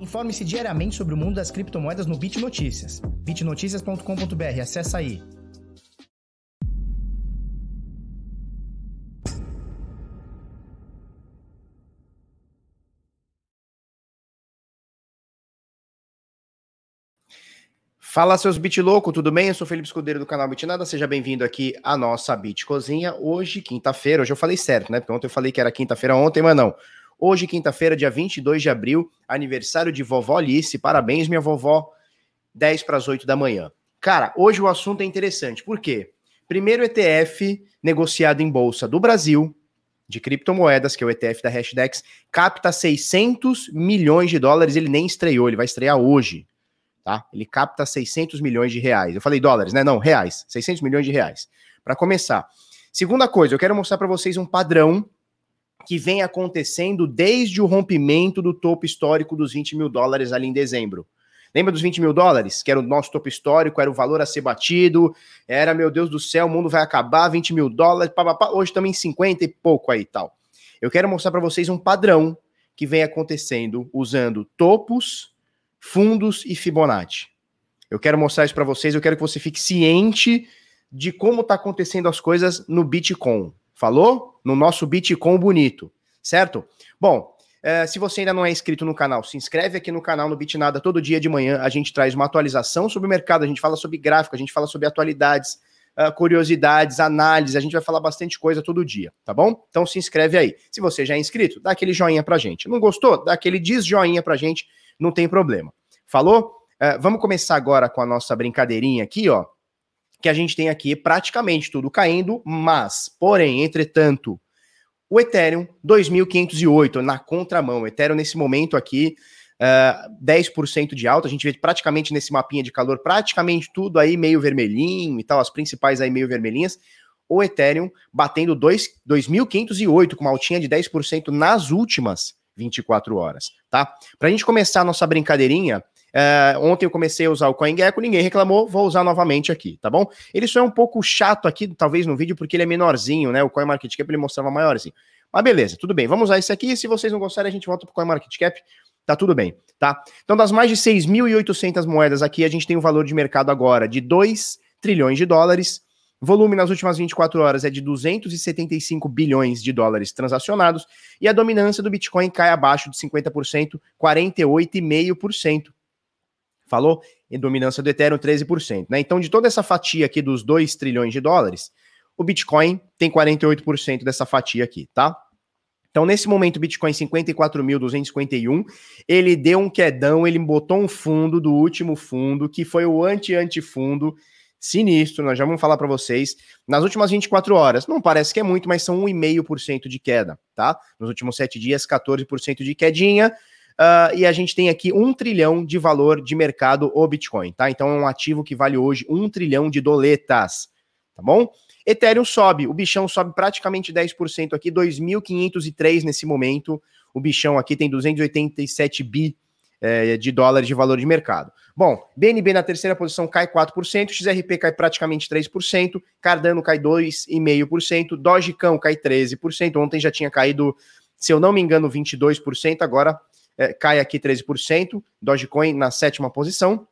Informe-se diariamente sobre o mundo das criptomoedas no Bit Notícias. bitnoticias.com.br, acessa aí. Fala seus Bit Louco, tudo bem? Eu sou Felipe Escudeiro do canal Bitnada, seja bem-vindo aqui à nossa Bit Cozinha. Hoje, quinta-feira, hoje eu falei certo, né? Porque ontem eu falei que era quinta-feira ontem, mas não. Hoje, quinta-feira, dia 22 de abril, aniversário de vovó Alice. Parabéns, minha vovó, 10 para as 8 da manhã. Cara, hoje o assunto é interessante. Por quê? Primeiro ETF negociado em bolsa do Brasil, de criptomoedas, que é o ETF da Hashdex, capta 600 milhões de dólares. Ele nem estreou, ele vai estrear hoje tá? Ele capta 600 milhões de reais. Eu falei dólares, né? Não, reais. 600 milhões de reais. Para começar. Segunda coisa, eu quero mostrar para vocês um padrão que vem acontecendo desde o rompimento do topo histórico dos 20 mil dólares ali em dezembro. Lembra dos 20 mil dólares? Que era o nosso topo histórico, era o valor a ser batido, era, meu Deus do céu, o mundo vai acabar, 20 mil dólares, pá, pá, pá. hoje também 50 e pouco aí tal. Eu quero mostrar para vocês um padrão que vem acontecendo usando topos fundos e Fibonacci. Eu quero mostrar isso para vocês, eu quero que você fique ciente de como está acontecendo as coisas no Bitcoin. Falou? No nosso Bitcoin bonito, certo? Bom, é, se você ainda não é inscrito no canal, se inscreve aqui no canal no Bitnada. Todo dia de manhã a gente traz uma atualização sobre o mercado, a gente fala sobre gráfico, a gente fala sobre atualidades, uh, curiosidades, análise, a gente vai falar bastante coisa todo dia, tá bom? Então se inscreve aí. Se você já é inscrito, dá aquele joinha pra gente. Não gostou? Dá aquele desjoinha pra gente não tem problema. Falou? Uh, vamos começar agora com a nossa brincadeirinha aqui, ó. Que a gente tem aqui praticamente tudo caindo, mas, porém, entretanto, o Ethereum 2508 na contramão. O Ethereum nesse momento aqui, uh, eh, 10% de alta. A gente vê praticamente nesse mapinha de calor, praticamente tudo aí meio vermelhinho e tal, as principais aí meio vermelhinhas. O Ethereum batendo 2.508 com uma altinha de 10% nas últimas 24 horas, tá? Para a gente começar a nossa brincadeirinha, é, ontem eu comecei a usar o CoinGecko, ninguém reclamou, vou usar novamente aqui, tá bom? Ele só é um pouco chato aqui, talvez no vídeo, porque ele é menorzinho, né? O CoinMarketCap ele mostrava maiorzinho. Mas beleza, tudo bem, vamos usar esse aqui, se vocês não gostarem a gente volta pro CoinMarketCap, tá tudo bem, tá? Então das mais de 6.800 moedas aqui, a gente tem um valor de mercado agora de 2 trilhões de dólares, Volume nas últimas 24 horas é de 275 bilhões de dólares transacionados e a dominância do Bitcoin cai abaixo de 50%, 48,5%. Falou? E dominância do Ethereum 13%, né? Então, de toda essa fatia aqui dos 2 trilhões de dólares, o Bitcoin tem 48% dessa fatia aqui, tá? Então, nesse momento, o Bitcoin 54.251, ele deu um quedão, ele botou um fundo do último fundo, que foi o anti-antifundo, fundo sinistro, nós já vamos falar para vocês. Nas últimas 24 horas, não parece que é muito, mas são 1,5% de queda, tá? Nos últimos 7 dias, 14% de quedinha. Uh, e a gente tem aqui um trilhão de valor de mercado o Bitcoin, tá? Então é um ativo que vale hoje um trilhão de doletas, tá bom? Ethereum sobe, o bichão sobe praticamente 10% aqui, 2.503 nesse momento. O bichão aqui tem 287 bi é, de dólares de valor de mercado. Bom, BNB na terceira posição cai 4%, XRP cai praticamente 3%, Cardano cai 2,5%, Dogecão cai 13%, ontem já tinha caído, se eu não me engano, 22%, agora é, cai aqui 13%, Dogecoin na sétima posição,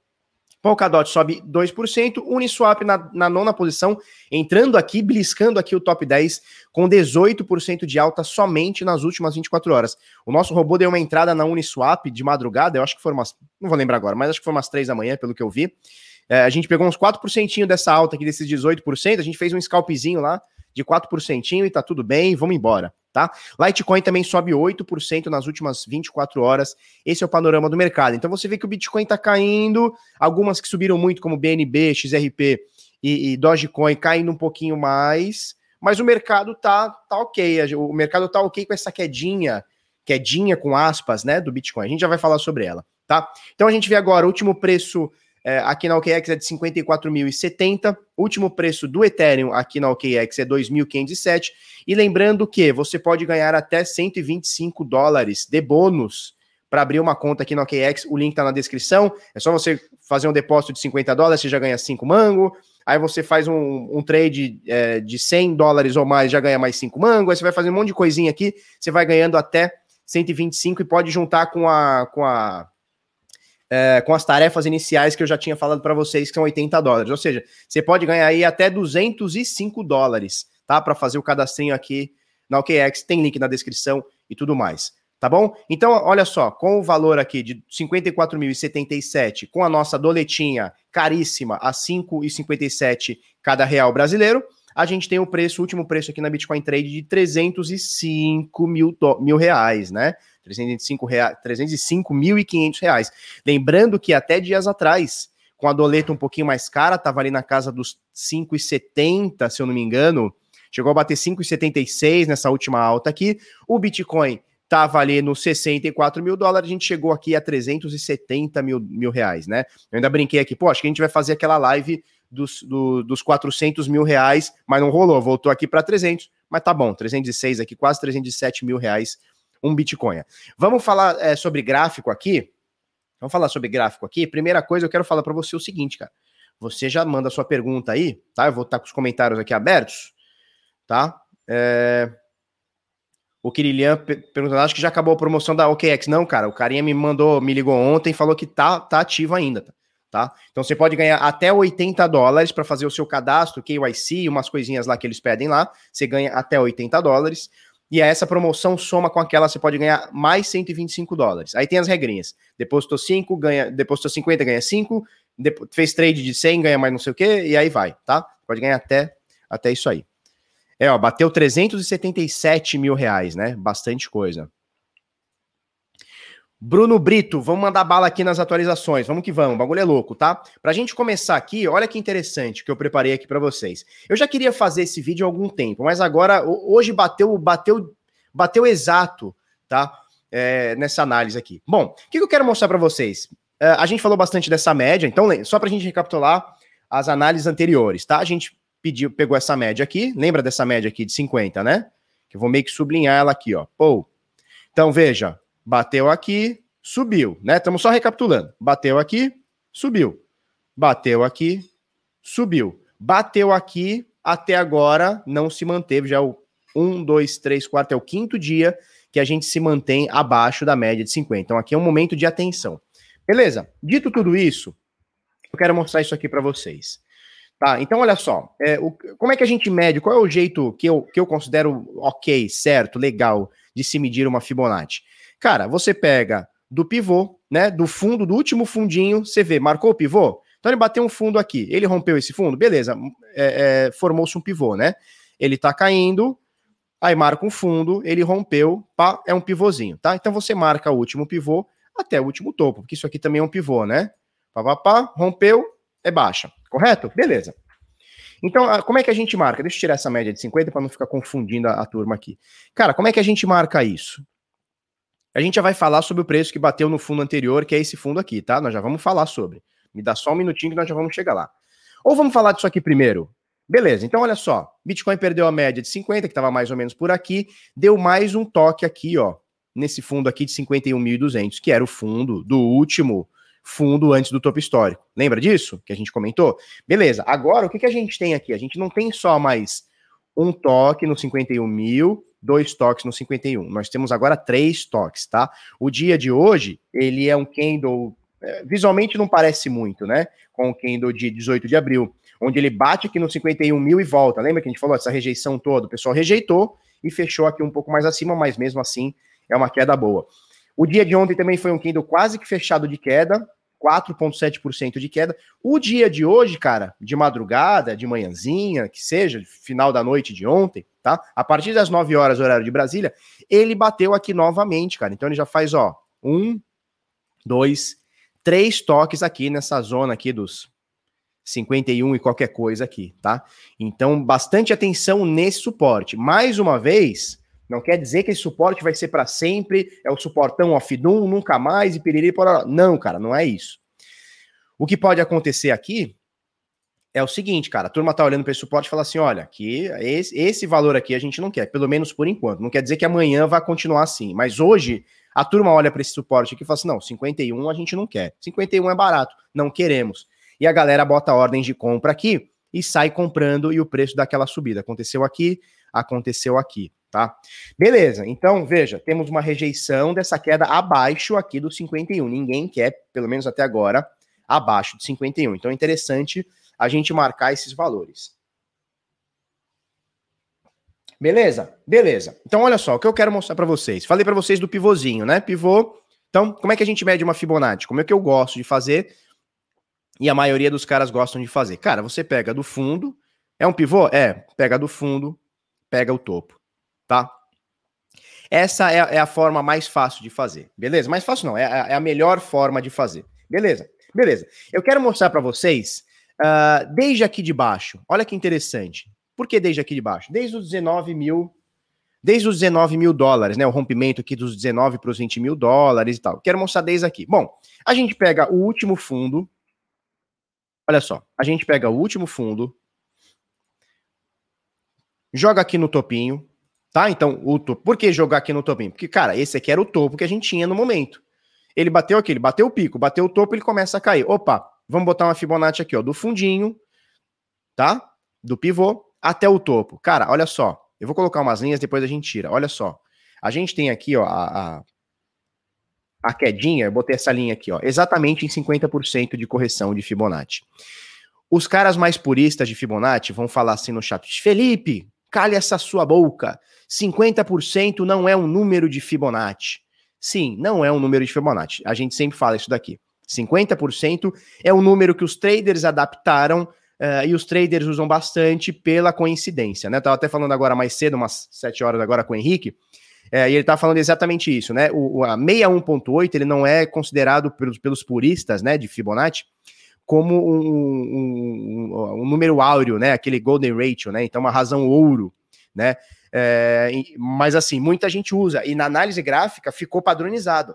Polkadot sobe 2%, Uniswap na, na, nona posição, entrando aqui, bliscando aqui o top 10, com 18% de alta somente nas últimas 24 horas. O nosso robô deu uma entrada na Uniswap de madrugada, eu acho que foi umas, não vou lembrar agora, mas acho que foi umas 3 da manhã, pelo que eu vi. É, a gente pegou uns 4% dessa alta aqui, desses 18%, a gente fez um scalpzinho lá de 4% e tá tudo bem, vamos embora tá? Litecoin também sobe 8% nas últimas 24 horas. Esse é o panorama do mercado. Então você vê que o Bitcoin está caindo, algumas que subiram muito, como BNB, XRP e, e Dogecoin, caindo um pouquinho mais, mas o mercado tá, tá ok. O mercado tá ok com essa quedinha, quedinha com aspas, né, do Bitcoin. A gente já vai falar sobre ela, tá? Então a gente vê agora o último preço é, aqui na OKEx é de 54.070. Último preço do Ethereum aqui na OKEx é 2.507. E lembrando que você pode ganhar até 125 dólares de bônus para abrir uma conta aqui na OKEx. O link está na descrição. É só você fazer um depósito de 50 dólares, você já ganha 5 mango. Aí você faz um, um trade é, de 100 dólares ou mais, já ganha mais 5 mango. Aí você vai fazer um monte de coisinha aqui, você vai ganhando até 125 e pode juntar com a, com a é, com as tarefas iniciais que eu já tinha falado para vocês, que são 80 dólares. Ou seja, você pode ganhar aí até 205 dólares, tá? Para fazer o cadastrinho aqui na OKEx. Tem link na descrição e tudo mais. Tá bom? Então, olha só, com o valor aqui de 54.077, com a nossa doletinha caríssima a 5,57 cada real brasileiro, a gente tem o preço, o último preço aqui na Bitcoin Trade de 305 mil, mil reais, né? 305 reais, 305.500 reais. Lembrando que até dias atrás, com a doleta um pouquinho mais cara, tava ali na casa dos 5,70, se eu não me engano, chegou a bater 5,76 nessa última alta aqui. O Bitcoin estava ali nos 64 mil dólares, a gente chegou aqui a 370 mil, mil reais, né? Eu ainda brinquei aqui, pô, acho que a gente vai fazer aquela live dos, do, dos 400 mil reais, mas não rolou, voltou aqui para 300, mas tá bom, 306 aqui, quase 307 mil reais um Bitcoin. Vamos falar é, sobre gráfico aqui? Vamos falar sobre gráfico aqui. Primeira coisa, eu quero falar para você o seguinte, cara. Você já manda sua pergunta aí, tá? Eu vou estar com os comentários aqui abertos, tá? É... O Kirilian perguntando, acho que já acabou a promoção da OKX. Não, cara, o carinha me mandou, me ligou ontem falou que tá, tá ativo ainda, tá? tá? Então você pode ganhar até 80 dólares para fazer o seu cadastro, KYC, umas coisinhas lá que eles pedem lá. Você ganha até 80 dólares. E essa promoção soma com aquela, você pode ganhar mais 125 dólares. Aí tem as regrinhas. Depositou 5, ganha, depositou 50, ganha 5, fez trade de 100, ganha mais não sei o que, e aí vai, tá? Pode ganhar até, até isso aí. É, ó, bateu 377 mil reais, né? Bastante coisa. Bruno Brito, vamos mandar bala aqui nas atualizações. Vamos que vamos, o bagulho é louco, tá? Pra gente começar aqui, olha que interessante que eu preparei aqui para vocês. Eu já queria fazer esse vídeo há algum tempo, mas agora, hoje bateu, bateu, bateu exato, tá? É, nessa análise aqui. Bom, o que eu quero mostrar para vocês? É, a gente falou bastante dessa média, então, só pra gente recapitular as análises anteriores, tá? A gente pediu, pegou essa média aqui, lembra dessa média aqui de 50, né? Que eu vou meio que sublinhar ela aqui, ó. Pô. Então, veja, Bateu aqui, subiu, né? Estamos só recapitulando. Bateu aqui, subiu. Bateu aqui, subiu. Bateu aqui, até agora não se manteve. Já é o 1, 2, 3, 4, é o quinto dia que a gente se mantém abaixo da média de 50. Então aqui é um momento de atenção. Beleza? Dito tudo isso, eu quero mostrar isso aqui para vocês. Tá, então olha só, é, o, como é que a gente mede, qual é o jeito que eu, que eu considero ok, certo, legal de se medir uma Fibonacci? Cara, você pega do pivô, né? Do fundo, do último fundinho, você vê, marcou o pivô? Então ele bateu um fundo aqui. Ele rompeu esse fundo? Beleza, é, é, formou-se um pivô, né? Ele tá caindo, aí marca um fundo, ele rompeu, pá, é um pivôzinho, tá? Então você marca o último pivô até o último topo, porque isso aqui também é um pivô, né? Pá, pá, pá, rompeu, é baixa, correto? Beleza. Então, como é que a gente marca? Deixa eu tirar essa média de 50 para não ficar confundindo a, a turma aqui. Cara, como é que a gente marca isso? A gente já vai falar sobre o preço que bateu no fundo anterior, que é esse fundo aqui, tá? Nós já vamos falar sobre. Me dá só um minutinho que nós já vamos chegar lá. Ou vamos falar disso aqui primeiro? Beleza, então olha só. Bitcoin perdeu a média de 50, que estava mais ou menos por aqui, deu mais um toque aqui, ó, nesse fundo aqui de 51.200, que era o fundo do último fundo antes do topo histórico. Lembra disso que a gente comentou? Beleza, agora o que, que a gente tem aqui? A gente não tem só mais um toque no 51 mil, dois toques no 51. Nós temos agora três toques, tá? O dia de hoje, ele é um candle, é, visualmente não parece muito, né? Com o candle de 18 de abril, onde ele bate aqui no 51 mil e volta. Lembra que a gente falou dessa rejeição toda? O pessoal rejeitou e fechou aqui um pouco mais acima, mas mesmo assim é uma queda boa. O dia de ontem também foi um candle quase que fechado de queda, 4,7% de queda. O dia de hoje, cara, de madrugada, de manhãzinha, que seja, final da noite de ontem, tá? A partir das 9 horas, horário de Brasília, ele bateu aqui novamente, cara. Então ele já faz, ó, um, dois, três toques aqui nessa zona aqui dos 51 e qualquer coisa aqui, tá? Então, bastante atenção nesse suporte. Mais uma vez, não quer dizer que esse suporte vai ser para sempre, é o suportão off-doom, nunca mais e piriri por Não, cara, não é isso. O que pode acontecer aqui é o seguinte, cara, a turma tá olhando para esse suporte e fala assim, olha, que esse, esse valor aqui a gente não quer, pelo menos por enquanto. Não quer dizer que amanhã vai continuar assim, mas hoje a turma olha para esse suporte aqui e fala assim, não, 51 a gente não quer. 51 é barato, não queremos. E a galera bota ordens de compra aqui e sai comprando e o preço daquela subida. Aconteceu aqui, aconteceu aqui tá? Beleza, então veja, temos uma rejeição dessa queda abaixo aqui do 51. Ninguém quer, pelo menos até agora, abaixo de 51. Então é interessante a gente marcar esses valores. Beleza? Beleza. Então olha só, o que eu quero mostrar para vocês. Falei para vocês do pivôzinho, né? Pivô. Então, como é que a gente mede uma Fibonacci? Como é que eu gosto de fazer? E a maioria dos caras gostam de fazer. Cara, você pega do fundo, é um pivô? É, pega do fundo, pega o topo, tá? Essa é, é a forma mais fácil de fazer, beleza? Mais fácil não, é, é a melhor forma de fazer, beleza? Beleza. Eu quero mostrar para vocês uh, desde aqui de baixo. Olha que interessante. Por que desde aqui de baixo? Desde os 19 mil, desde os 19 mil dólares, né? O rompimento aqui dos 19 para os 20 mil dólares e tal. Quero mostrar desde aqui. Bom, a gente pega o último fundo. Olha só, a gente pega o último fundo, joga aqui no topinho, tá? Então, o topo. Por que jogar aqui no topinho? Porque, cara, esse aqui era o topo que a gente tinha no momento. Ele bateu aqui, ele bateu o pico, bateu o topo, ele começa a cair. Opa, vamos botar uma Fibonacci aqui, ó, do fundinho, tá? Do pivô até o topo. Cara, olha só. Eu vou colocar umas linhas, depois a gente tira. Olha só. A gente tem aqui, ó, a, a, a quedinha, eu botei essa linha aqui, ó, exatamente em 50% de correção de Fibonacci. Os caras mais puristas de Fibonacci vão falar assim no chat: Felipe, cale essa sua boca. 50% não é um número de Fibonacci. Sim, não é um número de Fibonacci. A gente sempre fala isso daqui. 50% é o número que os traders adaptaram Uh, e os traders usam bastante pela coincidência, né? Tava até falando agora mais cedo, umas 7 horas agora com o Henrique, uh, e ele tá falando exatamente isso, né? O, o a 61.8 ele não é considerado pelos, pelos puristas, né, de Fibonacci, como um, um, um, número áureo, né? Aquele golden ratio, né? Então, uma razão ouro, né? É, mas assim, muita gente usa, e na análise gráfica ficou padronizado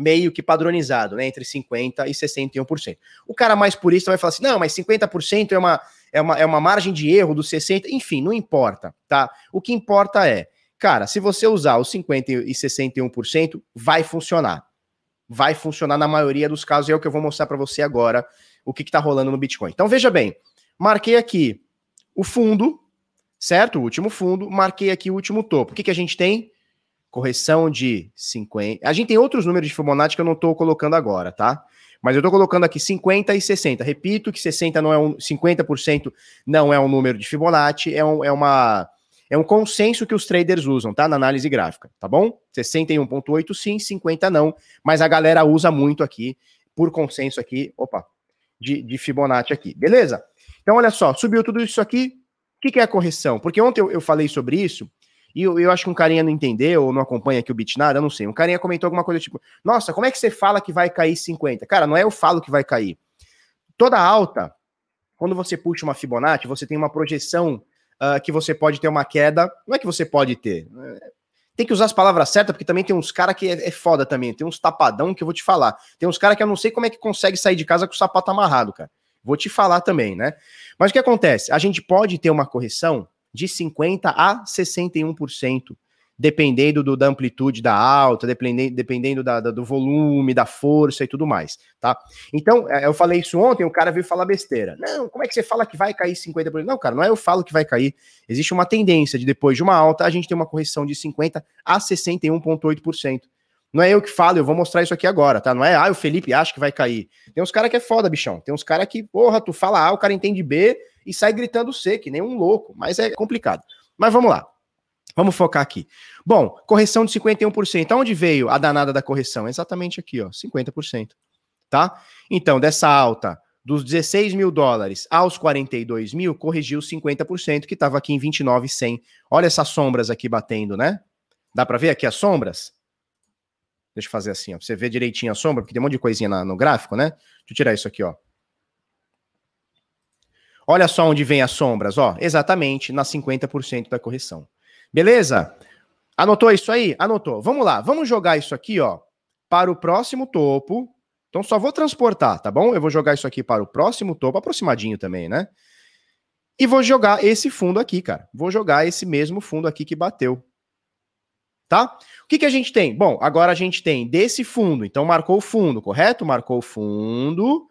meio que padronizado, né, entre 50% e 61%. O cara mais purista vai falar assim, não, mas 50% é uma, é, uma, é uma margem de erro dos 60%, enfim, não importa, tá? O que importa é, cara, se você usar os 50% e 61%, vai funcionar. Vai funcionar na maioria dos casos, é o que eu vou mostrar para você agora, o que está rolando no Bitcoin. Então, veja bem, marquei aqui o fundo, certo? O último fundo, marquei aqui o último topo. O que, que a gente tem? correção de 50. A gente tem outros números de Fibonacci que eu não estou colocando agora, tá? Mas eu estou colocando aqui 50 e 60. Repito que 60 não é um 50% não é um número de Fibonacci, é, um, é uma é um consenso que os traders usam, tá? Na análise gráfica, tá bom? 61.8 sim, 50 não, mas a galera usa muito aqui por consenso aqui, opa, de, de Fibonacci aqui, beleza? Então olha só, subiu tudo isso aqui, que, que é a correção? Porque ontem eu, eu falei sobre isso, e eu, eu, acho que um carinha não entendeu ou não acompanha aqui o Bitnada, eu não sei. Um carinha comentou alguma coisa tipo: Nossa, como é que você fala que vai cair 50? Cara, não é eu falo que vai cair. Toda alta, quando você puxa uma Fibonacci, você tem uma projeção uh, que você pode ter uma queda. Não é que você pode ter. É, tem que usar as palavras certas, porque também tem uns caras que é, é, foda também. Tem uns tapadão que eu vou te falar. Tem uns caras que eu não sei como é que consegue sair de casa com o sapato amarrado, cara. Vou te falar também, né? Mas o que acontece? A gente pode ter uma correção de 50% a 61%, dependendo do, da amplitude da alta, dependendo, dependendo da, da, do volume, da força e tudo mais, tá? Então, é, eu falei isso ontem, o cara veio falar besteira. Não, como é que você fala que vai cair 50%? Não, cara, não é eu falo que vai cair. Existe uma tendência de depois de uma alta, a gente tem uma correção de 50% a 61,8%. Não é eu que falo, eu vou mostrar isso aqui agora, tá? Não é, ah, o Felipe acha que vai cair. Tem uns caras que é foda, bichão. Tem uns caras que, porra, tu fala A, o cara entende B e sai gritando C, que nem um louco. Mas é complicado. Mas vamos lá. Vamos focar aqui. Bom, correção de 51%. Aonde veio a danada da correção? Exatamente aqui, ó, 50%. Tá? Então, dessa alta dos 16 mil dólares aos 42 mil, corrigiu 50%, que estava aqui em 29,100. Olha essas sombras aqui batendo, né? Dá para ver aqui as sombras? Deixa eu fazer assim, ó, pra você ver direitinho a sombra, porque tem um monte de coisinha na, no gráfico, né? Deixa eu tirar isso aqui, ó. Olha só onde vem as sombras, ó. Exatamente na 50% da correção. Beleza? Anotou isso aí? Anotou. Vamos lá, vamos jogar isso aqui, ó, para o próximo topo. Então só vou transportar, tá bom? Eu vou jogar isso aqui para o próximo topo, aproximadinho também, né? E vou jogar esse fundo aqui, cara. Vou jogar esse mesmo fundo aqui que bateu tá? O que, que a gente tem? Bom, agora a gente tem desse fundo, então marcou o fundo, correto? Marcou o fundo,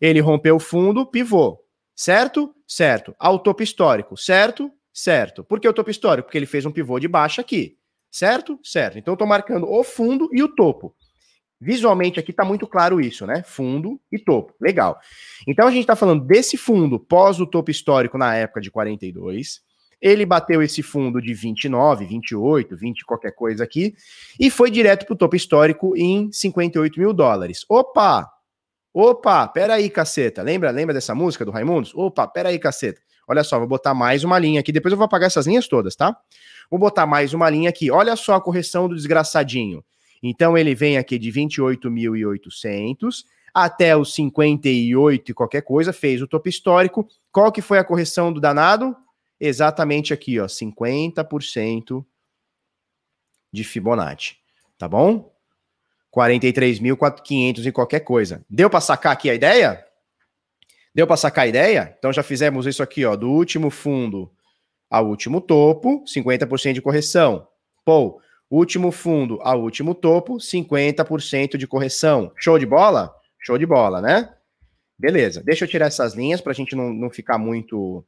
ele rompeu o fundo, pivô, certo? Certo. Ao topo histórico, certo? Certo. Por que o topo histórico? Porque ele fez um pivô de baixa aqui. Certo? Certo. Então eu estou marcando o fundo e o topo. Visualmente aqui está muito claro isso, né? Fundo e topo. Legal. Então a gente está falando desse fundo pós o topo histórico na época de 42. Ele bateu esse fundo de 29, 28, 20, qualquer coisa aqui, e foi direto para o topo histórico em 58 mil dólares. Opa! Opa, peraí, caceta. Lembra, lembra dessa música do Raimundos? Opa, peraí, caceta. Olha só, vou botar mais uma linha aqui. Depois eu vou apagar essas linhas todas, tá? Vou botar mais uma linha aqui. Olha só a correção do desgraçadinho. Então ele vem aqui de 28.800 até os 58 e qualquer coisa, fez o topo histórico. Qual que foi a correção do danado? Exatamente aqui, ó, 50% de Fibonacci, tá bom? 43.500 e qualquer coisa. Deu para sacar aqui a ideia? Deu para sacar a ideia? Então já fizemos isso aqui, ó, do último fundo ao último topo, 50% de correção. Pô, último fundo ao último topo, 50% de correção. Show de bola? Show de bola, né? Beleza, deixa eu tirar essas linhas para a gente não, não ficar muito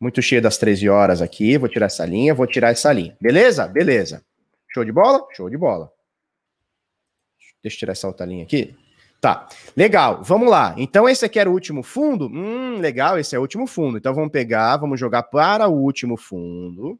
muito cheio das 13 horas aqui. Vou tirar essa linha, vou tirar essa linha. Beleza? Beleza. Show de bola? Show de bola. Deixa eu tirar essa outra linha aqui. Tá, legal, vamos lá. Então, esse aqui era o último fundo? Hum, legal, esse é o último fundo. Então, vamos pegar, vamos jogar para o último fundo.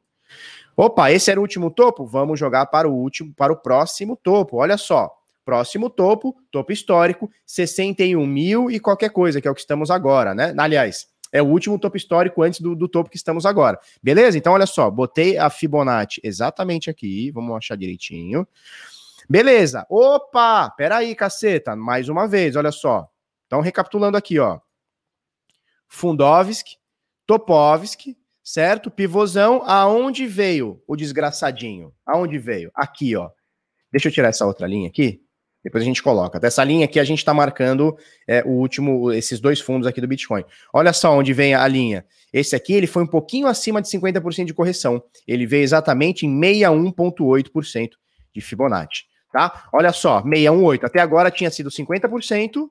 Opa, esse era o último topo? Vamos jogar para o último, para o próximo topo. Olha só, próximo topo, topo histórico, 61 mil e qualquer coisa, que é o que estamos agora, né? Aliás, é o último topo histórico antes do, do topo que estamos agora. Beleza? Então, olha só, botei a Fibonacci exatamente aqui, vamos achar direitinho. Beleza. Opa, peraí, caceta. Mais uma vez, olha só. Então, recapitulando aqui, ó. Fundovsk, Topovsk, certo? Pivôzão, aonde veio o desgraçadinho? Aonde veio? Aqui, ó. Deixa eu tirar essa outra linha aqui. Depois a gente coloca. Dessa linha aqui a gente está marcando é, o último, esses dois fundos aqui do Bitcoin. Olha só onde vem a linha. Esse aqui ele foi um pouquinho acima de 50% de correção. Ele veio exatamente em 61,8% de Fibonacci tá? Olha só, 618. Até agora tinha sido 50%,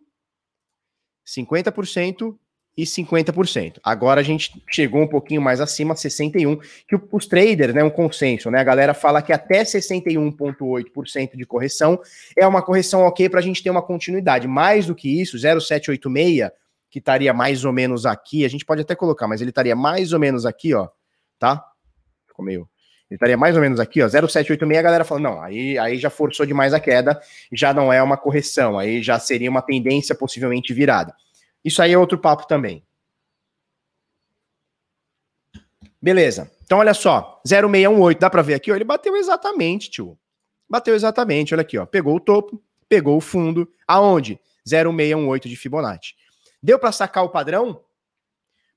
50% e 50%. Agora a gente chegou um pouquinho mais acima, 61, que os traders, né, um consenso, né? A galera fala que até 61.8% de correção é uma correção OK para a gente ter uma continuidade. Mais do que isso, 0786, que estaria mais ou menos aqui, a gente pode até colocar, mas ele estaria mais ou menos aqui, ó, tá? Ficou meio ele estaria mais ou menos aqui, ó, 0,786, a galera fala, não, aí, aí já forçou demais a queda, já não é uma correção, aí já seria uma tendência possivelmente virada. Isso aí é outro papo também. Beleza. Então, olha só, 0,618, dá para ver aqui, ó, ele bateu exatamente, tio. Bateu exatamente, olha aqui, ó, pegou o topo, pegou o fundo, aonde? 0,618 de Fibonacci. Deu para sacar o padrão?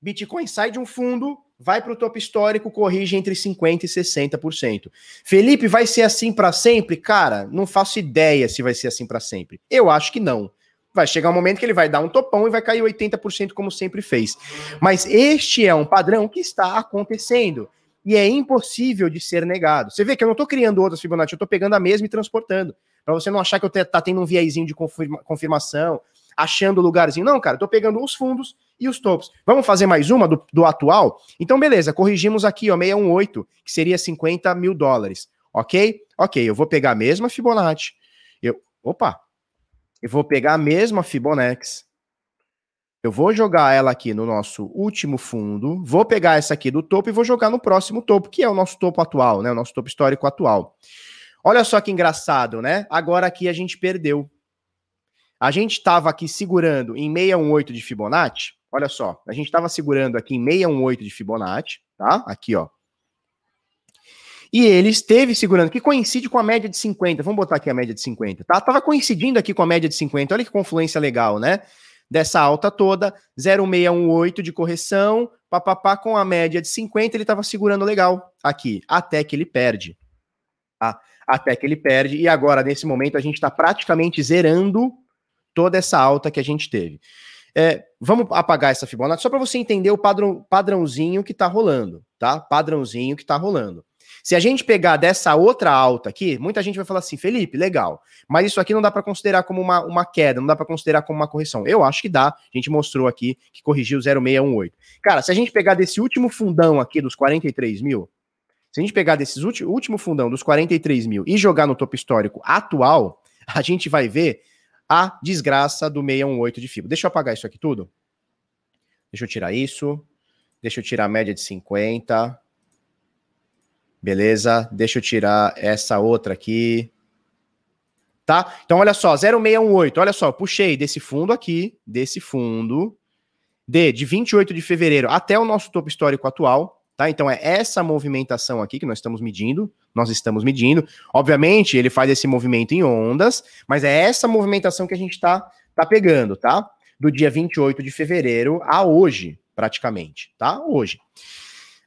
Bitcoin sai de um fundo, vai para o topo histórico, corrige entre 50% e 60%. Felipe, vai ser assim para sempre? Cara, não faço ideia se vai ser assim para sempre. Eu acho que não. Vai chegar um momento que ele vai dar um topão e vai cair 80% como sempre fez. Mas este é um padrão que está acontecendo e é impossível de ser negado. Você vê que eu não estou criando outras Fibonacci, eu estou pegando a mesma e transportando. Para você não achar que eu tá tendo um viezinho de confirma, confirmação, achando lugarzinho. Não, cara, estou pegando os fundos e os topos. Vamos fazer mais uma do, do atual? Então, beleza, corrigimos aqui, ó, 618, que seria 50 mil dólares. Ok? Ok, eu vou pegar a mesma Fibonacci. Eu, opa! Eu vou pegar a mesma Fibonacci. Eu vou jogar ela aqui no nosso último fundo, vou pegar essa aqui do topo e vou jogar no próximo topo, que é o nosso topo atual, né? O nosso topo histórico atual. Olha só que engraçado, né? Agora aqui a gente perdeu. A gente estava aqui segurando em 618 de Fibonacci, Olha só, a gente estava segurando aqui em 618 de Fibonacci, tá? Aqui, ó. E ele esteve segurando, que coincide com a média de 50. Vamos botar aqui a média de 50, tá? Tava coincidindo aqui com a média de 50. Olha que confluência legal, né? Dessa alta toda, 0,618 de correção, papapá, com a média de 50, ele estava segurando legal aqui, até que ele perde. Tá? Até que ele perde, e agora, nesse momento, a gente está praticamente zerando toda essa alta que a gente teve. É, vamos apagar essa Fibonacci só para você entender o padrão, padrãozinho que está rolando, tá? Padrãozinho que está rolando. Se a gente pegar dessa outra alta aqui, muita gente vai falar assim, Felipe, legal, mas isso aqui não dá para considerar como uma, uma queda, não dá para considerar como uma correção. Eu acho que dá, a gente mostrou aqui que corrigiu 0618. Cara, se a gente pegar desse último fundão aqui dos 43 mil, se a gente pegar desse último fundão dos 43 mil e jogar no topo histórico atual, a gente vai ver a desgraça do 618 de fibra. Deixa eu apagar isso aqui tudo. Deixa eu tirar isso. Deixa eu tirar a média de 50. Beleza? Deixa eu tirar essa outra aqui. Tá? Então, olha só, 0618. Olha só, puxei desse fundo aqui, desse fundo, de, de 28 de fevereiro até o nosso topo histórico atual. Tá? Então, é essa movimentação aqui que nós estamos medindo. Nós estamos medindo. Obviamente, ele faz esse movimento em ondas, mas é essa movimentação que a gente está tá pegando, tá? Do dia 28 de fevereiro a hoje, praticamente, tá? Hoje.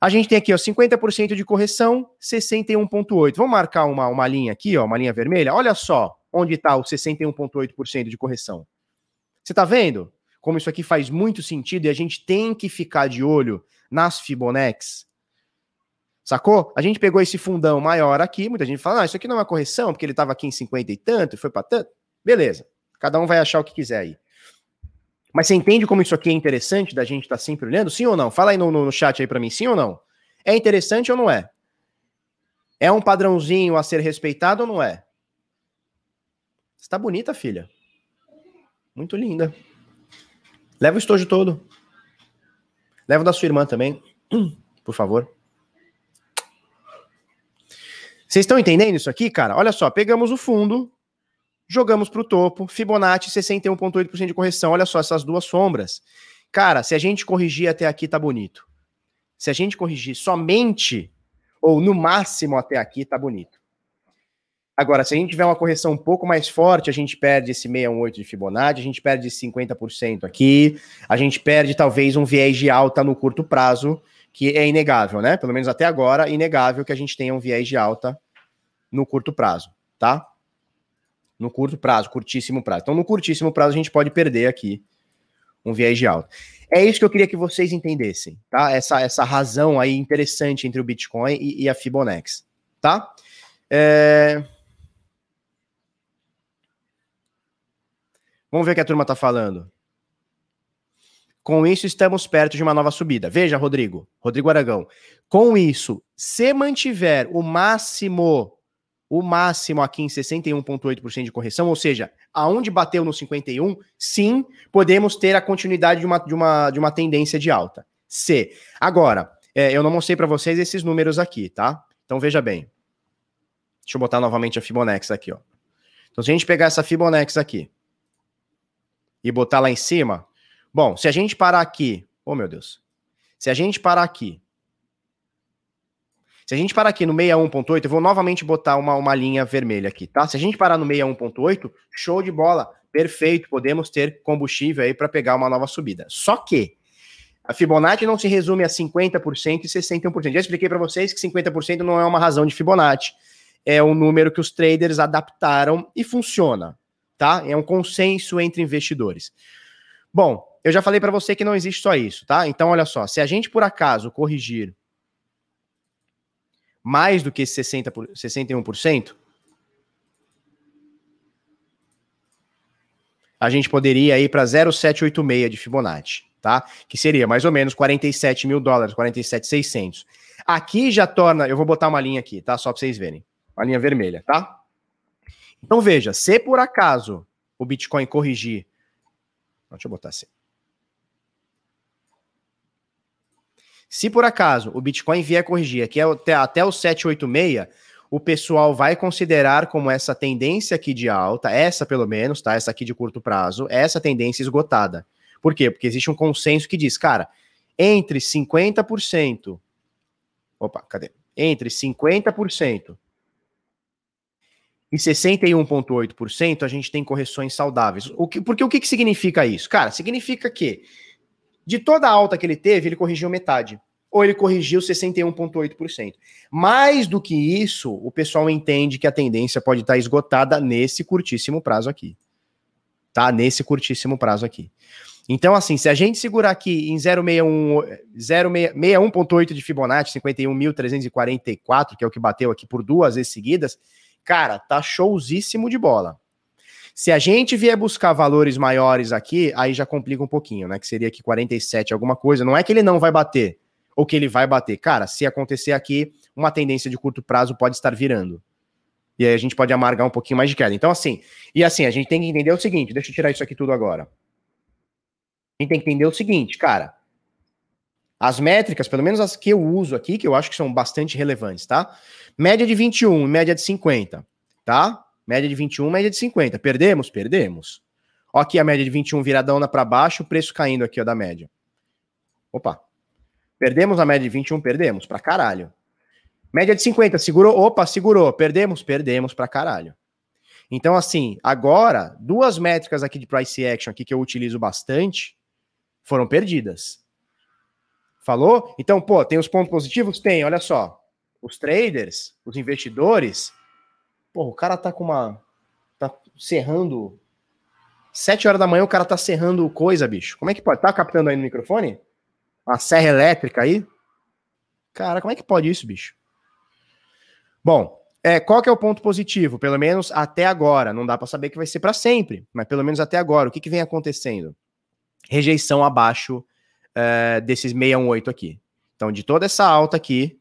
A gente tem aqui, ó, 50% de correção, 61,8. Vamos marcar uma, uma linha aqui, ó, uma linha vermelha. Olha só onde está o 61,8% de correção. Você está vendo como isso aqui faz muito sentido e a gente tem que ficar de olho nas Fibonacci? Sacou? A gente pegou esse fundão maior aqui, muita gente fala, ah, isso aqui não é uma correção, porque ele estava aqui em 50 e tanto, e foi para tanto. Beleza. Cada um vai achar o que quiser aí. Mas você entende como isso aqui é interessante da gente estar tá sempre olhando? Sim ou não? Fala aí no, no chat aí para mim, sim ou não? É interessante ou não é? É um padrãozinho a ser respeitado ou não é? Está bonita, filha. Muito linda. Leva o estojo todo. Leva o da sua irmã também, por favor. Vocês estão entendendo isso aqui, cara? Olha só, pegamos o fundo, Jogamos para o topo, Fibonacci 61,8% de correção. Olha só essas duas sombras. Cara, se a gente corrigir até aqui, tá bonito. Se a gente corrigir somente, ou no máximo até aqui, tá bonito. Agora, se a gente tiver uma correção um pouco mais forte, a gente perde esse 618 de Fibonacci, a gente perde 50% aqui, a gente perde talvez um viés de alta no curto prazo, que é inegável, né? Pelo menos até agora, inegável que a gente tenha um viés de alta no curto prazo, tá? No curto prazo, curtíssimo prazo. Então, no curtíssimo prazo, a gente pode perder aqui um viés de alta. É isso que eu queria que vocês entendessem, tá? Essa, essa razão aí interessante entre o Bitcoin e, e a Fibonacci, tá? É... Vamos ver o que a turma tá falando. Com isso, estamos perto de uma nova subida. Veja, Rodrigo, Rodrigo Aragão. Com isso, se mantiver o máximo o máximo aqui em 61,8% de correção, ou seja, aonde bateu no 51, sim, podemos ter a continuidade de uma, de uma, de uma tendência de alta. C. Agora, é, eu não mostrei para vocês esses números aqui, tá? Então veja bem. Deixa eu botar novamente a Fibonacci aqui, ó. Então se a gente pegar essa Fibonacci aqui e botar lá em cima, bom, se a gente parar aqui, oh meu Deus, se a gente parar aqui se a gente parar aqui no 61.8, eu vou novamente botar uma, uma linha vermelha aqui, tá? Se a gente parar no 61.8, show de bola, perfeito, podemos ter combustível aí para pegar uma nova subida. Só que a Fibonacci não se resume a 50% e 61%. Já expliquei para vocês que 50% não é uma razão de Fibonacci. É um número que os traders adaptaram e funciona, tá? É um consenso entre investidores. Bom, eu já falei para você que não existe só isso, tá? Então, olha só, se a gente por acaso corrigir mais do que 60 por, 61%, a gente poderia ir para 0,786 de Fibonacci, tá? Que seria mais ou menos 47 mil dólares, 47,600. Aqui já torna, eu vou botar uma linha aqui, tá? Só para vocês verem. Uma linha vermelha, tá? Então veja, se por acaso o Bitcoin corrigir. Deixa eu botar assim. Se por acaso o Bitcoin vier corrigir aqui até, até o 786, o pessoal vai considerar como essa tendência aqui de alta, essa pelo menos, tá? Essa aqui de curto prazo, essa tendência esgotada. Por quê? Porque existe um consenso que diz, cara, entre 50%. Opa, cadê? Entre 50% e 61,8% a gente tem correções saudáveis. O que, porque o que, que significa isso? Cara, significa que de toda a alta que ele teve, ele corrigiu metade. Ou ele corrigiu 61,8%. Mais do que isso, o pessoal entende que a tendência pode estar esgotada nesse curtíssimo prazo aqui. tá? Nesse curtíssimo prazo aqui. Então, assim, se a gente segurar aqui em 061.8 de Fibonacci, 51.344, que é o que bateu aqui por duas vezes seguidas, cara, tá showzíssimo de bola. Se a gente vier buscar valores maiores aqui, aí já complica um pouquinho, né? Que seria aqui 47 alguma coisa. Não é que ele não vai bater, ou que ele vai bater. Cara, se acontecer aqui, uma tendência de curto prazo pode estar virando. E aí a gente pode amargar um pouquinho mais de queda. Então, assim, e assim, a gente tem que entender o seguinte: deixa eu tirar isso aqui tudo agora a gente tem que entender o seguinte, cara. As métricas, pelo menos as que eu uso aqui, que eu acho que são bastante relevantes, tá? Média de 21, média de 50, tá? Média de 21, média de 50. Perdemos? Perdemos. Ó aqui a média de 21 viradona para baixo, o preço caindo aqui, ó, da média. Opa. Perdemos a média de 21? Perdemos, pra caralho. Média de 50, segurou? Opa, segurou. Perdemos? Perdemos pra caralho. Então, assim, agora, duas métricas aqui de price action aqui que eu utilizo bastante, foram perdidas. Falou? Então, pô, tem os pontos positivos? Tem, olha só. Os traders, os investidores. Pô, o cara tá com uma. Tá serrando. Sete horas da manhã o cara tá serrando coisa, bicho. Como é que pode? Tá captando aí no microfone? Uma serra elétrica aí? Cara, como é que pode isso, bicho? Bom, é, qual que é o ponto positivo? Pelo menos até agora. Não dá para saber que vai ser para sempre, mas pelo menos até agora. O que, que vem acontecendo? rejeição abaixo uh, desses 618 aqui. Então, de toda essa alta aqui,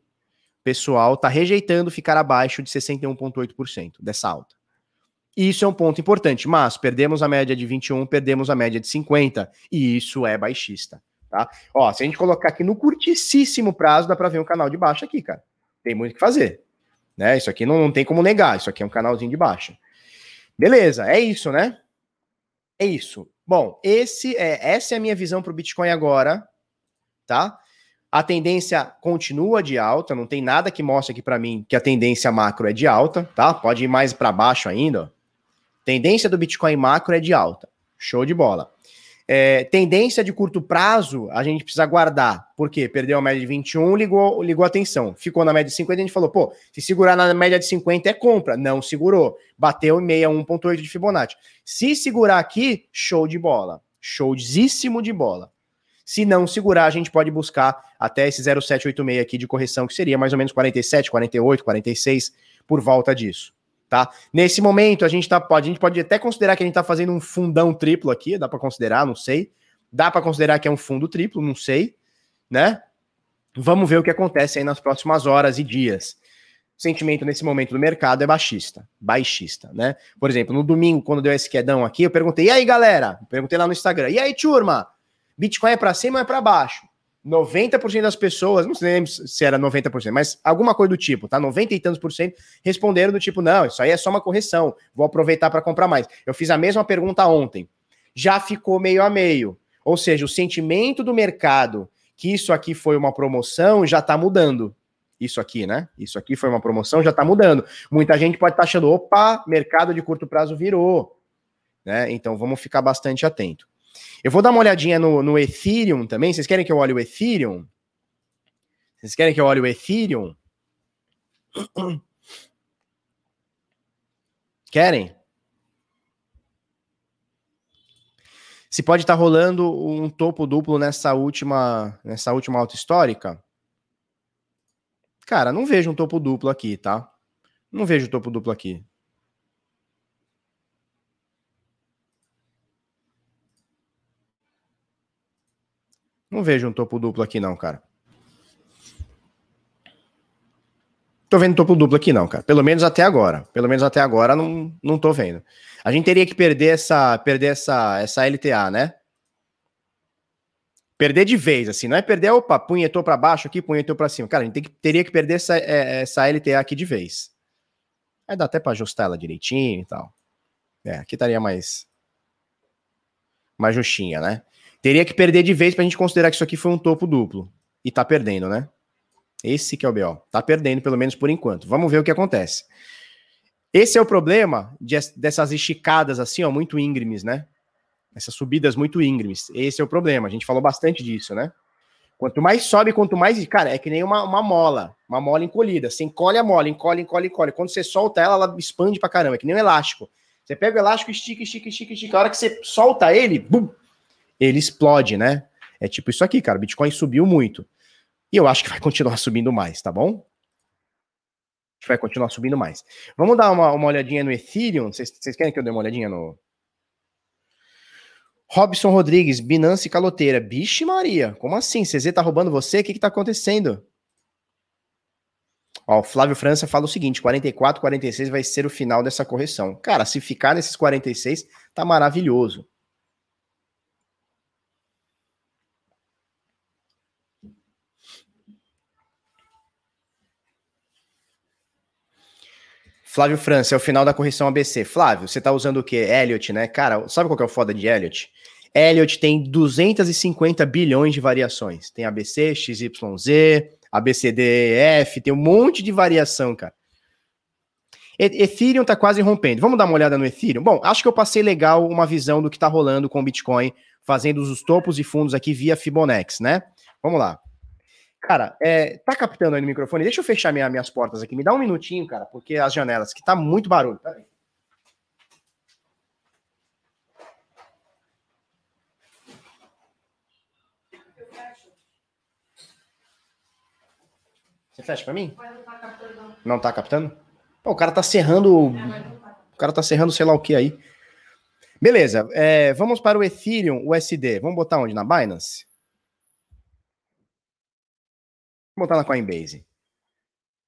pessoal está rejeitando ficar abaixo de 61,8% dessa alta. E isso é um ponto importante, mas perdemos a média de 21, perdemos a média de 50, e isso é baixista, tá? Ó, se a gente colocar aqui no curtíssimo prazo, dá para ver um canal de baixa aqui, cara. Tem muito o que fazer, né? Isso aqui não, não tem como negar, isso aqui é um canalzinho de baixa. Beleza, é isso, né? É isso. Bom, esse é, essa é a minha visão para o Bitcoin agora, tá? A tendência continua de alta, não tem nada que mostre aqui para mim que a tendência macro é de alta, tá? Pode ir mais para baixo ainda. Tendência do Bitcoin macro é de alta. Show de bola. É, tendência de curto prazo, a gente precisa guardar. Por quê? Perdeu a média de 21, ligou, ligou atenção. Ficou na média de 50, a gente falou, pô, se segurar na média de 50 é compra. Não segurou. Bateu em 61.8 de Fibonacci. Se segurar aqui, show de bola. Showzíssimo de bola. Se não segurar, a gente pode buscar até esse 0786 aqui de correção, que seria mais ou menos 47, 48, 46, por volta disso tá? Nesse momento, a gente, tá, pode, a gente pode até considerar que a gente está fazendo um fundão triplo aqui, dá para considerar, não sei. Dá para considerar que é um fundo triplo, não sei, né? Vamos ver o que acontece aí nas próximas horas e dias. Sentimento nesse momento do mercado é baixista, baixista, né? Por exemplo, no domingo, quando deu esse quedão aqui, eu perguntei: "E aí, galera?" Perguntei lá no Instagram: "E aí, turma? Bitcoin é para cima ou é para baixo?" 90% das pessoas, não sei se era 90%, mas alguma coisa do tipo, tá? 90 e tantos por cento responderam do tipo, não, isso aí é só uma correção, vou aproveitar para comprar mais. Eu fiz a mesma pergunta ontem. Já ficou meio a meio. Ou seja, o sentimento do mercado que isso aqui foi uma promoção já tá mudando. Isso aqui, né? Isso aqui foi uma promoção, já tá mudando. Muita gente pode estar tá achando, opa, mercado de curto prazo virou. Né? Então vamos ficar bastante atento. Eu vou dar uma olhadinha no, no Ethereum também. Vocês querem que eu olhe o Ethereum? Vocês querem que eu olhe o Ethereum? Querem? Se pode estar tá rolando um topo duplo nessa última, nessa última alta histórica? Cara, não vejo um topo duplo aqui, tá? Não vejo topo duplo aqui. Não vejo um topo duplo aqui, não, cara. Tô vendo topo duplo aqui, não, cara. Pelo menos até agora. Pelo menos até agora não, não tô vendo. A gente teria que perder essa, perder essa, essa LTA, né? Perder de vez, assim, não é perder, opa, punhetou para baixo aqui, punhetou para cima. Cara, a gente que, teria que perder essa, é, essa LTA aqui de vez. Aí dá até para ajustar ela direitinho e tal. É, aqui estaria mais mais justinha, né? Teria que perder de vez pra gente considerar que isso aqui foi um topo duplo. E tá perdendo, né? Esse que é o BO. Tá perdendo, pelo menos por enquanto. Vamos ver o que acontece. Esse é o problema de, dessas esticadas assim, ó, muito íngremes, né? Essas subidas muito íngremes. Esse é o problema. A gente falou bastante disso, né? Quanto mais sobe, quanto mais. Cara, é que nem uma, uma mola. Uma mola encolhida. Você encolhe a mola, encolhe, encolhe, encolhe. Quando você solta ela, ela expande pra caramba. É que nem um elástico. Você pega o elástico, estica, estica, estica, estica. A hora que você solta ele, bum, ele explode, né? É tipo isso aqui, cara. O Bitcoin subiu muito. E eu acho que vai continuar subindo mais, tá bom? vai continuar subindo mais. Vamos dar uma, uma olhadinha no Ethereum. Vocês querem que eu dê uma olhadinha no. Robson Rodrigues, Binance Caloteira. Biche Maria, como assim? CZ tá roubando você? O que que tá acontecendo? Ó, o Flávio França fala o seguinte: 44, 46 vai ser o final dessa correção. Cara, se ficar nesses 46, tá maravilhoso. Flávio França, é o final da correção ABC. Flávio, você tá usando o quê? Elliot, né? Cara, sabe qual que é o foda de Elliot? Elliot tem 250 bilhões de variações. Tem ABC, XYZ, ABCDF, tem um monte de variação, cara. Ethereum tá quase rompendo. Vamos dar uma olhada no Ethereum? Bom, acho que eu passei legal uma visão do que tá rolando com o Bitcoin, fazendo os topos e fundos aqui via Fibonacci, né? Vamos lá. Cara, é, tá captando aí no microfone? Deixa eu fechar minha, minhas portas aqui. Me dá um minutinho, cara, porque as janelas, que tá muito barulho. Pera Você fecha para mim? Não tá captando. Não tá captando? Pô, o cara tá serrando. O cara tá serrando sei lá o que aí. Beleza, é, vamos para o Ethereum USD. Vamos botar onde? Na Binance? Vou botar na Coinbase.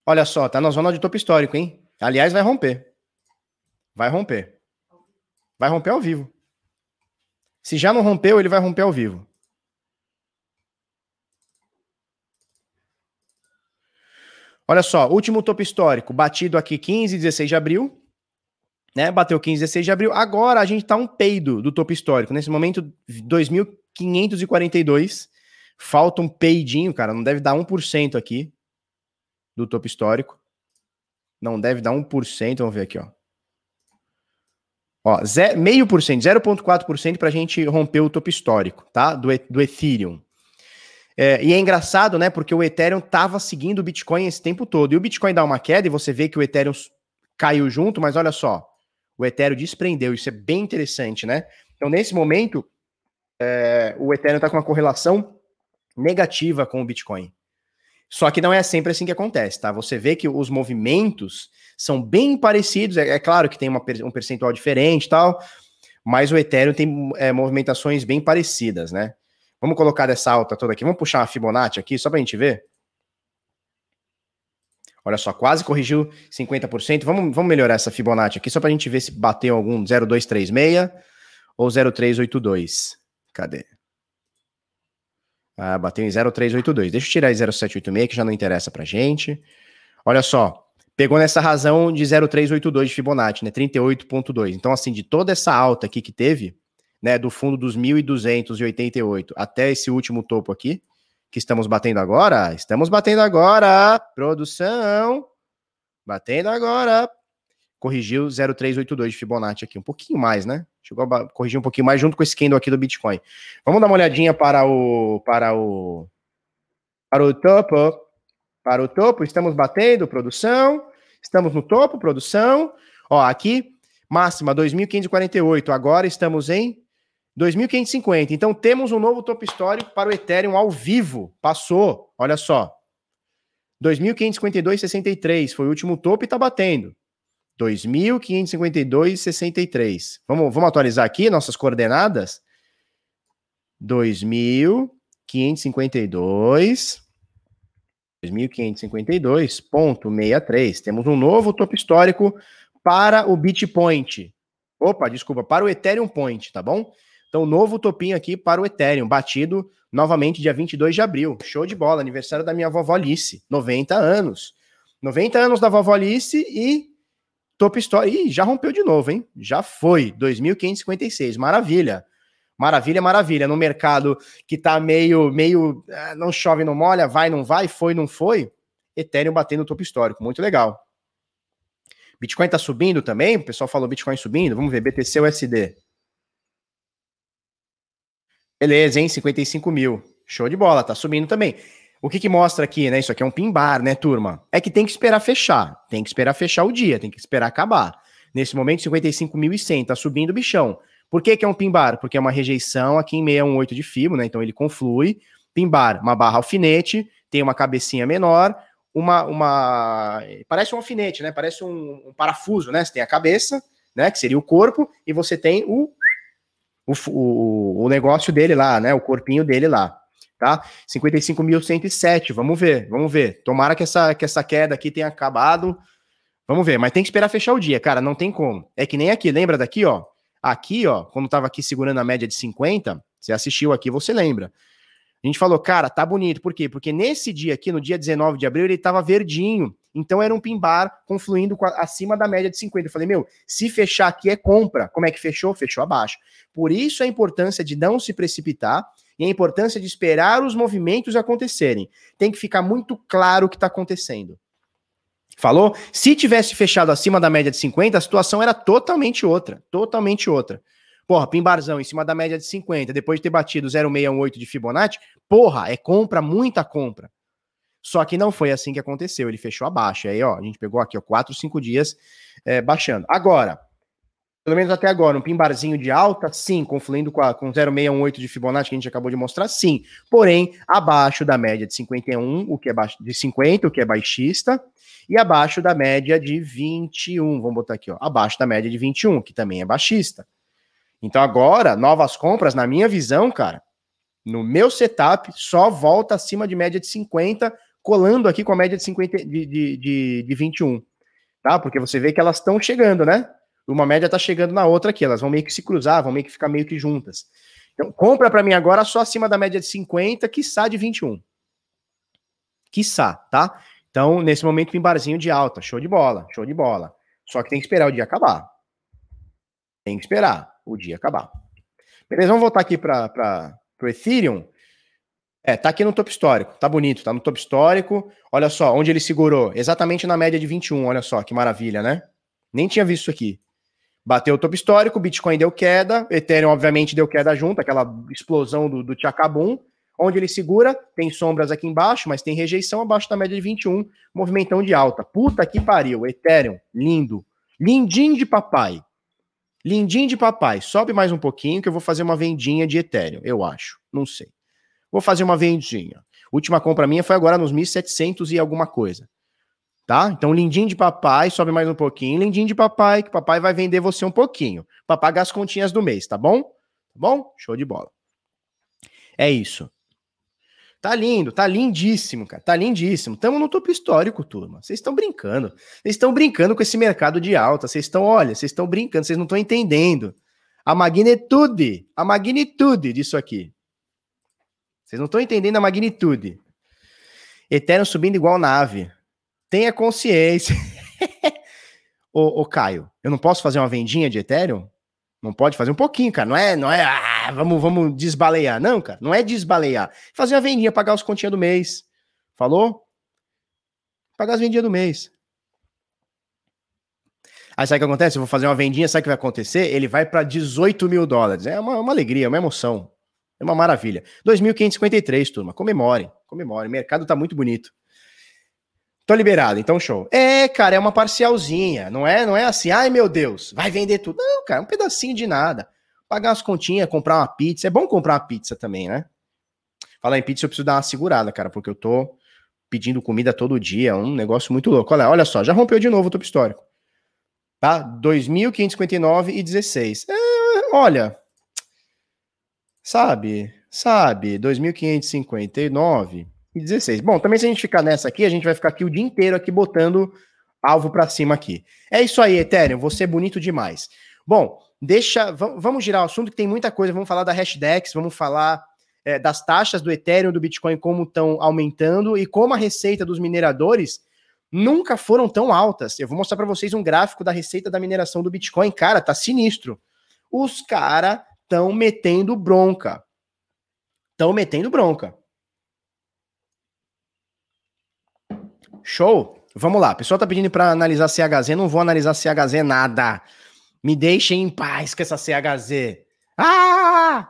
Olha só, tá na zona de topo histórico, hein? Aliás, vai romper. Vai romper. Vai romper ao vivo. Se já não rompeu, ele vai romper ao vivo. Olha só, último topo histórico, batido aqui 15 e 16 de abril, né? Bateu 15 e 16 de abril. Agora a gente tá um peido do topo histórico. Nesse momento, 2.542. Falta um peidinho, cara. Não deve dar 1% aqui do topo histórico. Não deve dar 1%. Vamos ver aqui, ó. Ó, meio por cento, 0,4% para a gente romper o topo histórico, tá? Do, do Ethereum. É, e é engraçado, né? Porque o Ethereum tava seguindo o Bitcoin esse tempo todo. E o Bitcoin dá uma queda e você vê que o Ethereum caiu junto, mas olha só, o Ethereum desprendeu. Isso é bem interessante, né? Então, nesse momento, é, o Ethereum está com uma correlação negativa com o Bitcoin. Só que não é sempre assim que acontece, tá? Você vê que os movimentos são bem parecidos, é, é claro que tem uma, um percentual diferente e tal, mas o Ethereum tem é, movimentações bem parecidas, né? Vamos colocar essa alta toda aqui, vamos puxar uma Fibonacci aqui, só pra gente ver. Olha só, quase corrigiu 50%. Vamos, vamos melhorar essa Fibonacci aqui, só pra gente ver se bateu algum 0236 ou 0382. Cadê? Ah, bateu em 0,382. Deixa eu tirar 0,786, que já não interessa pra gente. Olha só, pegou nessa razão de 0,382 de Fibonacci, né? 38,2. Então, assim, de toda essa alta aqui que teve, né, do fundo dos 1.288 até esse último topo aqui, que estamos batendo agora, estamos batendo agora, produção, batendo agora, corrigiu 0,382 de Fibonacci aqui, um pouquinho mais, né? Chegou a corrigir um pouquinho mais junto com esse candle aqui do Bitcoin. Vamos dar uma olhadinha para o para o para o topo. Para o topo, estamos batendo produção. Estamos no topo, produção. Ó, aqui máxima 2548. Agora estamos em 2550. Então temos um novo topo histórico para o Ethereum ao vivo. Passou, olha só. 2552,63 foi o último topo e está batendo. 2.552,63. Vamos, vamos atualizar aqui nossas coordenadas? 2.552. 2.552.63. Temos um novo topo histórico para o Bitpoint. Opa, desculpa, para o Ethereum Point, tá bom? Então, novo topinho aqui para o Ethereum, batido novamente dia 22 de abril. Show de bola, aniversário da minha vovó Alice, 90 anos. 90 anos da vovó Alice e Top Story. Ih, já rompeu de novo, hein? Já foi. 2.556. Maravilha. Maravilha, maravilha. No mercado que tá meio, meio. Ah, não chove, não molha, vai, não vai, foi, não foi. Ethereum batendo o topo histórico. Muito legal. Bitcoin tá subindo também. O pessoal falou Bitcoin subindo. Vamos ver. BTC USD. Beleza, hein? 55 mil. Show de bola. Tá subindo também. O que, que mostra aqui, né? Isso aqui é um pin bar, né, turma? É que tem que esperar fechar. Tem que esperar fechar o dia, tem que esperar acabar. Nesse momento, 55.100, tá subindo o bichão. Por que, que é um pimbar? Porque é uma rejeição aqui em 618 de fibro, né? Então ele conflui. Pimbar, uma barra alfinete, tem uma cabecinha menor, uma. uma parece um alfinete, né? Parece um, um parafuso, né? Você tem a cabeça, né? Que seria o corpo, e você tem o, o, o, negócio dele lá, né? O corpinho dele lá tá? 55.107, vamos ver, vamos ver. Tomara que essa, que essa queda aqui tenha acabado. Vamos ver, mas tem que esperar fechar o dia, cara, não tem como. É que nem aqui, lembra daqui, ó? Aqui, ó, quando tava aqui segurando a média de 50, você assistiu aqui, você lembra. A gente falou, cara, tá bonito. Por quê? Porque nesse dia aqui, no dia 19 de abril, ele tava verdinho. Então era um pimbar confluindo a, acima da média de 50. Eu falei, meu, se fechar aqui é compra. Como é que fechou? Fechou abaixo. Por isso a importância de não se precipitar e a importância de esperar os movimentos acontecerem. Tem que ficar muito claro o que está acontecendo. Falou? Se tivesse fechado acima da média de 50, a situação era totalmente outra. Totalmente outra. Porra, pimbarzão em cima da média de 50, depois de ter batido 0,618 de Fibonacci, porra, é compra, muita compra. Só que não foi assim que aconteceu, ele fechou abaixo. Aí, ó, a gente pegou aqui, ó, 4, 5 dias é, baixando. Agora, pelo menos até agora, um pimbarzinho de alta, sim, confluindo com, a, com 0,618 de Fibonacci que a gente acabou de mostrar, sim. Porém, abaixo da média de 51, o que é baixo, de 50, o que é baixista, e abaixo da média de 21. Vamos botar aqui, ó, abaixo da média de 21, que também é baixista. Então agora, novas compras, na minha visão, cara, no meu setup, só volta acima de média de 50, colando aqui com a média de 50 de, de, de, de 21. Tá? Porque você vê que elas estão chegando, né? uma média está chegando na outra aqui, elas vão meio que se cruzar, vão meio que ficar meio que juntas. Então, compra para mim agora só acima da média de 50, quiçá de 21. Quiçá, tá? Então, nesse momento, pimbarzinho de alta, show de bola, show de bola. Só que tem que esperar o dia acabar. Tem que esperar o dia acabar. Beleza, vamos voltar aqui para o Ethereum. É, tá aqui no topo histórico, tá bonito, tá no topo histórico. Olha só, onde ele segurou, exatamente na média de 21, olha só, que maravilha, né? Nem tinha visto isso aqui. Bateu o topo histórico, Bitcoin deu queda, Ethereum, obviamente, deu queda junto, aquela explosão do, do Tchacabum. Onde ele segura, tem sombras aqui embaixo, mas tem rejeição abaixo da média de 21, movimentão de alta. Puta que pariu, Ethereum, lindo. Lindinho de papai. Lindinho de papai. Sobe mais um pouquinho que eu vou fazer uma vendinha de Ethereum, eu acho. Não sei. Vou fazer uma vendinha. Última compra minha foi agora nos 1.700 e alguma coisa tá? Então, lindinho de papai, sobe mais um pouquinho. Lindinho de papai, que papai vai vender você um pouquinho, para pagar as continhas do mês, tá bom? Tá bom? Show de bola. É isso. Tá lindo, tá lindíssimo, cara. Tá lindíssimo. Tamo no topo histórico, turma. Vocês estão brincando. Vocês estão brincando com esse mercado de alta. Vocês estão, olha, vocês estão brincando, vocês não estão entendendo. A magnitude, a magnitude disso aqui. Vocês não estão entendendo a magnitude. Eterno subindo igual nave. Tenha consciência. ô, ô, Caio, eu não posso fazer uma vendinha de Ethereum? Não pode fazer um pouquinho, cara. Não é, não é, ah, vamos, vamos desbalear. Não, cara, não é desbalear. Fazer uma vendinha, pagar os continhas do mês. Falou? Pagar as vendinhas do mês. Aí sabe o que acontece? Eu vou fazer uma vendinha, sabe o que vai acontecer? Ele vai para 18 mil dólares. É uma, uma alegria, uma emoção. É uma maravilha. 2.553, turma. Comemore, comemore. O mercado tá muito bonito. Tô liberado, então show. É, cara, é uma parcialzinha, não é, não é assim, ai meu Deus, vai vender tudo. Não, cara, é um pedacinho de nada. Pagar as continhas, comprar uma pizza, é bom comprar uma pizza também, né? Falar em pizza, eu preciso dar uma segurada, cara, porque eu tô pedindo comida todo dia, é um negócio muito louco. Olha, olha só, já rompeu de novo o topo histórico. Tá? 2.559 e 16. É, olha, sabe, sabe, 2.559 e 16. Bom, também se a gente ficar nessa aqui, a gente vai ficar aqui o dia inteiro aqui botando alvo para cima aqui. É isso aí, Ethereum, você é bonito demais. Bom, deixa, vamos girar o assunto que tem muita coisa, vamos falar da Hashdex, vamos falar é, das taxas do Ethereum, do Bitcoin, como estão aumentando e como a receita dos mineradores nunca foram tão altas. Eu vou mostrar para vocês um gráfico da receita da mineração do Bitcoin. Cara, tá sinistro. Os caras estão metendo bronca. Estão metendo bronca. Show? Vamos lá. O pessoal tá pedindo para analisar CHZ. Não vou analisar CHZ nada. Me deixem em paz com essa CHZ. Ah!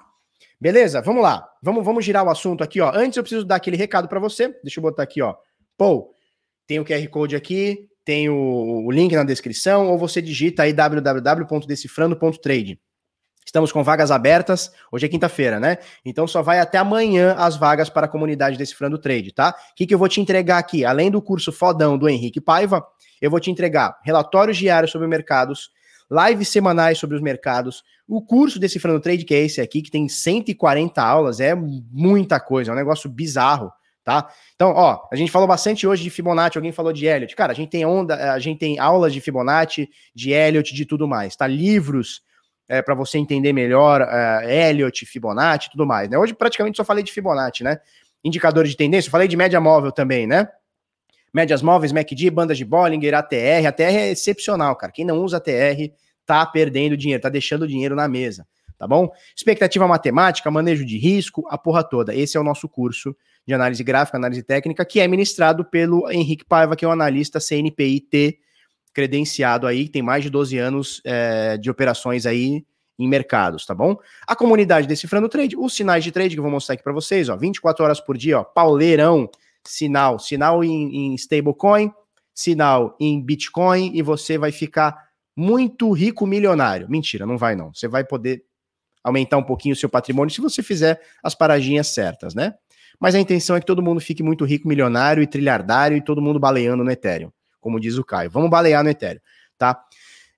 Beleza? Vamos lá. Vamos, vamos girar o assunto aqui, ó. Antes eu preciso dar aquele recado para você. Deixa eu botar aqui, ó. Pô, tem o QR Code aqui. tem o, o link na descrição, ou você digita aí www.decifrando.trade. Estamos com vagas abertas. Hoje é quinta-feira, né? Então só vai até amanhã as vagas para a comunidade Decifrando Trade, tá? O que, que eu vou te entregar aqui? Além do curso fodão do Henrique Paiva, eu vou te entregar relatórios diários sobre mercados, lives semanais sobre os mercados, o curso Decifrando Trade, que é esse aqui, que tem 140 aulas, é muita coisa, é um negócio bizarro tá? Então, ó, a gente falou bastante hoje de Fibonacci, alguém falou de Elliott. Cara, a gente tem onda, a gente tem aulas de Fibonacci, de Elliott, de tudo mais, tá? Livros é, para você entender melhor é, Elliott, Fibonacci, tudo mais, né? Hoje praticamente só falei de Fibonacci, né? Indicadores de tendência, falei de média móvel também, né? Médias móveis, MACD, bandas de Bollinger, ATR. ATR é excepcional, cara. Quem não usa ATR tá perdendo dinheiro, tá deixando dinheiro na mesa, tá bom? Expectativa matemática, manejo de risco, a porra toda. Esse é o nosso curso de análise gráfica, análise técnica, que é ministrado pelo Henrique Paiva, que é um analista CNPIT credenciado aí, tem mais de 12 anos é, de operações aí em mercados, tá bom? A comunidade Decifrando Trade, os sinais de trade que eu vou mostrar aqui para vocês, ó, 24 horas por dia, ó, pauleirão, sinal, sinal em, em stablecoin, sinal em Bitcoin e você vai ficar muito rico milionário. Mentira, não vai não. Você vai poder aumentar um pouquinho o seu patrimônio se você fizer as paradinhas certas, né? mas a intenção é que todo mundo fique muito rico, milionário e trilhardário e todo mundo baleando no Ethereum, como diz o Caio. Vamos balear no Ethereum, tá?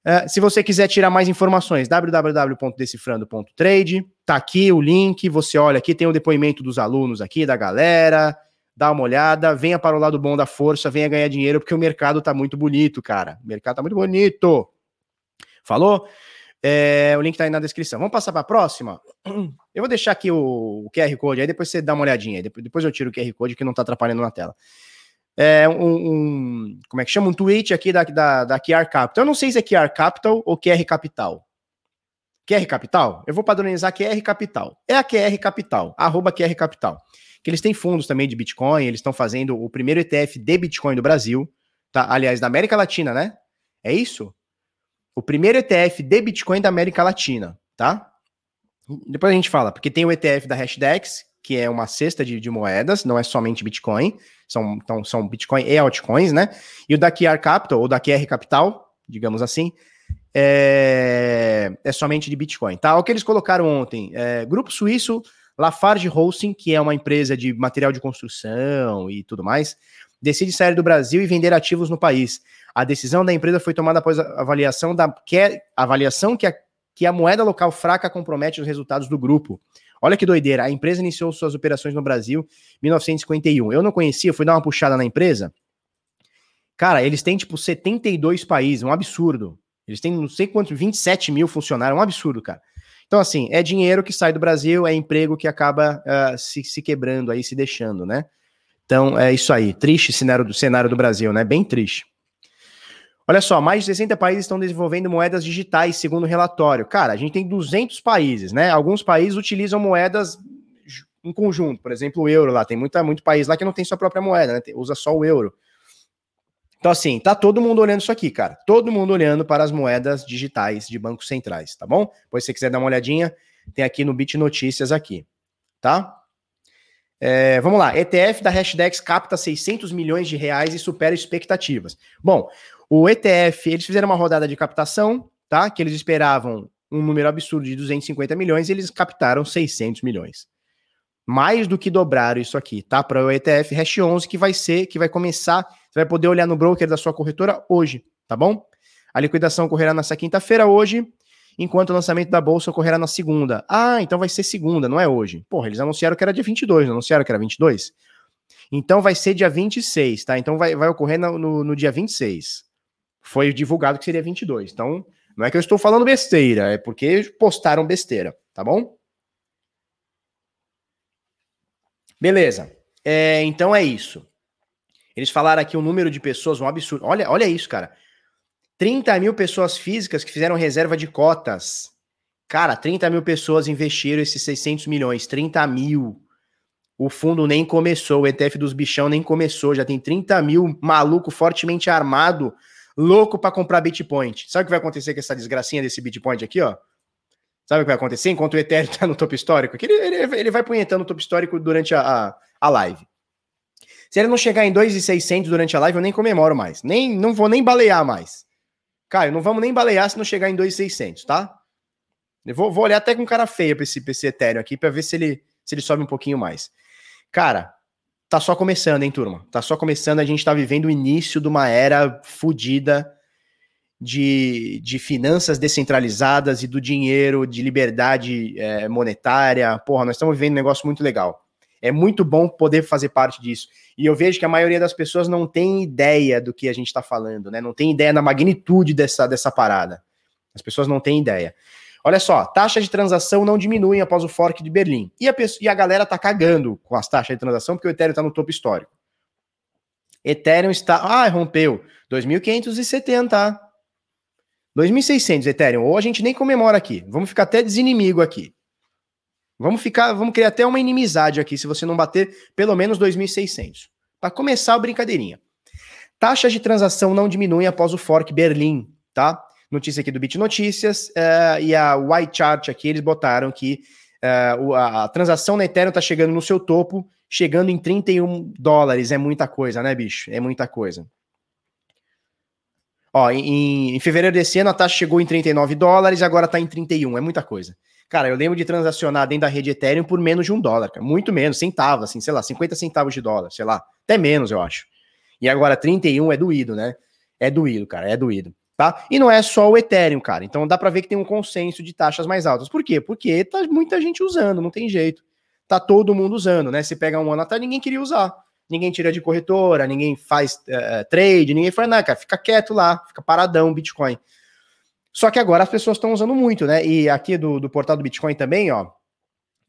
Uh, se você quiser tirar mais informações, www.decifrando.trade, tá aqui o link, você olha aqui, tem o depoimento dos alunos aqui, da galera, dá uma olhada, venha para o lado bom da força, venha ganhar dinheiro, porque o mercado tá muito bonito, cara. O mercado tá muito bonito. Falou? É, o link está aí na descrição. Vamos passar para a próxima? Eu vou deixar aqui o, o, QR Code, aí depois você dá uma olhadinha. Depois, eu tiro o QR Code que não está atrapalhando na tela. É um, um, Como é que chama? Um tweet aqui da, da, da QR Capital. Eu não sei se é QR Capital ou QR Capital. QR Capital? Eu vou padronizar QR Capital. É a QR Capital, arroba QR Capital. Que eles têm fundos também de Bitcoin, eles estão fazendo o primeiro ETF de Bitcoin do Brasil. Tá? Aliás, da América Latina, né? É isso? o primeiro ETF de Bitcoin da América Latina, tá? Depois a gente fala, porque tem o ETF da Hashdex, que é uma cesta de, de moedas, não é somente Bitcoin, são, então, são Bitcoin e altcoins, né? E o da QR Capital, ou da QR Capital, digamos assim, é, é somente de Bitcoin, tá? O que eles colocaram ontem, é, grupo suíço Lafarge Hosting, que é uma empresa de material de construção e tudo mais, decide sair do Brasil e vender ativos no país. A decisão da empresa foi tomada após a avaliação da que, é, avaliação que a, que a moeda local fraca compromete os resultados do grupo. Olha que doideira, a empresa iniciou suas operações no Brasil em 1951. Eu não conhecia, fui dar uma puxada na empresa. Cara, eles têm tipo 72 países, um absurdo. Eles têm não sei quantos, 27 mil funcionários, um absurdo, cara. Então, assim, é dinheiro que sai do Brasil, é emprego que acaba uh, se, se quebrando aí, se deixando, né? Então, é isso aí. Triste cenário do cenário do Brasil, né? Bem triste. Olha só, mais de 60 países estão desenvolvendo moedas digitais, segundo o relatório. Cara, a gente tem 200 países, né? Alguns países utilizam moedas em conjunto, por exemplo, o euro lá. Tem muita, muito país lá que não tem sua própria moeda, né? Usa só o euro. Então, assim, tá todo mundo olhando isso aqui, cara. Todo mundo olhando para as moedas digitais de bancos centrais, tá bom? Pois se você quiser dar uma olhadinha, tem aqui no Bit Notícias aqui, tá? É, vamos lá, ETF da Hashdex capta 600 milhões de reais e supera expectativas. Bom, o ETF, eles fizeram uma rodada de captação, tá? Que eles esperavam um número absurdo de 250 milhões e eles captaram 600 milhões. Mais do que dobraram isso aqui, tá? Para o ETF Hash 11 que vai ser, que vai começar, você vai poder olhar no broker da sua corretora hoje, tá bom? A liquidação ocorrerá nessa quinta-feira hoje, enquanto o lançamento da bolsa ocorrerá na segunda. Ah, então vai ser segunda, não é hoje. Porra, eles anunciaram que era dia 22, não anunciaram que era 22? Então vai ser dia 26, tá? Então vai, vai ocorrer no, no, no dia 26 foi divulgado que seria 22. Então, não é que eu estou falando besteira, é porque postaram besteira, tá bom? Beleza. É, então é isso. Eles falaram aqui o número de pessoas, um absurdo. Olha, olha isso, cara. 30 mil pessoas físicas que fizeram reserva de cotas. Cara, 30 mil pessoas investiram esses 600 milhões. 30 mil. O fundo nem começou, o ETF dos bichão nem começou. Já tem 30 mil maluco fortemente armado louco para comprar Bitpoint. Sabe o que vai acontecer com essa desgracinha desse Bitpoint aqui, ó? Sabe o que vai acontecer enquanto o Ethereum tá no topo histórico? Que ele, ele, ele vai punhetando o topo histórico durante a, a, a live. Se ele não chegar em 2,600 durante a live, eu nem comemoro mais. Nem, não vou nem balear mais. Caio, não vamos nem balear se não chegar em 2,600, tá? Eu vou, vou olhar até com cara feia pra esse, pra esse Ethereum aqui pra ver se ele, se ele sobe um pouquinho mais. Cara, tá só começando, hein, turma? Tá só começando. A gente tá vivendo o início de uma era fodida de, de finanças descentralizadas e do dinheiro, de liberdade é, monetária. Porra, nós estamos vivendo um negócio muito legal. É muito bom poder fazer parte disso. E eu vejo que a maioria das pessoas não tem ideia do que a gente está falando, né? Não tem ideia da magnitude dessa, dessa parada. As pessoas não têm ideia. Olha só, taxa de transação não diminuem após o fork de Berlim. E a, pessoa, e a galera tá cagando com as taxas de transação porque o Ethereum está no topo histórico. Ethereum está. Ah, rompeu. 2.570. 2.600 Ethereum. Ou a gente nem comemora aqui. Vamos ficar até desinimigo aqui. Vamos ficar, vamos criar até uma inimizade aqui se você não bater pelo menos 2.600. Para começar a brincadeirinha. Taxas de transação não diminuem após o fork Berlim, tá? Notícia aqui do Bit Notícias uh, e a White Chart aqui eles botaram que uh, a, transação na Ethereum tá chegando no seu topo, chegando em 31 dólares. É muita coisa, né, bicho? É muita coisa. Ó, em, em, fevereiro desse ano a taxa chegou em 39 dólares, agora está em 31, é muita coisa. Cara, eu lembro de transacionar dentro da rede Ethereum por menos de um dólar, cara. muito menos, centavos, assim, sei lá, 50 centavos de dólar, sei lá, até menos, eu acho. E agora 31 é doído, né? É doído, cara, é doído. Tá? E não é só o Ethereum, cara. Então dá para ver que tem um consenso de taxas mais altas. Por quê? Porque tá muita gente usando, não tem jeito. Tá todo mundo usando, né? Se pega um ano atrás, ninguém queria usar ninguém tira de corretora, ninguém faz uh, trade, ninguém faz nada, cara, fica quieto lá, fica paradão o Bitcoin. Só que agora as pessoas estão usando muito, né? E aqui do, do portal do Bitcoin também, ó,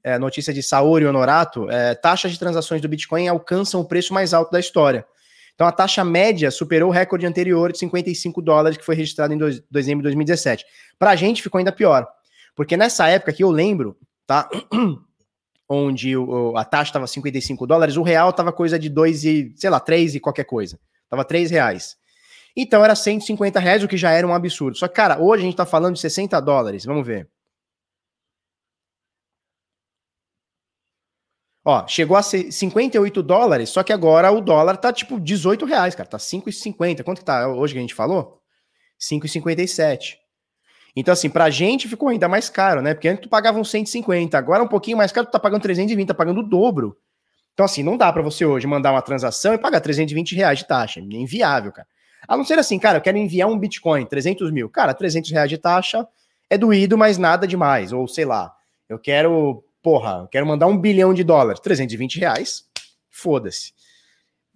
é, notícia de Saori Honorato, é, taxas de transações do Bitcoin alcançam o preço mais alto da história. Então a taxa média superou o recorde anterior de 55 dólares que foi registrado em dois, dezembro de 2017. Para a gente ficou ainda pior, porque nessa época que eu lembro, tá? onde o, a taxa estava 55 dólares, o real estava coisa de 2 e, sei lá, 3 e qualquer coisa. Tava 3 reais. Então era 150 reais, o que já era um absurdo. Só que, cara, hoje a gente tá falando de 60 dólares. Vamos ver. Ó, chegou a 58 dólares, só que agora o dólar tá tipo 18 reais, cara. Tá 5,50. Quanto que tá hoje que a gente falou? 5,57. Então, assim, pra gente ficou ainda mais caro, né? Porque antes tu pagava uns 150, agora um pouquinho mais caro, tu tá pagando 320, tá pagando o dobro. Então, assim, não dá para você hoje mandar uma transação e pagar 320 reais de taxa. É inviável, cara. A não ser assim, cara, eu quero enviar um Bitcoin, 300 mil. Cara, 300 reais de taxa é doído, mas nada demais. Ou sei lá, eu quero, porra, eu quero mandar um bilhão de dólares, 320 reais, foda-se.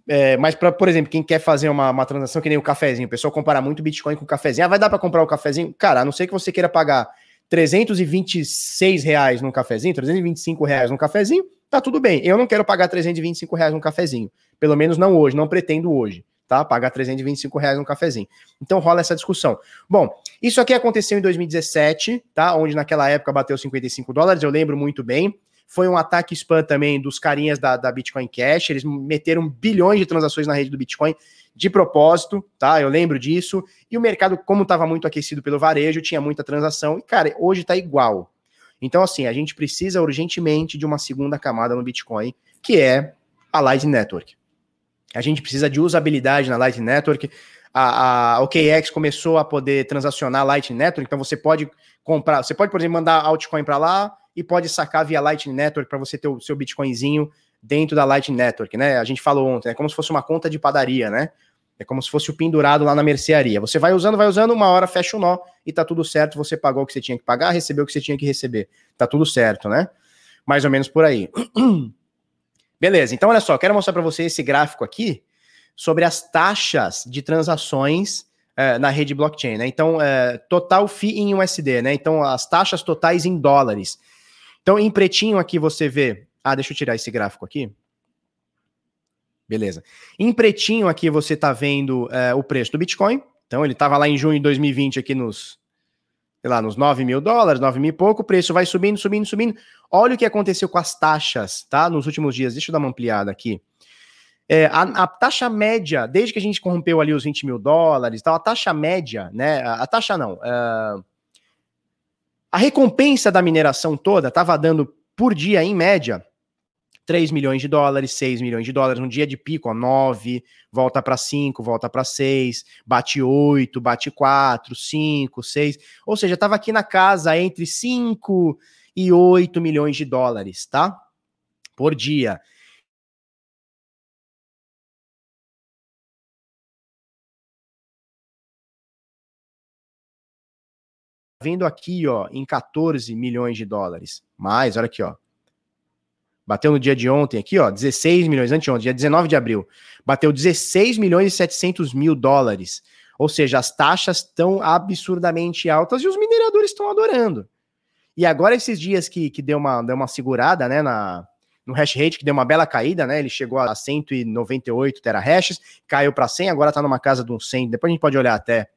É, mas, pra, por exemplo, quem quer fazer uma, uma transação que nem o cafezinho, o pessoal compara muito Bitcoin com o cafezinho. Ah, vai dar para comprar o cafezinho? Cara, a não ser que você queira pagar 326 reais num cafezinho, 325 reais num cafezinho, tá tudo bem. Eu não quero pagar 325 reais num cafezinho. Pelo menos não hoje, não pretendo hoje, tá? Pagar 325 reais num cafezinho. Então rola essa discussão. Bom, isso aqui aconteceu em 2017, tá? Onde naquela época bateu 55 dólares, eu lembro muito bem. Foi um ataque spam também dos carinhas da, da Bitcoin Cash. Eles meteram bilhões de transações na rede do Bitcoin de propósito, tá? Eu lembro disso. E o mercado, como estava muito aquecido pelo varejo, tinha muita transação. E, cara, hoje está igual. Então, assim, a gente precisa urgentemente de uma segunda camada no Bitcoin, que é a Lightning Network. A gente precisa de usabilidade na Lightning Network. A, a OKX começou a poder transacionar Lightning Network, então você pode comprar, você pode, por exemplo, mandar altcoin para lá, e pode sacar via Lightning Network para você ter o seu Bitcoinzinho dentro da Lightning Network, né? A gente falou ontem, é como se fosse uma conta de padaria, né? É como se fosse o pendurado lá na mercearia. Você vai usando, vai usando, uma hora fecha o nó e tá tudo certo. Você pagou o que você tinha que pagar, recebeu o que você tinha que receber. Tá tudo certo, né? Mais ou menos por aí. Beleza, então olha só, quero mostrar para você esse gráfico aqui sobre as taxas de transações é, na rede blockchain, né? Então, é, total FII em USD, né? Então, as taxas totais em dólares. Então, em pretinho aqui você vê. Ah, deixa eu tirar esse gráfico aqui. Beleza. Em pretinho aqui você está vendo é, o preço do Bitcoin. Então, ele estava lá em junho de 2020 aqui nos, sei lá, nos 9 mil dólares, 9 mil e pouco. O preço vai subindo, subindo, subindo. Olha o que aconteceu com as taxas, tá? Nos últimos dias. Deixa eu dar uma ampliada aqui. É, a, a, taxa média, desde que a gente corrompeu ali os 20 mil dólares, tal, a taxa média, né? A, a taxa não. Uh, a recompensa da mineração toda estava dando por dia, em média, 3 milhões de dólares, 6 milhões de dólares, um dia de pico, ó, 9, volta para 5, volta para 6, bate 8, bate 4, 5, 6, ou seja, estava aqui na casa entre 5 e 8 milhões de dólares, tá? Por dia. Vindo aqui, ó, em 14 milhões de dólares. Mais, olha aqui, ó. Bateu no dia de ontem aqui, ó, 16 milhões, anteontem, dia 19 de abril. Bateu 16 milhões e 700 mil dólares. Ou seja, as taxas estão absurdamente altas e os mineradores estão adorando. E agora, esses dias que, que deu, uma, deu uma segurada, né, na, no hash rate, que deu uma bela caída, né, ele chegou a 198 terahashes, caiu para 100, agora tá numa casa de uns 100, depois a gente pode olhar até,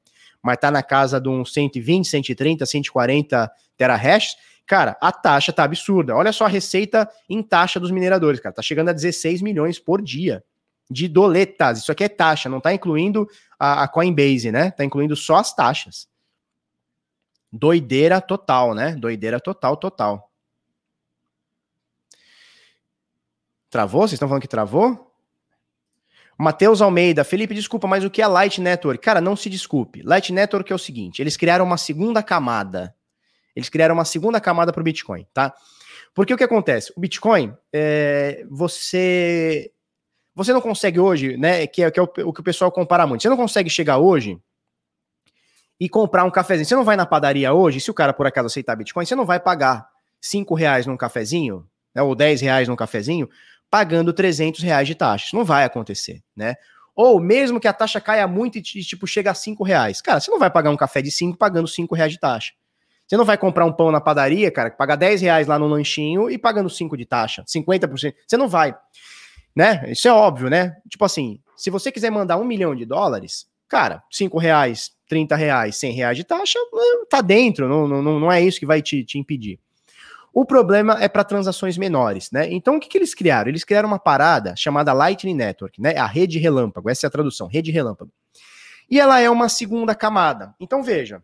mas tá na casa de uns 120, 130, 140 terahashes, Cara, a taxa tá absurda. Olha só a receita em taxa dos mineradores, cara. Tá chegando a 16 milhões por dia de doletas. Isso aqui é taxa, não tá incluindo a, a Coinbase, né? Tá incluindo só as taxas. Doideira total, né? Doideira total, total. Travou? Vocês estão falando que travou? Matheus Almeida, Felipe, desculpa, mas o que é Light Network? Cara, não se desculpe. Light Network é o seguinte: eles criaram uma segunda camada eles criaram uma segunda camada para o Bitcoin, tá? Porque o que acontece? O Bitcoin, é, você você não consegue hoje, né? Que é, que é o, o, que o pessoal compara muito. Você não consegue chegar hoje e comprar um cafezinho. Você não vai na padaria hoje, se o cara por acaso aceitar Bitcoin, você não vai pagar 5 reais num cafezinho, né, ou 10 reais num cafezinho, pagando 300 reais de taxa. Não vai acontecer, né? Ou mesmo que a taxa caia muito e, tipo, chega a 5 reais. Cara, você não vai pagar um café de 5 pagando 5 reais de taxa. Você não vai comprar um pão na padaria, cara, que paga 10 reais lá no lanchinho e pagando 5 de taxa, 50%. Você não vai. Né? Isso é óbvio, né? Tipo assim, se você quiser mandar um milhão de dólares, cara, 5 reais, 30 reais, 100 reais de taxa, eh, tá dentro, não, não, não é isso que vai te, te impedir. O problema é para transações menores, né? Então o que, que eles criaram? Eles criaram uma parada chamada Lightning Network, né? A rede relâmpago, essa é a tradução, rede relâmpago. E ela é uma segunda camada. Então veja,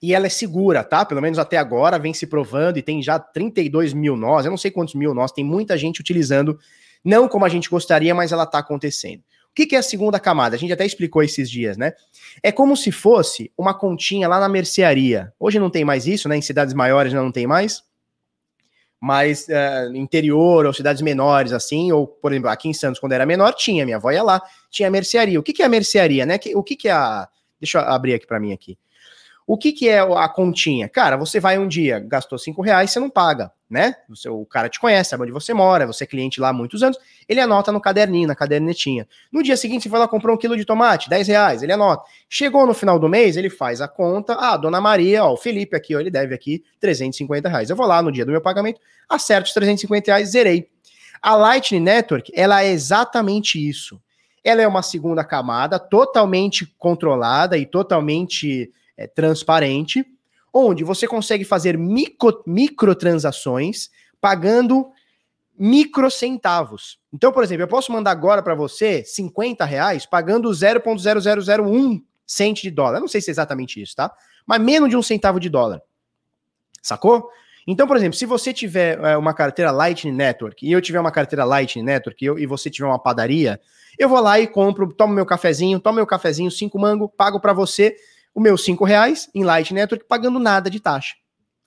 e ela é segura, tá? Pelo menos até agora vem se provando e tem já 32 mil nós, eu não sei quantos mil nós, tem muita gente utilizando, não como a gente gostaria, mas ela tá acontecendo. O que, que é a segunda camada? A gente até explicou esses dias, né? É como se fosse uma continha lá na mercearia. Hoje não tem mais isso, né? Em cidades maiores não tem mais. Mas uh, interior ou cidades menores, assim, ou, por exemplo, aqui em Santos, quando era menor, tinha, minha avó ia lá, tinha mercearia. O que, que é a mercearia, né? O que, que é a. Deixa eu abrir aqui para mim aqui. O que, que é a continha? Cara, você vai um dia, gastou cinco reais, você não paga, né? Você, o cara te conhece, sabe onde você mora, você é cliente lá há muitos anos, ele anota no caderninho, na cadernetinha. No dia seguinte, você vai lá comprar um quilo de tomate, 10 reais, ele anota. Chegou no final do mês, ele faz a conta, ah, dona Maria, ó, o Felipe aqui, ó, ele deve aqui 350 reais. Eu vou lá no dia do meu pagamento, acerto os 350 reais, zerei. A Lightning Network, ela é exatamente isso. Ela é uma segunda camada totalmente controlada e totalmente é, transparente, onde você consegue fazer micro, microtransações pagando microcentavos. Então, por exemplo, eu posso mandar agora para você 50 reais pagando 0,0001 cento de dólar. Eu não sei se é exatamente isso, tá? Mas menos de um centavo de dólar. Sacou? Então, por exemplo, se você tiver é, uma carteira Lightning Network e eu tiver uma carteira Lightning Network e, eu, e você tiver uma padaria, eu vou lá e compro, tomo meu cafezinho, tomo meu cafezinho, cinco mango, pago para você o meu cinco reais em Light Network pagando nada de taxa.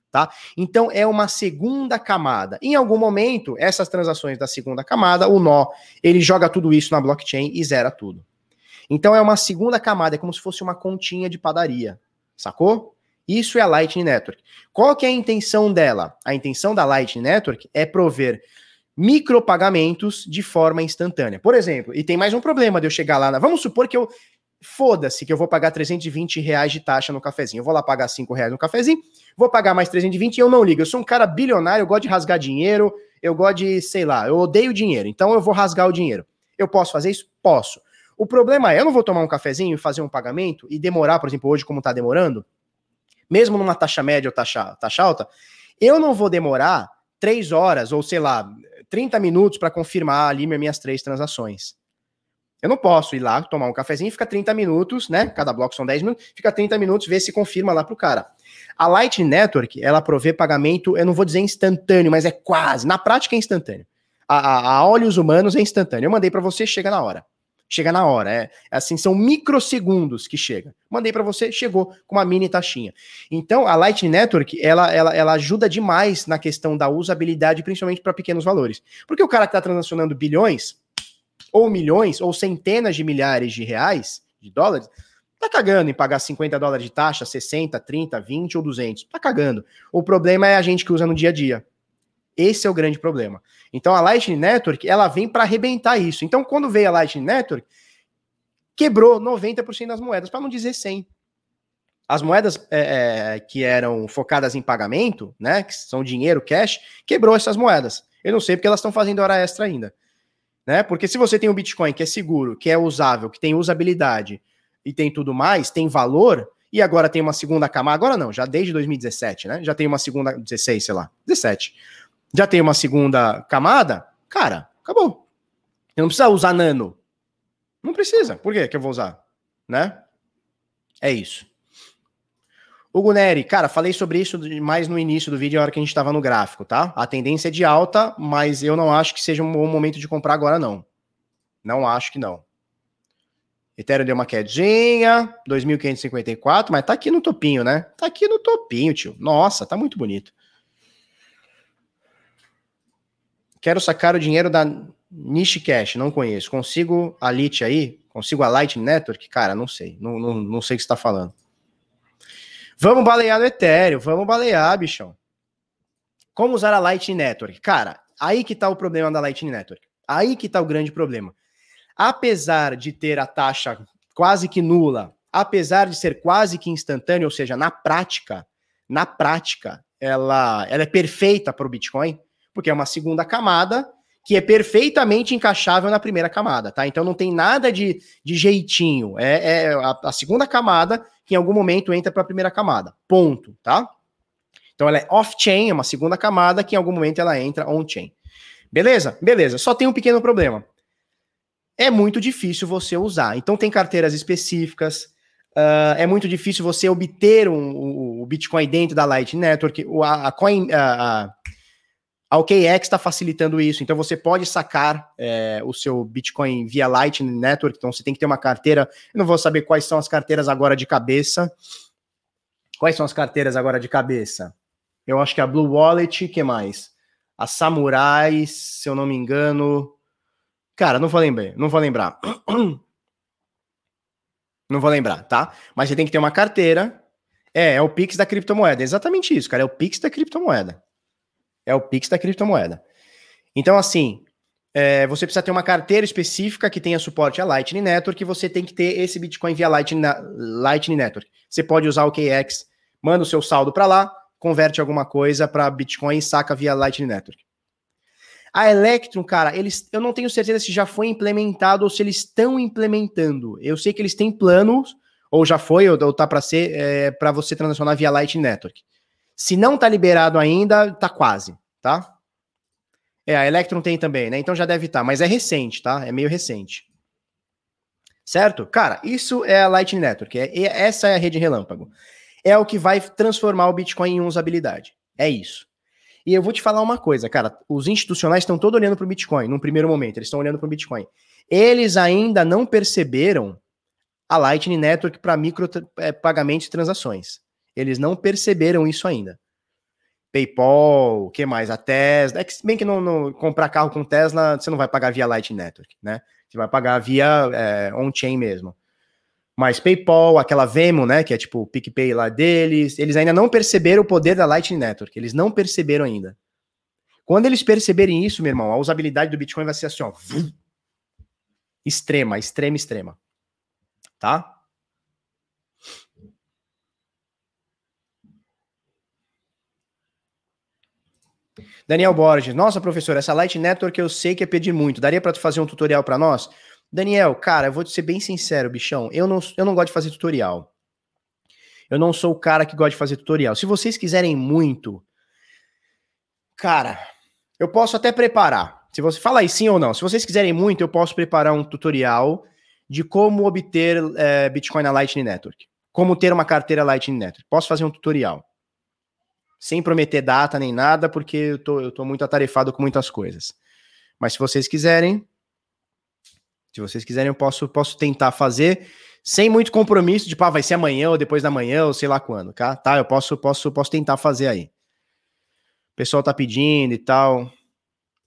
Tá? Então é uma segunda camada. Em algum momento, essas transações da segunda camada, o nó, ele joga tudo isso na blockchain e zera tudo. Então é uma segunda camada, é como se fosse uma continha de padaria, sacou? Isso é a Lightning Network. Qual que é a intenção dela? A intenção da Lightning Network é prover micropagamentos de forma instantânea. Por exemplo, e tem mais um problema de eu chegar lá na... Vamos supor que eu foda-se que eu vou pagar 320 reais de taxa no cafezinho. Eu vou lá pagar 5 reais no cafezinho, vou pagar mais 320 e eu não ligo. Eu sou um cara bilionário, eu gosto de rasgar dinheiro, eu gosto de, sei lá, eu odeio dinheiro, então eu vou rasgar o dinheiro. Eu posso fazer isso? Posso. O problema é, eu não vou tomar um cafezinho e fazer um pagamento e demorar, por exemplo, hoje como tá demorando, mesmo numa taxa média ou taxa, taxa alta, eu não vou demorar 3 horas ou, sei lá, 30 minutos para confirmar ali minhas três transações. Eu não posso ir lá tomar um cafezinho ficar 30 minutos, né? Cada bloco são 10 minutos, fica 30 minutos, ver se confirma lá pro cara. A Lightning Network, ela provê pagamento, eu não vou dizer instantâneo, mas é quase, na prática é instantâneo. a, a olhos humanos é instantâneo. Eu mandei para você, chega na hora. Chega na hora, é, é assim, são microsegundos que chega. Mandei para você, chegou com uma mini taxinha. Então, a Lightning Network, ela, ela, ela ajuda demais na questão da usabilidade, principalmente para pequenos valores. Porque o cara que está transacionando bilhões, ou milhões, ou centenas de milhares de reais, de dólares, tá cagando em pagar 50 dólares de taxa, 60, 30, 20 ou 200. Tá cagando. O problema é a gente que usa no dia a dia. Esse é o grande problema. Então a Lightning Network, ela vem para arrebentar isso. Então quando veio a Lightning Network, quebrou 90% das moedas, para não dizer 100. As moedas é, é, que eram focadas em pagamento, né, que são dinheiro, cash, quebrou essas moedas. Eu não sei porque elas estão fazendo hora extra ainda. Né? Porque se você tem um Bitcoin que é seguro, que é usável, que tem usabilidade e tem tudo mais, tem valor, e agora tem uma segunda camada, agora não, já desde 2017, né? Já tem uma segunda, 16, sei lá, 17 já tem uma segunda camada, cara, acabou. Eu não precisa usar nano. Não precisa. Por que que eu vou usar? Né? É isso. O Neri, cara, falei sobre isso mais no início do vídeo, na hora que a gente estava no gráfico, tá? A tendência é de alta, mas eu não acho que seja um bom momento de comprar agora, não. Não acho que não. Ethereum deu uma quedinha, 2.554, mas tá aqui no topinho, né? Tá aqui no topinho, tio. Nossa, tá muito bonito. Quero sacar o dinheiro da Niche Cash, não conheço. Consigo a Lite aí? Consigo a Lightning Network? Cara, não sei. Não, não, não sei o que você está falando. Vamos balear no Ethereum, vamos balear, bichão. Como usar a Lightning Network? Cara, aí que tá o problema da Lightning Network. Aí que tá o grande problema. Apesar de ter a taxa quase que nula, apesar de ser quase que instantânea, ou seja, na prática, na prática, ela, ela é perfeita para o Bitcoin porque é uma segunda camada que é perfeitamente encaixável na primeira camada, tá? Então não tem nada de, de jeitinho. É, é a, a, segunda camada que em algum momento entra para a primeira camada. Ponto, tá? Então ela é off-chain, é uma segunda camada que em algum momento ela entra on-chain. Beleza? Beleza. Só tem um pequeno problema. É muito difícil você usar. Então tem carteiras específicas. Uh, é muito difícil você obter um, o, o Bitcoin dentro da Lightning Network. A, a coin, a OKEx está facilitando isso, então você pode sacar é, o seu Bitcoin via Lightning Network, então você tem que ter uma carteira. Eu não vou saber quais são as carteiras agora de cabeça. Quais são as carteiras agora de cabeça? Eu acho que a Blue Wallet, que mais? A Samurai, se eu não me engano. Cara, não vou lembrar, não vou lembrar. Não vou lembrar, tá? Mas você tem que ter uma carteira. É, é o Pix da criptomoeda. É exatamente isso, cara. É o Pix da criptomoeda. É o Pix da criptomoeda. Então, assim, é, você precisa ter uma carteira específica que tenha suporte a Lightning Network, e você tem que ter esse Bitcoin via Lightning, Lightning Network. Você pode usar o KX, manda o seu saldo para lá, converte alguma coisa para Bitcoin e saca via Lightning Network. A Electrum, cara, eles, eu não tenho certeza se já foi implementado ou se eles estão implementando. Eu sei que eles têm planos, ou já foi, ou, ou tá para ser, é, para você transacionar via Lightning Network. Se não tá liberado ainda, tá quase, tá? É, a Electron tem também, né? Então já deve estar, tá, mas é recente, tá? É meio recente. Certo? Cara, isso é a Lightning Network. É, essa é a rede relâmpago. É o que vai transformar o Bitcoin em usabilidade. É isso. E eu vou te falar uma coisa, cara. Os institucionais estão todos olhando para o Bitcoin, num primeiro momento. Eles estão olhando para o Bitcoin. Eles ainda não perceberam a Lightning Network para micro é, pagamentos e transações. Eles não perceberam isso ainda. PayPal, o que mais? A Tesla. É que bem que não, não, comprar carro com Tesla, você não vai pagar via Lightning Network, né? Você vai pagar via é, on-chain mesmo. Mas PayPal, aquela Venmo, né, que é tipo o PicPay lá deles, eles ainda não perceberam o poder da Lightning Network. Eles não perceberam ainda. Quando eles perceberem isso, meu irmão, a usabilidade do Bitcoin vai ser assim, ó, extrema, extrema, extrema. Tá? Daniel Borges, nossa professor, essa Light Network eu sei que é pedir muito. Daria para tu fazer um tutorial para nós? Daniel, cara, eu vou te ser bem sincero, bichão. Eu não, eu não gosto de fazer tutorial. Eu não sou o cara que gosta de fazer tutorial. Se vocês quiserem muito, cara, eu posso até preparar. Se você fala aí sim ou não. Se vocês quiserem muito, eu posso preparar um tutorial de como obter é, Bitcoin na Lightning Network. Como ter uma carteira Lightning Network. Posso fazer um tutorial sem prometer data nem nada, porque eu tô, eu tô muito atarefado com muitas coisas. Mas se vocês quiserem, se vocês quiserem, eu posso, posso tentar fazer sem muito compromisso de, pá, vai ser amanhã ou depois da manhã ou sei lá quando, tá? Tá, eu posso, posso, posso tentar fazer aí. O pessoal tá pedindo e tal.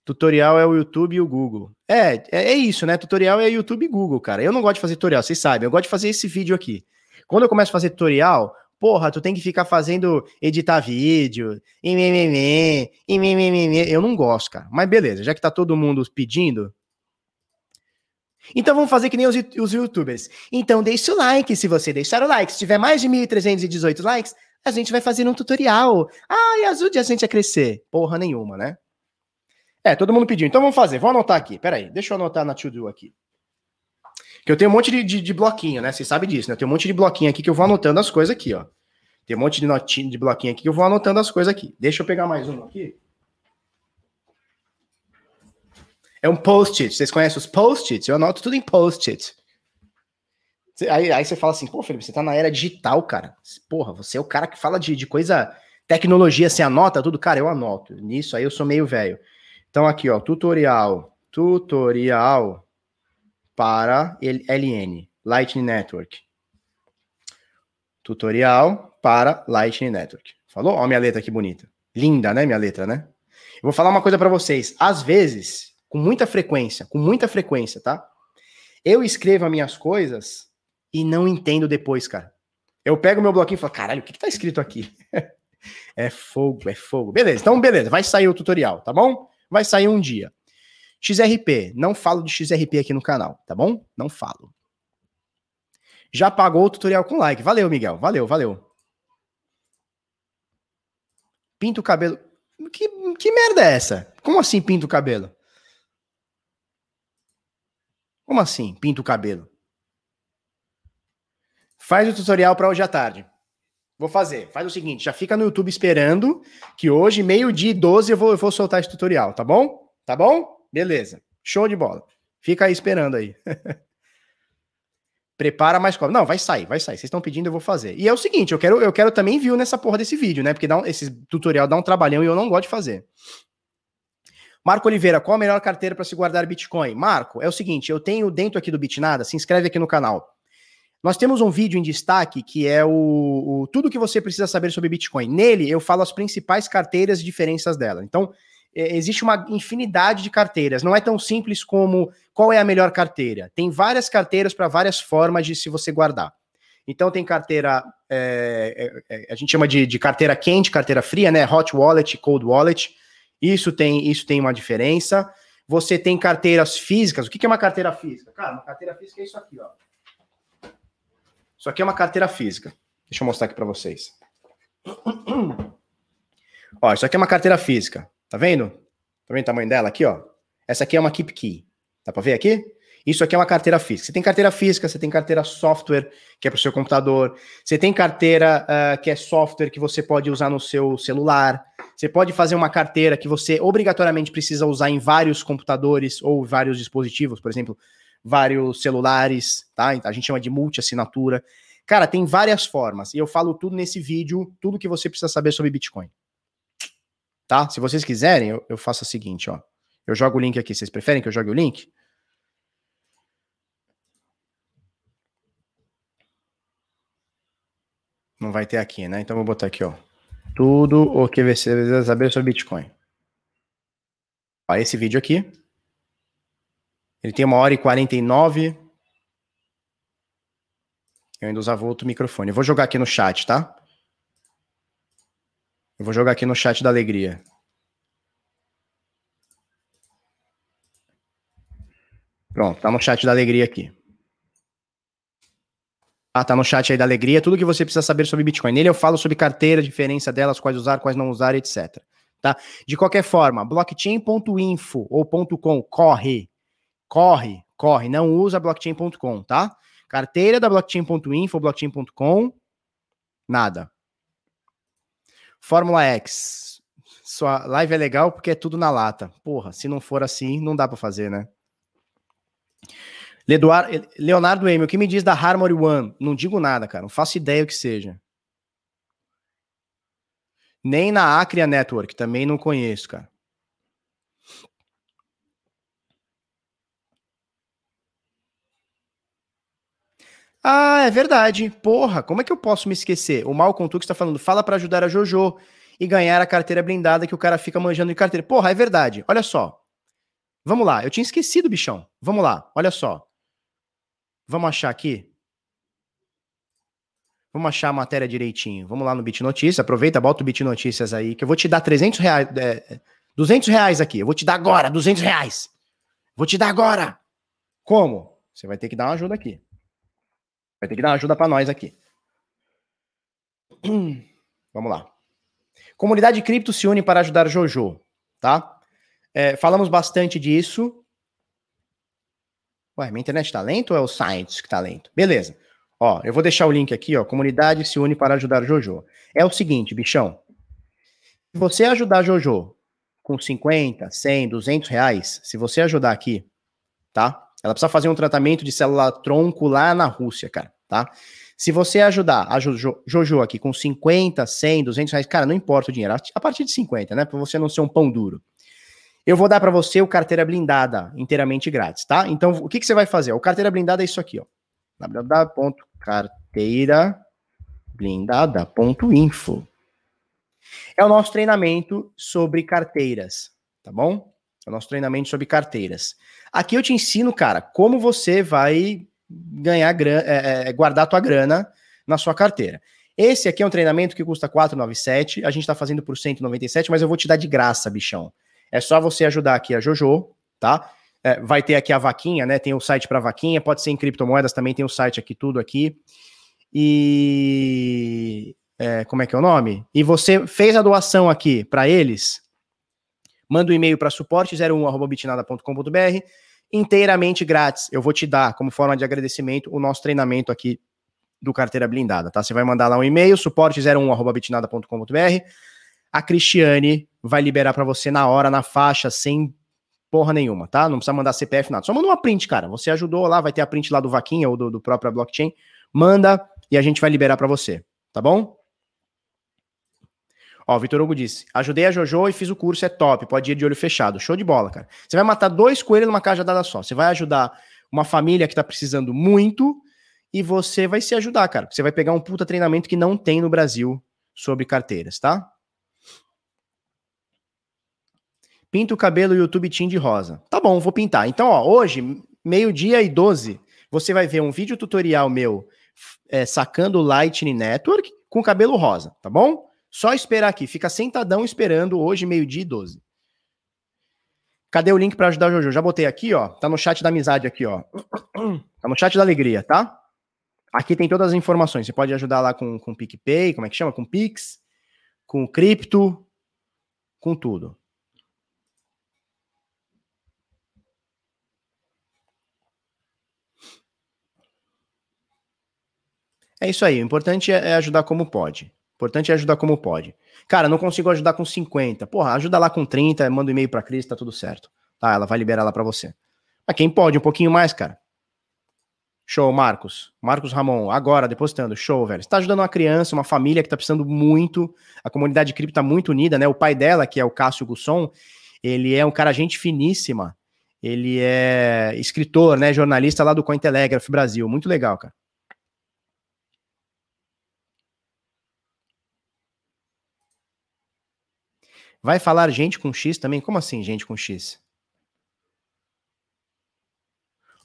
Tutorial é o YouTube e o Google. É, é, é isso, né? Tutorial é YouTube e Google, cara. Eu não gosto de fazer tutorial, vocês sabem. Eu gosto de fazer esse vídeo aqui. Quando eu começo a fazer tutorial, porra, tu tem que ficar fazendo editar vídeo, eu não gosto, cara. Mas beleza, já que tá todo mundo pedindo, então vamos fazer que nem os, os youtubers. Então deixa o like se você deixar o like. Se tiver mais de 1.318 likes, a gente vai fazer um tutorial. Ah, e ajude a gente a crescer. Porra nenhuma, né? É, todo mundo pediu. Então vamos fazer. Vou anotar aqui. Peraí, deixa eu anotar na to-do aqui. Que eu tenho um monte de, de, de, bloquinho, né? Vocês sabem disso, né? Eu tenho um monte de bloquinho aqui que eu vou anotando as coisas aqui, ó. Tem um monte de notinha de bloquinho aqui que eu vou anotando as coisas aqui. Deixa eu pegar mais um aqui. É um post-it. Vocês conhecem os post-its? Eu anoto tudo em post-it. Aí, aí você fala assim, pô, Felipe, você tá na era digital, cara. Porra, você é o cara que fala de, de coisa, tecnologia, você anota tudo? Cara, eu anoto. Nisso aí eu sou meio velho. Então aqui, ó, tutorial. Tutorial para LN, Lightning Network. Tutorial para Lightning Network. Falou? Ó, minha letra que bonita. Linda, né, minha letra, né? Eu vou falar uma coisa para vocês. Às vezes, com muita frequência, com muita frequência, tá? Eu escrevo as minhas coisas e não entendo depois, cara. Eu pego meu bloquinho e falo, caralho, o que, que tá escrito aqui? é fogo, é fogo. Beleza, então beleza, vai sair o tutorial, tá bom? Vai sair um dia. XRP, não falo de XRP aqui no canal, tá bom? Não falo. Já pagou o tutorial com like. Valeu, Miguel. Valeu, valeu. Pinta o cabelo. Que, que merda é essa? Como assim pinta o cabelo? Como assim? Pinta o cabelo. Faz o tutorial para hoje à tarde. Vou fazer. Faz o seguinte, já fica no YouTube esperando que hoje, meio-dia e 12, eu vou, eu vou soltar esse tutorial, tá bom? Tá bom? Beleza. Show de bola. Fica aí esperando aí. Prepara mais cobra. Não, vai sair, vai sair. Vocês estão pedindo, eu vou fazer. E é o seguinte, eu quero, eu quero também view nessa porra desse vídeo, né? Porque dá um, esse tutorial dá um trabalhão e eu não gosto de fazer. Marco Oliveira, qual a melhor carteira para se guardar Bitcoin? Marco, é o seguinte, eu tenho dentro aqui do Bitnada, se inscreve aqui no canal. Nós temos um vídeo em destaque que é o, o, tudo que você precisa saber sobre Bitcoin. Nele eu falo as principais carteiras e diferenças dela. Então, existe uma infinidade de carteiras. Não é tão simples como qual é a melhor carteira. Tem várias carteiras para várias formas de se você guardar. Então tem carteira, é, é, é, a gente chama de, de carteira quente, carteira fria, né? Hot wallet, cold wallet. Isso tem, isso tem uma diferença. Você tem carteiras físicas. O que é uma carteira física? Cara, uma carteira física é isso aqui, ó. Isso aqui é uma carteira física. Deixa eu mostrar aqui para vocês. ó, isso aqui é uma carteira física. Tá vendo? Tá vendo o tamanho dela aqui, ó? Essa aqui é uma Keep Key. Dá para ver aqui? Isso aqui é uma carteira física. Você tem carteira física, você tem carteira software, que é para o seu computador. Você tem carteira uh, que é software que você pode usar no seu celular. Você pode fazer uma carteira que você obrigatoriamente precisa usar em vários computadores ou vários dispositivos, por exemplo, vários celulares, tá? A gente chama de multi-assinatura. Cara, tem várias formas. E eu falo tudo nesse vídeo, tudo que você precisa saber sobre Bitcoin. Tá? Se vocês quiserem, eu, eu faço o seguinte, ó. Eu jogo o link aqui. Vocês preferem que eu jogue o link? Não vai ter aqui, né? Então vou botar aqui, ó. Tudo o que você precisa saber sobre Bitcoin. Ó, esse vídeo aqui. Ele tem uma hora e 49. Eu ainda usava outro microfone. Eu vou jogar aqui no chat, tá? Eu vou jogar aqui no chat da alegria. Pronto, tá no chat da alegria aqui. Ah, tá no chat aí da Alegria, tudo que você precisa saber sobre Bitcoin. Nele eu falo sobre carteira, diferença delas, quais usar, quais não usar, etc. Tá? De qualquer forma, blockchain.info ou .com, corre, corre, corre, não usa blockchain.com, tá? Carteira da blockchain.info, blockchain.com, nada. Fórmula X, sua live é legal porque é tudo na lata. Porra, se não for assim, não dá para fazer, né? Leonardo Emil, o que me diz da Harmony One? Não digo nada, cara. Não faço ideia o que seja. Nem na Acria Network, também não conheço, cara. Ah, é verdade. Porra, como é que eu posso me esquecer? O Malcolm Tux está falando, fala para ajudar a Jojo e ganhar a carteira blindada que o cara fica manjando de carteira. Porra, é verdade. Olha só. Vamos lá, eu tinha esquecido, bichão. Vamos lá, olha só. Vamos achar aqui. Vamos achar a matéria direitinho. Vamos lá no Bit Notícias. Aproveita, bota o Bit Notícias aí, que eu vou te dar 300 reais. É, 200 reais aqui. Eu vou te dar agora, 200 reais. Vou te dar agora. Como? Você vai ter que dar uma ajuda aqui. Vai ter que dar uma ajuda para nós aqui. Vamos lá. Comunidade cripto se une para ajudar Jojo, tá? É, falamos bastante disso. Ué, minha internet tá lento ou é o Science que tá lento? Beleza. Ó, eu vou deixar o link aqui, ó. Comunidade se une para ajudar Jojo. É o seguinte, bichão. Se você ajudar Jojo com 50, 100, 200 reais, se você ajudar aqui, tá? Ela precisa fazer um tratamento de célula tronco lá na Rússia, cara, tá? Se você ajudar a Jojo, Jojo aqui com 50, 100, 200 reais, cara, não importa o dinheiro, a partir de 50, né? Para você não ser um pão duro. Eu vou dar para você o carteira blindada inteiramente grátis, tá? Então, o que, que você vai fazer? O carteira blindada é isso aqui, ó. www.carteirablindada.info. É o nosso treinamento sobre carteiras, tá bom? É o nosso treinamento sobre carteiras. Aqui eu te ensino, cara, como você vai ganhar grana, é, é, guardar tua grana na sua carteira. Esse aqui é um treinamento que custa 497, a gente tá fazendo por 197, mas eu vou te dar de graça, bichão. É só você ajudar aqui a Jojo, tá? É, vai ter aqui a vaquinha, né? Tem o site para vaquinha, pode ser em criptomoedas também, tem o site aqui, tudo aqui. E é, como é que é o nome? E você fez a doação aqui para eles, manda um e-mail para suporte01@bitnada.com.br, inteiramente grátis. Eu vou te dar como forma de agradecimento o nosso treinamento aqui do carteira blindada, tá? Você vai mandar lá um e-mail suporte01@bitnada.com.br. A Cristiane vai liberar para você na hora, na faixa, sem porra nenhuma, tá? Não precisa mandar CPF, nada. Só manda uma print, cara. Você ajudou lá, vai ter a print lá do Vaquinha ou do, do próprio blockchain. Manda e a gente vai liberar para você, tá bom? Ó, Vitor Hugo disse: ajudei a Jojo e fiz o curso, é top, pode ir de olho fechado. Show de bola, cara. Você vai matar dois coelhos numa cajadada só. Você vai ajudar uma família que tá precisando muito e você vai se ajudar, cara. Você vai pegar um puta treinamento que não tem no Brasil sobre carteiras, tá? Pinta o cabelo YouTube Team de rosa. Tá bom, vou pintar. Então, ó, hoje, meio-dia e 12, você vai ver um vídeo tutorial meu é, sacando o Lightning Network com cabelo rosa, tá bom? Só esperar aqui. Fica sentadão esperando hoje, meio-dia e 12. Cadê o link para ajudar o Jojo? Já botei aqui, ó. Tá no chat da amizade aqui, ó. Tá no chat da alegria, tá? Aqui tem todas as informações. Você pode ajudar lá com, com PicPay, como é que chama? Com Pix, com cripto, com tudo. É isso aí. O importante é, é ajudar como pode. Importante é ajudar como pode. Cara, não consigo ajudar com 50. Porra, ajuda lá com 30, manda um e-mail pra Cris, tá tudo certo. Tá, ela vai liberar lá pra você. Mas quem pode, um pouquinho mais, cara. Show, Marcos. Marcos Ramon, agora, depositando. Show, velho. Você tá ajudando uma criança, uma família que tá precisando muito. A comunidade cripto tá muito unida, né? O pai dela, que é o Cássio Gusson, ele é um cara gente finíssima. Ele é escritor, né? Jornalista lá do Cointelegraph Brasil. Muito legal, cara. Vai falar gente com X também? Como assim, gente com X?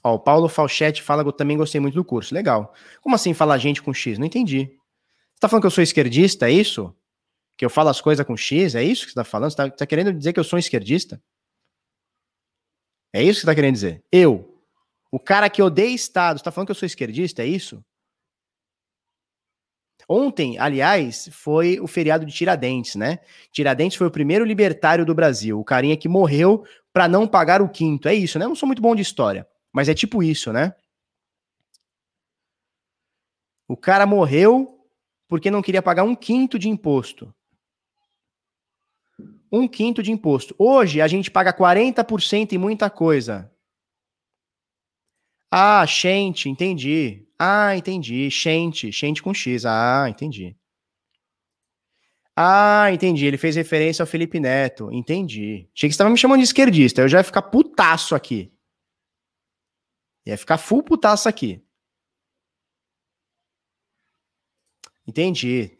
Ó, o Paulo Falchetti fala que eu também gostei muito do curso. Legal. Como assim falar gente com X? Não entendi. Você tá falando que eu sou esquerdista, é isso? Que eu falo as coisas com X? É isso que você tá falando? Você tá, tá querendo dizer que eu sou um esquerdista? É isso que você tá querendo dizer? Eu, o cara que odeia Estado, você tá falando que eu sou esquerdista? É isso? Ontem, aliás, foi o feriado de Tiradentes, né? Tiradentes foi o primeiro libertário do Brasil, o carinha que morreu para não pagar o quinto. É isso, né? Eu não sou muito bom de história, mas é tipo isso, né? O cara morreu porque não queria pagar um quinto de imposto. Um quinto de imposto. Hoje a gente paga 40% em muita coisa. Ah, gente, entendi. Ah, entendi. Gente, gente com X. Ah, entendi. Ah, entendi. Ele fez referência ao Felipe Neto. Entendi. Achei que você estava me chamando de esquerdista. Eu já ia ficar putaço aqui. Ia ficar full putaço aqui. Entendi.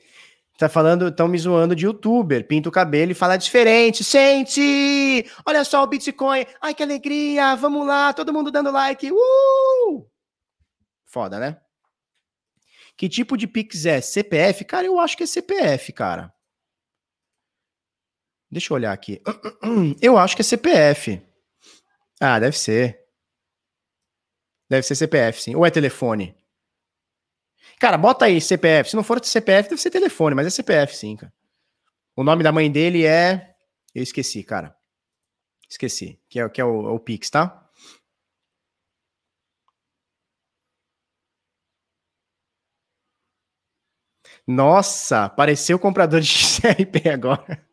Tá falando, estão me zoando de youtuber, pinta o cabelo e fala diferente. Sente! Olha só o Bitcoin. Ai, que alegria! Vamos lá, todo mundo dando like. Uh! Foda, né? Que tipo de Pix é? CPF? Cara, eu acho que é CPF, cara. Deixa eu olhar aqui. Eu acho que é CPF. Ah, deve ser. Deve ser CPF, sim. Ou é telefone? Cara, bota aí CPF. Se não for CPF, deve ser telefone, mas é CPF, sim, cara. O nome da mãe dele é. Eu esqueci, cara. Esqueci. Que é, que é o, é o Pix, tá? Nossa, apareceu o comprador de XRP agora.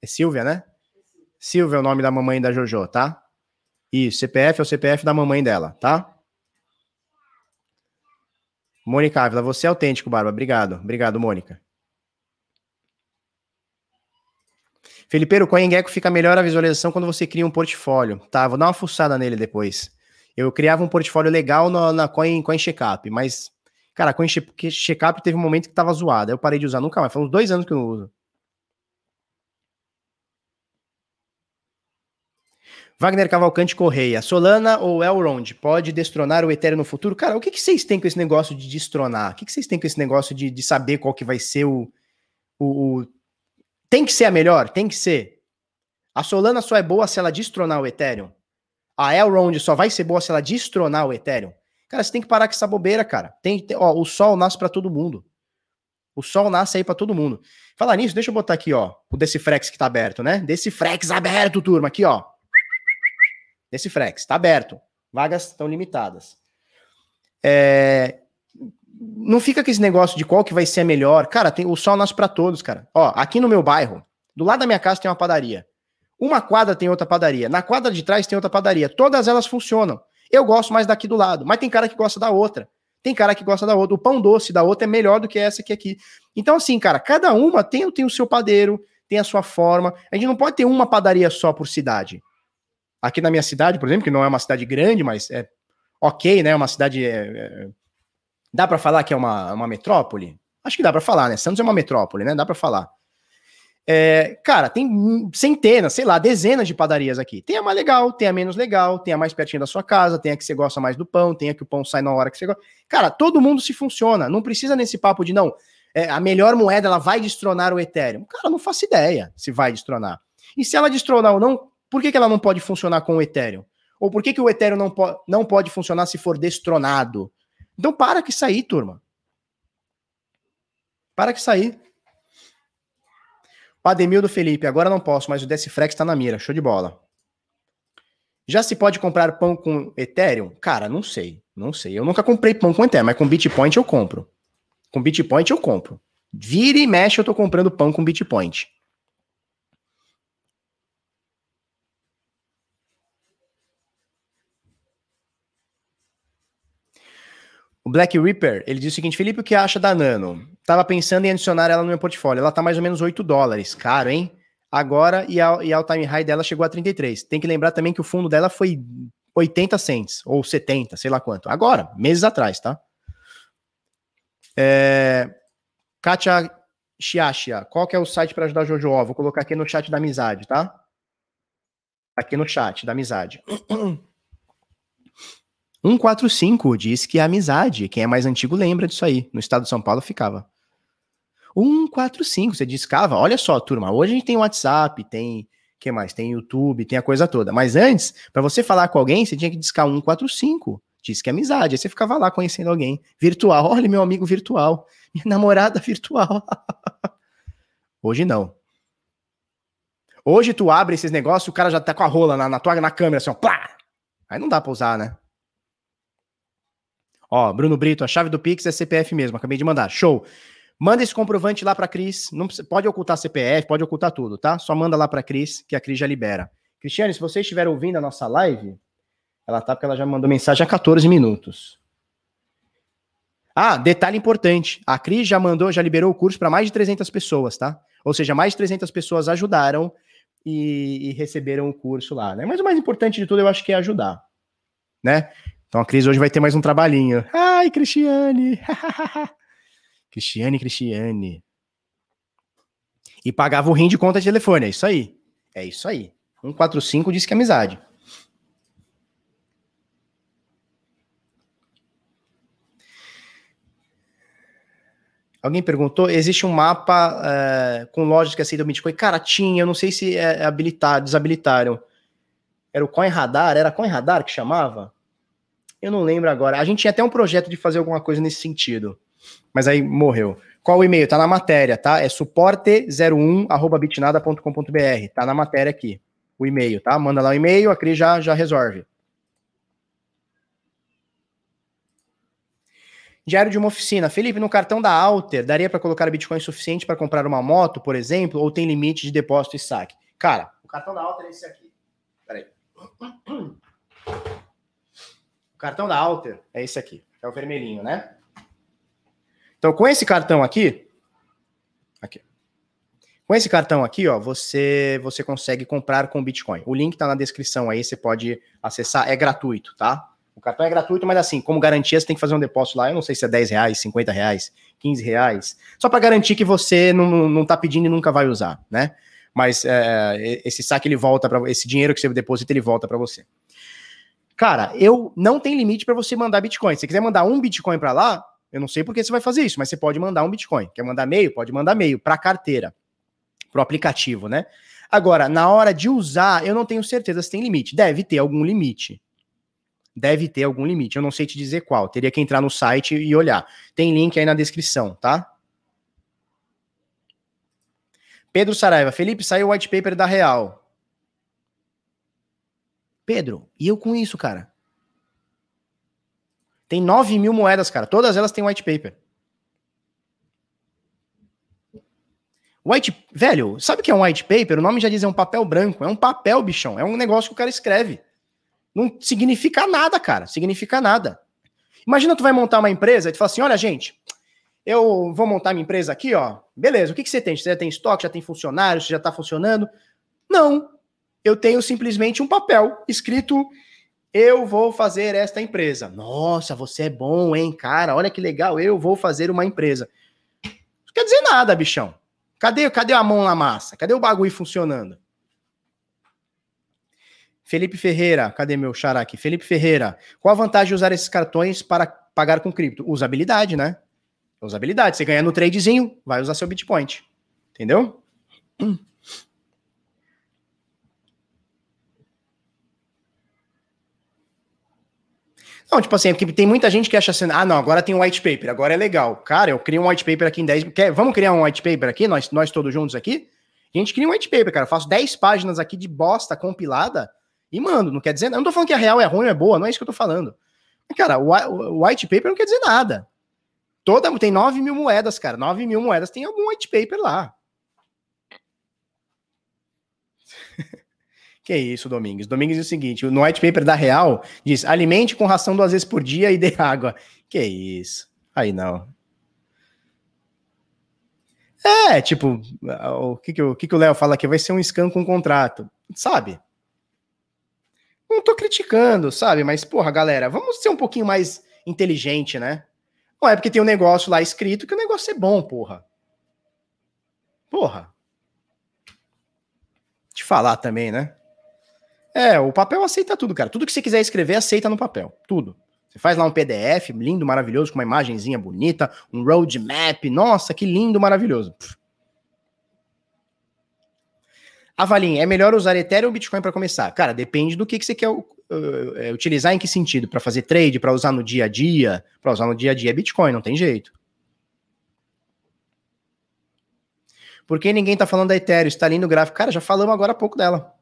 É Silvia, né? Silvia é o nome da mamãe da Jojo, tá? Isso, CPF é o CPF da mamãe dela, tá? Mônica Ávila, você é autêntico, Barba. Obrigado. Obrigado, Mônica. Felipeiro, o CoinGecko fica melhor a visualização quando você cria um portfólio. Tá, vou dar uma fuçada nele depois. Eu criava um portfólio legal no, na Coin, Coin Checkup, mas, cara, a Coin Checkup teve um momento que tava zoada. Eu parei de usar nunca mais. Faz uns dois anos que eu não uso. Wagner Cavalcante Correia, Solana ou Elrond pode destronar o Ethereum no futuro? Cara, o que, que vocês têm com esse negócio de destronar? O que, que vocês têm com esse negócio de, de saber qual que vai ser o, o, o, Tem que ser a melhor? Tem que ser. A Solana só é boa se ela destronar o Ethereum. A Elrond só vai ser boa se ela destronar o Ethereum. Cara, você tem que parar com essa bobeira, cara. Tem, tem ó, o sol nasce para todo mundo. O sol nasce aí para todo mundo. Falar nisso, deixa eu botar aqui, ó, o Decifrex que tá aberto, né? Decifrex aberto, turma, aqui, ó nesse Frex. Está aberto. Vagas estão limitadas. É, não fica com esse negócio de qual que vai ser a melhor. Cara, tem o sol nasce para todos, cara. Ó, aqui no meu bairro, do lado da minha casa tem uma padaria. Uma quadra tem outra padaria. Na quadra de trás tem outra padaria. Todas elas funcionam. Eu gosto mais daqui do lado, mas tem cara que gosta da outra. Tem cara que gosta da outra. O pão doce da outra é melhor do que essa aqui aqui. Então, assim, cara, cada uma tem, tem o seu padeiro, tem a sua forma. A gente não pode ter uma padaria só por cidade. Aqui na minha cidade, por exemplo, que não é uma cidade grande, mas é ok, né? Uma cidade. É, é, dá para falar que é uma, uma metrópole? Acho que dá para falar, né? Santos é uma metrópole, né? Dá para falar. É, cara, tem centenas, sei lá, dezenas de padarias aqui. Tem a mais legal, tem a menos legal, tem a mais pertinho da sua casa, tem a que você gosta mais do pão, tem a que o pão sai na hora que você gosta. Cara, todo mundo se funciona. Não precisa nesse papo de não. É, a melhor moeda ela vai destronar o Ethereum. Cara, não faço ideia se vai destronar. E se ela destronar ou não, por que, que ela não pode funcionar com o Ethereum? Ou por que, que o Ethereum não, po não pode funcionar se for destronado? Então para que sair, turma. Para que sair. O do Felipe, agora não posso, mas o Decifrex está na mira. Show de bola. Já se pode comprar pão com Ethereum? Cara, não sei. Não sei. Eu nunca comprei pão com Ethereum, mas com Bitpoint eu compro. Com Bitpoint eu compro. Vira e mexe eu tô comprando pão com Bitpoint. O Black Reaper, ele diz o seguinte, Felipe, o que acha da Nano? Tava pensando em adicionar ela no meu portfólio. Ela tá mais ou menos 8 dólares. Caro, hein? Agora, e a, e a time high dela chegou a 33. Tem que lembrar também que o fundo dela foi 80 cents, ou 70, sei lá quanto. Agora, meses atrás, tá? É... Katia Chiachia, qual que é o site para ajudar Jojo? Vou colocar aqui no chat da amizade, tá? Aqui no chat da amizade. 145 diz que é amizade. Quem é mais antigo lembra disso aí. No estado de São Paulo ficava. 145, você discava. Olha só, turma, hoje a gente tem WhatsApp, tem que mais? Tem YouTube, tem a coisa toda. Mas antes, para você falar com alguém, você tinha que discar 145. Diz que é amizade. Aí você ficava lá conhecendo alguém. Virtual. Olha, meu amigo virtual. Minha namorada virtual. hoje não. Hoje tu abre esses negócios, o cara já tá com a rola na, na tua na câmera, assim, ó, plá! Aí não dá pra usar, né? Ó, Bruno Brito, a chave do Pix é CPF mesmo, acabei de mandar. Show. Manda esse comprovante lá para Cris. Não pode ocultar CPF, pode ocultar tudo, tá? Só manda lá para Cris que a Cris já libera. Cristiane, se você estiver ouvindo a nossa live, ela tá porque ela já mandou mensagem há 14 minutos. Ah, detalhe importante. A Cris já mandou, já liberou o curso para mais de 300 pessoas, tá? Ou seja, mais de 300 pessoas ajudaram e, e, receberam o curso lá, né? Mas o mais importante de tudo eu acho que é ajudar, né? Então a Cris hoje vai ter mais um trabalhinho. Ai, Cristiane! Cristiane, Cristiane. E pagava o rim de conta de telefone, é isso aí. É isso aí. 145 diz que é amizade. Alguém perguntou, existe um mapa é, com lojas que aceitam Bitcoin? Cara, tinha, eu não sei se é habilitado, desabilitaram. Era o Coin Radar, era Coin Radar que chamava? Eu não lembro agora. A gente tinha até um projeto de fazer alguma coisa nesse sentido, mas aí morreu. Qual o e-mail? Tá na matéria, tá? É suporte01@bitnada.com.br. Tá na matéria aqui. O e-mail, tá? Manda lá o e-mail, a Cris já, já resolve. Diário de uma oficina. Felipe, no cartão da Alter, daria para colocar Bitcoin suficiente para comprar uma moto, por exemplo, ou tem limite de depósito e saque? Cara, o cartão da Alter é esse aqui. Peraí. Cartão da Alter é esse aqui. É o vermelhinho, né? Então, com esse cartão aqui, aqui. Com esse cartão aqui, ó, você você consegue comprar com Bitcoin. O link tá na descrição aí, você pode acessar, é gratuito, tá? O cartão é gratuito, mas assim, como garantia, você tem que fazer um depósito lá, eu não sei se é 10 reais, 50 reais, 15 reais, só para garantir que você não, não tá pedindo e nunca vai usar, né? Mas é, esse saque ele volta para esse dinheiro que você deposita, ele volta para você. Cara, eu não tem limite para você mandar Bitcoin. Se você quiser mandar um Bitcoin para lá, eu não sei por que você vai fazer isso, mas você pode mandar um Bitcoin. Quer mandar meio? Pode mandar meio para carteira, para o aplicativo, né? Agora, na hora de usar, eu não tenho certeza se tem limite. Deve ter algum limite deve ter algum limite. Eu não sei te dizer qual. Teria que entrar no site e olhar. Tem link aí na descrição, tá? Pedro Saraiva. Felipe, saiu o white paper da Real. Pedro, e eu com isso, cara? Tem 9 mil moedas, cara. Todas elas têm white paper. White, velho, sabe o que é um white paper? O nome já diz, é um papel branco. É um papel, bichão. É um negócio que o cara escreve. Não significa nada, cara. Significa nada. Imagina tu vai montar uma empresa e tu fala assim: olha, gente, eu vou montar minha empresa aqui, ó. Beleza, o que, que você tem? Você já tem estoque, já tem funcionários, já está funcionando? Não. Eu tenho simplesmente um papel escrito: eu vou fazer esta empresa. Nossa, você é bom, hein, cara? Olha que legal, eu vou fazer uma empresa. Não quer dizer nada, bichão. Cadê, cadê a mão na massa? Cadê o bagulho funcionando? Felipe Ferreira, cadê meu xará aqui? Felipe Ferreira, qual a vantagem de usar esses cartões para pagar com cripto? Usabilidade, né? Usabilidade. Você ganha no tradezinho, vai usar seu Bitcoin. Entendeu? Hum. Não, tipo assim, porque tem muita gente que acha assim, ah, não, agora tem um white paper, agora é legal. Cara, eu crio um white paper aqui em 10. Quer, vamos criar um white paper aqui, nós, nós todos juntos aqui? A gente cria um white paper, cara. Eu faço 10 páginas aqui de bosta compilada e mando. Não quer dizer. Eu não tô falando que a real é ruim é boa, não é isso que eu tô falando. Cara, o white paper não quer dizer nada. Toda, tem 9 mil moedas, cara. 9 mil moedas tem algum white paper lá. Que isso, Domingues? Domingues diz o seguinte: no white paper da Real diz alimente com ração duas vezes por dia e dê água. Que isso? Aí não. É, tipo, o que, que, o, que, que o Léo fala aqui? Vai ser um scan com contrato. Sabe? Não tô criticando, sabe? Mas, porra, galera, vamos ser um pouquinho mais inteligente, né? Não é porque tem um negócio lá escrito que o negócio é bom, porra. Porra. Te falar também, né? É, o papel aceita tudo, cara. Tudo que você quiser escrever, aceita no papel. Tudo. Você faz lá um PDF lindo, maravilhoso, com uma imagenzinha bonita, um roadmap. Nossa, que lindo, maravilhoso. Pff. Avalim, é melhor usar Ethereum ou Bitcoin para começar? Cara, depende do que, que você quer uh, utilizar, em que sentido? Para fazer trade, para usar no dia a dia? Para usar no dia a dia é Bitcoin, não tem jeito. Por que ninguém tá falando da Ethereum? Está lindo o gráfico. Cara, já falamos agora há pouco dela.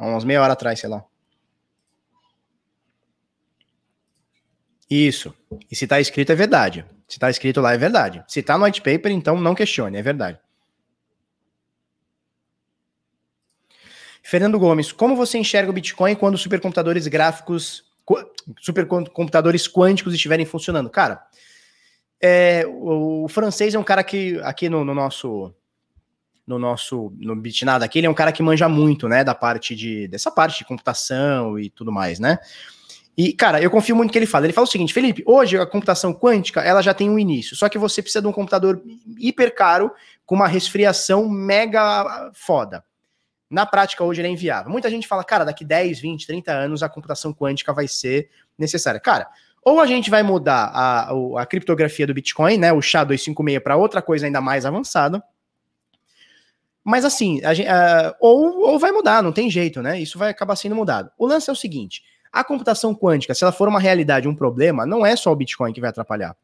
Há uns meia hora atrás, sei lá. Isso. E se tá escrito é verdade. Se tá escrito lá é verdade. Se tá no white paper, então não questione, é verdade. Fernando Gomes, como você enxerga o Bitcoin quando supercomputadores gráficos, supercomputadores quânticos estiverem funcionando? Cara, é, o, o, francês é um cara que aqui no, no nosso no nosso no Bitnada aqui, ele é um cara que manja muito, né, da parte de dessa parte de computação e tudo mais, né? E, cara, eu confio muito no que ele fala. Ele fala o seguinte, Felipe, hoje a computação quântica, ela já tem um início, só que você precisa de um computador hiper caro, com uma resfriação mega foda. Na prática, hoje ele é inviável. Muita gente fala, cara, daqui 10, 20, 30 anos a computação quântica vai ser necessária. Cara, ou a gente vai mudar a, a, criptografia do Bitcoin, né, o SHA-256 para outra coisa ainda mais avançada, mas assim, a uh, ou, ou vai mudar, não tem jeito, né? Isso vai acabar sendo mudado. O lance é o seguinte: a computação quântica, se ela for uma realidade, um problema, não é só o Bitcoin que vai atrapalhar.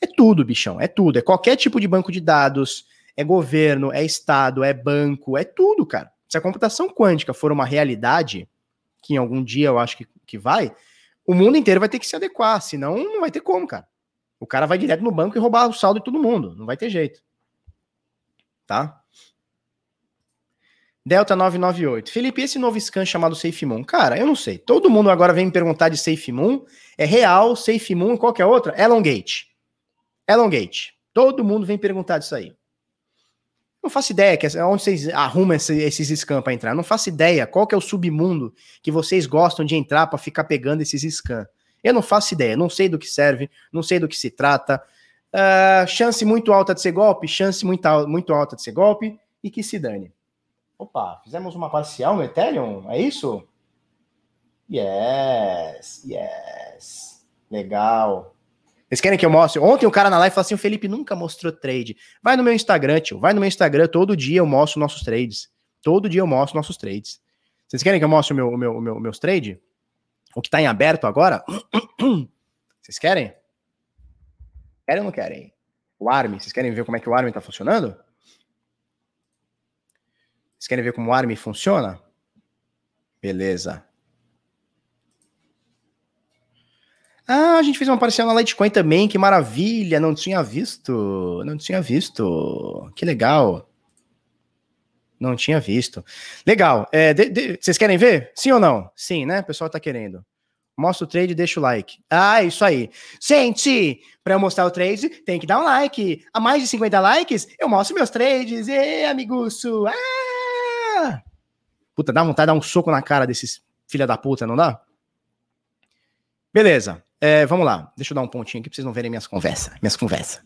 É tudo, bichão, é tudo. É qualquer tipo de banco de dados, é governo, é Estado, é banco, é tudo, cara. Se a computação quântica for uma realidade, que em algum dia eu acho que, que vai, o mundo inteiro vai ter que se adequar, senão não vai ter como, cara. O cara vai direto no banco e roubar o saldo de todo mundo, não vai ter jeito. Tá? Delta 998. Felipe, esse novo scan chamado SafeMoon, cara, eu não sei. Todo mundo agora vem me perguntar de SafeMoon. É real, SafeMoon, qual que é outra? Elongate. Elongate. Todo mundo vem perguntar disso aí. Não faço ideia que, onde vocês arrumam esse, esses scans para entrar. Não faço ideia qual que é o submundo que vocês gostam de entrar para ficar pegando esses scans. Eu não faço ideia, não sei do que serve, não sei do que se trata. Uh, chance muito alta de ser golpe, chance muito, muito alta de ser golpe e que se dane. Opa, fizemos uma parcial no Ethereum, é isso? Yes, yes. Legal. Vocês querem que eu mostre? Ontem o cara na live falou assim: o Felipe nunca mostrou trade. Vai no meu Instagram, tio. Vai no meu Instagram. Todo dia eu mostro nossos trades. Todo dia eu mostro nossos trades. Vocês querem que eu mostre o meu, o meu, o meu, meus trades? O que está em aberto agora? Vocês querem? Querem ou não querem? O ARM, vocês querem ver como é que o ARM está funcionando? Vocês querem ver como o ARM funciona? Beleza. Ah, a gente fez uma parcial na Litecoin também, que maravilha, não tinha visto, não tinha visto, que legal. Não tinha visto. Legal, é, de, de, vocês querem ver? Sim ou não? Sim, né? O pessoal tá querendo. Mostra o trade e deixa o like. Ah, isso aí. Gente, para eu mostrar o trade, tem que dar um like. A mais de 50 likes, eu mostro meus trades. E amiguço. Ah! Puta, dá vontade de dar um soco na cara desses filha da puta, não dá? Beleza. É, vamos lá. Deixa eu dar um pontinho aqui pra vocês não verem minhas conversas. Minhas conversas.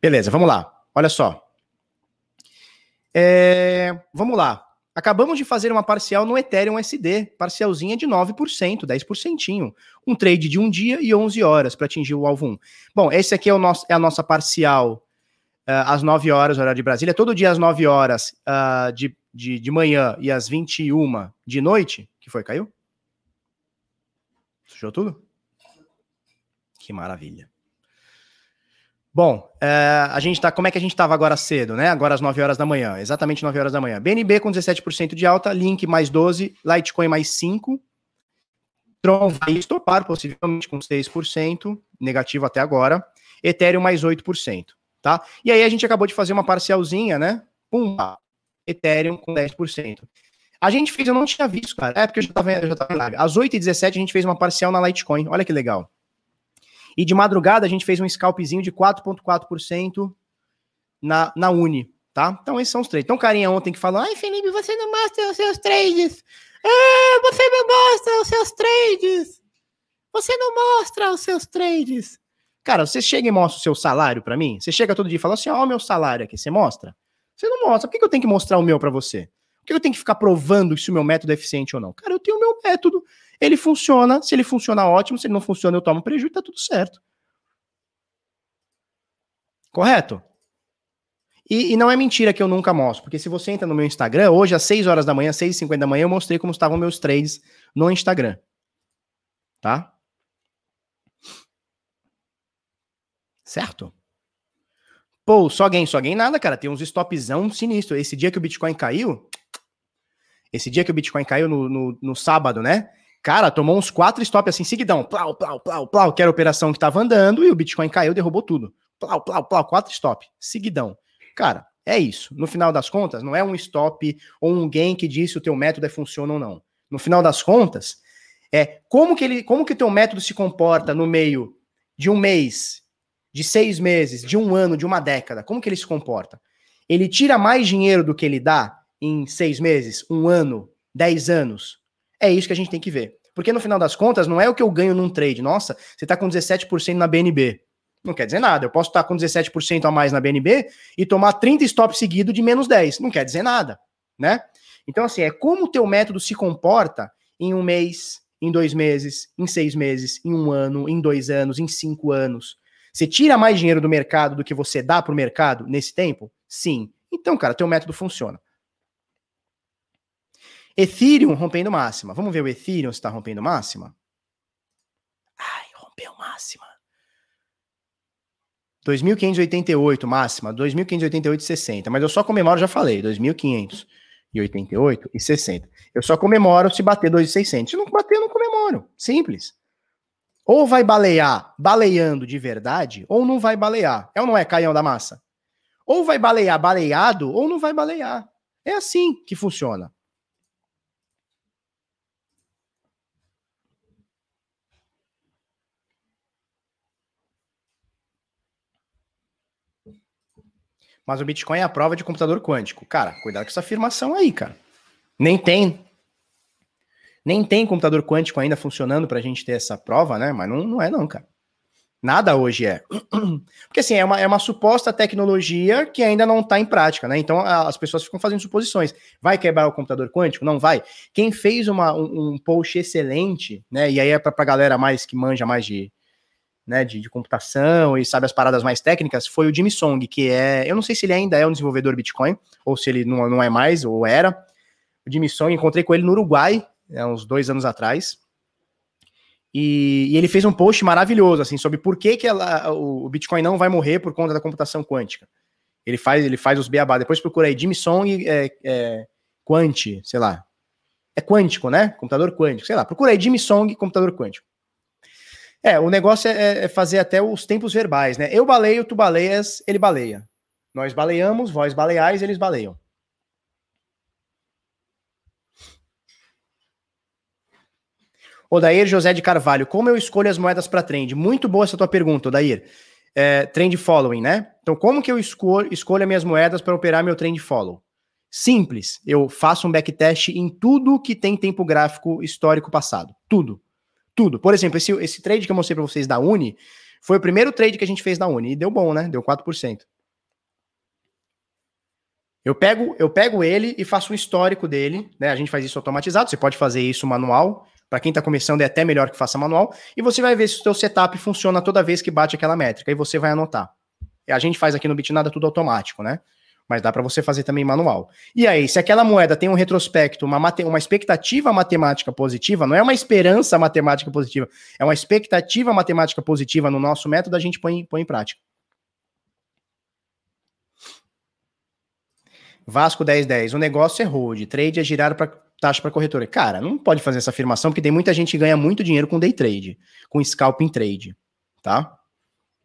Beleza, vamos lá. Olha só. É, vamos lá. Acabamos de fazer uma parcial no Ethereum SD, parcialzinha de 9%, 10%. Um trade de um dia e 11 horas para atingir o alvo 1. Bom, esse aqui é, o nosso, é a nossa parcial às 9 horas, horário de Brasília, todo dia às 9 horas uh, de, de, de manhã e às 21 de noite. que foi? Caiu? Sujou tudo? Que maravilha. Bom, uh, a gente tá. Como é que a gente estava agora cedo, né? Agora às 9 horas da manhã, exatamente 9 horas da manhã. BNB com 17% de alta, Link mais 12, Litecoin mais 5. Tron vai estopar, possivelmente com 6%, negativo até agora. Ethereum mais 8% tá? E aí a gente acabou de fazer uma parcialzinha, né? Pum, Ethereum com 10%. A gente fez, eu não tinha visto, cara. É porque eu já tava, eu já tava live. Às 8h17 a gente fez uma parcial na Litecoin. Olha que legal. E de madrugada a gente fez um scalpzinho de 4,4% na, na Uni, tá? Então esses são os trades. Então, carinha ontem que falou: Ai, Felipe, você não mostra os seus trades. Ah, você não mostra os seus trades. Você não mostra os seus trades. Cara, você chega e mostra o seu salário para mim? Você chega todo dia e fala assim: ó, o meu salário aqui, você mostra? Você não mostra. Por que, eu tenho que mostrar o meu para você? Por que eu tenho que ficar provando se o meu método é eficiente ou não? Cara, eu tenho o meu método, ele funciona. Se ele funciona, ótimo. Se ele não funciona, eu tomo prejuízo, tá tudo certo. Correto? E, e, não é mentira que eu nunca mostro, porque se você entra no meu Instagram, hoje às 6 horas da manhã, 6h50 da manhã, eu mostrei como estavam meus trades no Instagram. Tá? Certo? Pô, só ganho, só ganho nada, cara. Tem uns stopzão sinistro. Esse dia que o Bitcoin caiu, esse dia que o Bitcoin caiu no, no, no sábado, né? Cara, tomou uns quatro stops assim, seguidão. Plau, plau, plau, plau, que era a operação que tava andando e o Bitcoin caiu, derrubou tudo. Plau, plau, plau, quatro stop, seguidão. Cara, é isso. No final das contas, não é um stop ou um gain que diz se o teu método é funciona ou não. No final das contas, é como que ele, como que o teu método se comporta no meio de um mês de seis meses, de um ano, de uma década, como que ele se comporta? Ele tira mais dinheiro do que ele dá em seis meses, um ano, dez anos? É isso que a gente tem que ver. Porque no final das contas, não é o que eu ganho num trade. Nossa, você está com 17% na BNB. Não quer dizer nada. Eu posso estar com 17% a mais na BNB e tomar 30 stops seguidos de menos 10. Não quer dizer nada, né? Então, assim, é como o teu método se comporta em um mês, em dois meses, em seis meses, em um ano, em dois anos, em cinco anos. Você tira mais dinheiro do mercado do que você dá para o mercado nesse tempo? Sim. Então, cara, teu método funciona. Ethereum rompendo máxima. Vamos ver o Ethereum se está rompendo máxima? Ai, rompeu máxima. 2.588 máxima, 2.588,60. Mas eu só comemoro, já falei, 2.588 e 60. Eu só comemoro se bater 2.600. Se não bater, eu não comemoro. Simples. Ou vai balear baleando de verdade, ou não vai balear. É ou não é, Caião da Massa? Ou vai balear baleado, ou não vai balear. É assim que funciona. Mas o Bitcoin é a prova de computador quântico. Cara, cuidado com essa afirmação aí, cara. Nem tem. Nem tem computador quântico ainda funcionando para a gente ter essa prova, né? Mas não, não é, não, cara. Nada hoje é. Porque assim, é uma, é uma suposta tecnologia que ainda não está em prática, né? Então as pessoas ficam fazendo suposições. Vai quebrar o computador quântico? Não vai. Quem fez uma, um, um post excelente, né? E aí é para a galera mais que manja mais de, né, de, de, computação e sabe as paradas mais técnicas, foi o Jimmy Song, que é, eu não sei se ele ainda é um desenvolvedor Bitcoin, ou se ele não, não é mais, ou era. O Jimmy Song, encontrei com ele no Uruguai, né, uns dois anos atrás, e, e, ele fez um post maravilhoso, assim, sobre por que, que ela, o, Bitcoin não vai morrer por conta da computação quântica. Ele faz, ele faz os beabá, depois procura aí, Jimmy Song é, é, Quant, sei lá. É quântico, né? Computador quântico, sei lá. Procura aí, Jimmy Song, computador quântico. É, o negócio é, é, fazer até os tempos verbais, né? Eu baleio, tu baleias, ele baleia. Nós baleamos, vós baleais, eles baleiam. Odair José de Carvalho, como eu escolho as moedas para trend? Muito boa essa tua pergunta, Odair. É, trend following, né? Então, como que eu escolho, escolho as minhas moedas para operar meu trend follow? Simples, eu faço um backtest em tudo que tem tempo gráfico histórico passado. Tudo. Tudo. Por exemplo, esse, esse trade que eu mostrei para vocês da Uni foi o primeiro trade que a gente fez da Uni e deu bom, né? Deu 4%. Eu pego, eu pego ele e faço um histórico dele, né? A gente faz isso automatizado, você pode fazer isso manual. Para quem está começando é até melhor que faça manual, e você vai ver se o seu setup funciona toda vez que bate aquela métrica, e você vai anotar. A gente faz aqui no Bitnada tudo automático, né? mas dá para você fazer também manual. E aí, se aquela moeda tem um retrospecto, uma, uma expectativa matemática positiva, não é uma esperança matemática positiva, é uma expectativa matemática positiva no nosso método, a gente põe, põe em prática. Vasco 1010, o negócio é hold, trade é girar para taxa para corretora. Cara, não pode fazer essa afirmação porque tem muita gente que ganha muito dinheiro com day trade, com scalping trade, tá?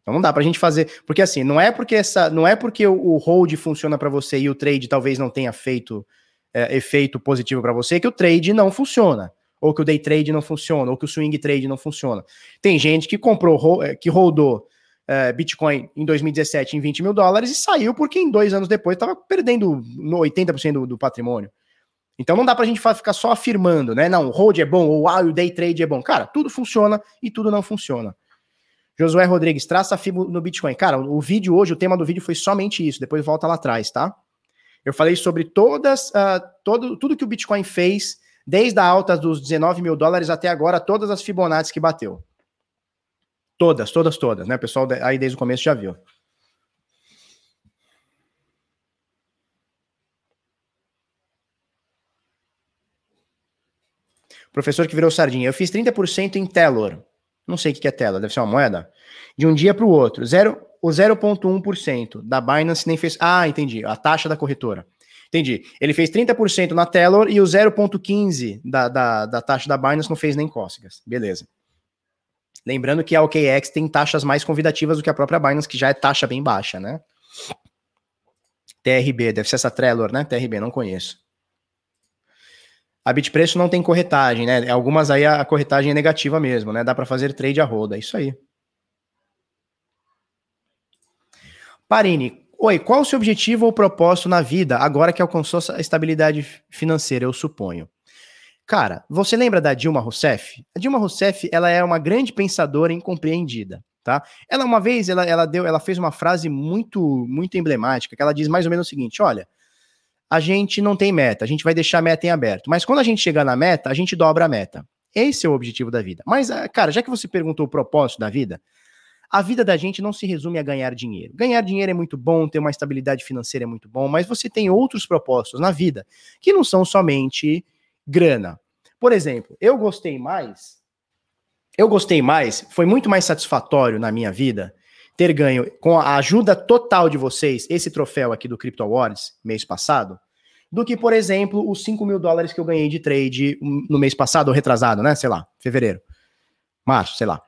Então não dá pra gente fazer, porque assim, não é porque essa, não é porque o, hold funciona para você e o trade talvez não tenha feito é, efeito positivo para você que o trade não funciona, ou que o day trade não funciona, ou que o swing trade não funciona. Tem gente que comprou, é, que rodou é, Bitcoin em 2017 em 20 mil dólares e saiu porque em dois anos depois estava perdendo no 80% do, do patrimônio. Então não dá pra gente ficar só afirmando, né? Não, o hold é bom, ou ah, o day trade é bom. Cara, tudo funciona e tudo não funciona. Josué Rodrigues, traça FIBO no Bitcoin. Cara, o vídeo hoje, o tema do vídeo foi somente isso. Depois volta lá atrás, tá? Eu falei sobre todas, uh, todo, tudo que o Bitcoin fez, desde a alta dos 19 mil dólares até agora, todas as Fibonacci que bateu. Todas, todas, todas, né? O pessoal aí desde o começo já viu. Professor que virou sardinha. Eu fiz 30% em Telor não sei o que é tela, deve ser uma moeda, de um dia para o outro, zero, o 0,1% da Binance nem fez. Ah, entendi, a taxa da corretora. Entendi. Ele fez 30% na Telor e o 0,15% da, da, da taxa da Binance não fez nem cócegas. Beleza. Lembrando que a OKX tem taxas mais convidativas do que a própria Binance, que já é taxa bem baixa, né? TRB, deve ser essa Trelor, né? TRB, não conheço. A Bitpreço não tem corretagem, né? Algumas aí a corretagem é negativa mesmo, né? Dá para fazer trade a roda, é isso aí. Parini, oi, qual o seu objetivo ou propósito na vida agora que alcançou a estabilidade financeira, eu suponho? Cara, você lembra da Dilma Rousseff? A Dilma Rousseff, ela é uma grande pensadora incompreendida, tá? Ela uma vez, ela, ela deu, ela fez uma frase muito, muito emblemática, que ela diz mais ou menos o seguinte, olha, a gente não tem meta, a gente vai deixar a meta em aberto, mas quando a gente chegar na meta, a gente dobra a meta. Esse é o objetivo da vida. Mas, ah, cara, já que você perguntou o propósito da vida, a vida da gente não se resume a ganhar dinheiro. Ganhar dinheiro é muito bom, ter uma estabilidade financeira é muito bom, mas você tem outros propósitos na vida que não são somente grana. Por exemplo, eu gostei mais, eu gostei mais, foi muito mais satisfatório na minha vida ter ganho, com a ajuda total de vocês, esse troféu aqui do Crypto Awards, mês passado, do que, por exemplo, os 5 mil dólares que eu ganhei de trade no mês passado, ou retrasado, né? Sei lá, fevereiro, março, sei lá.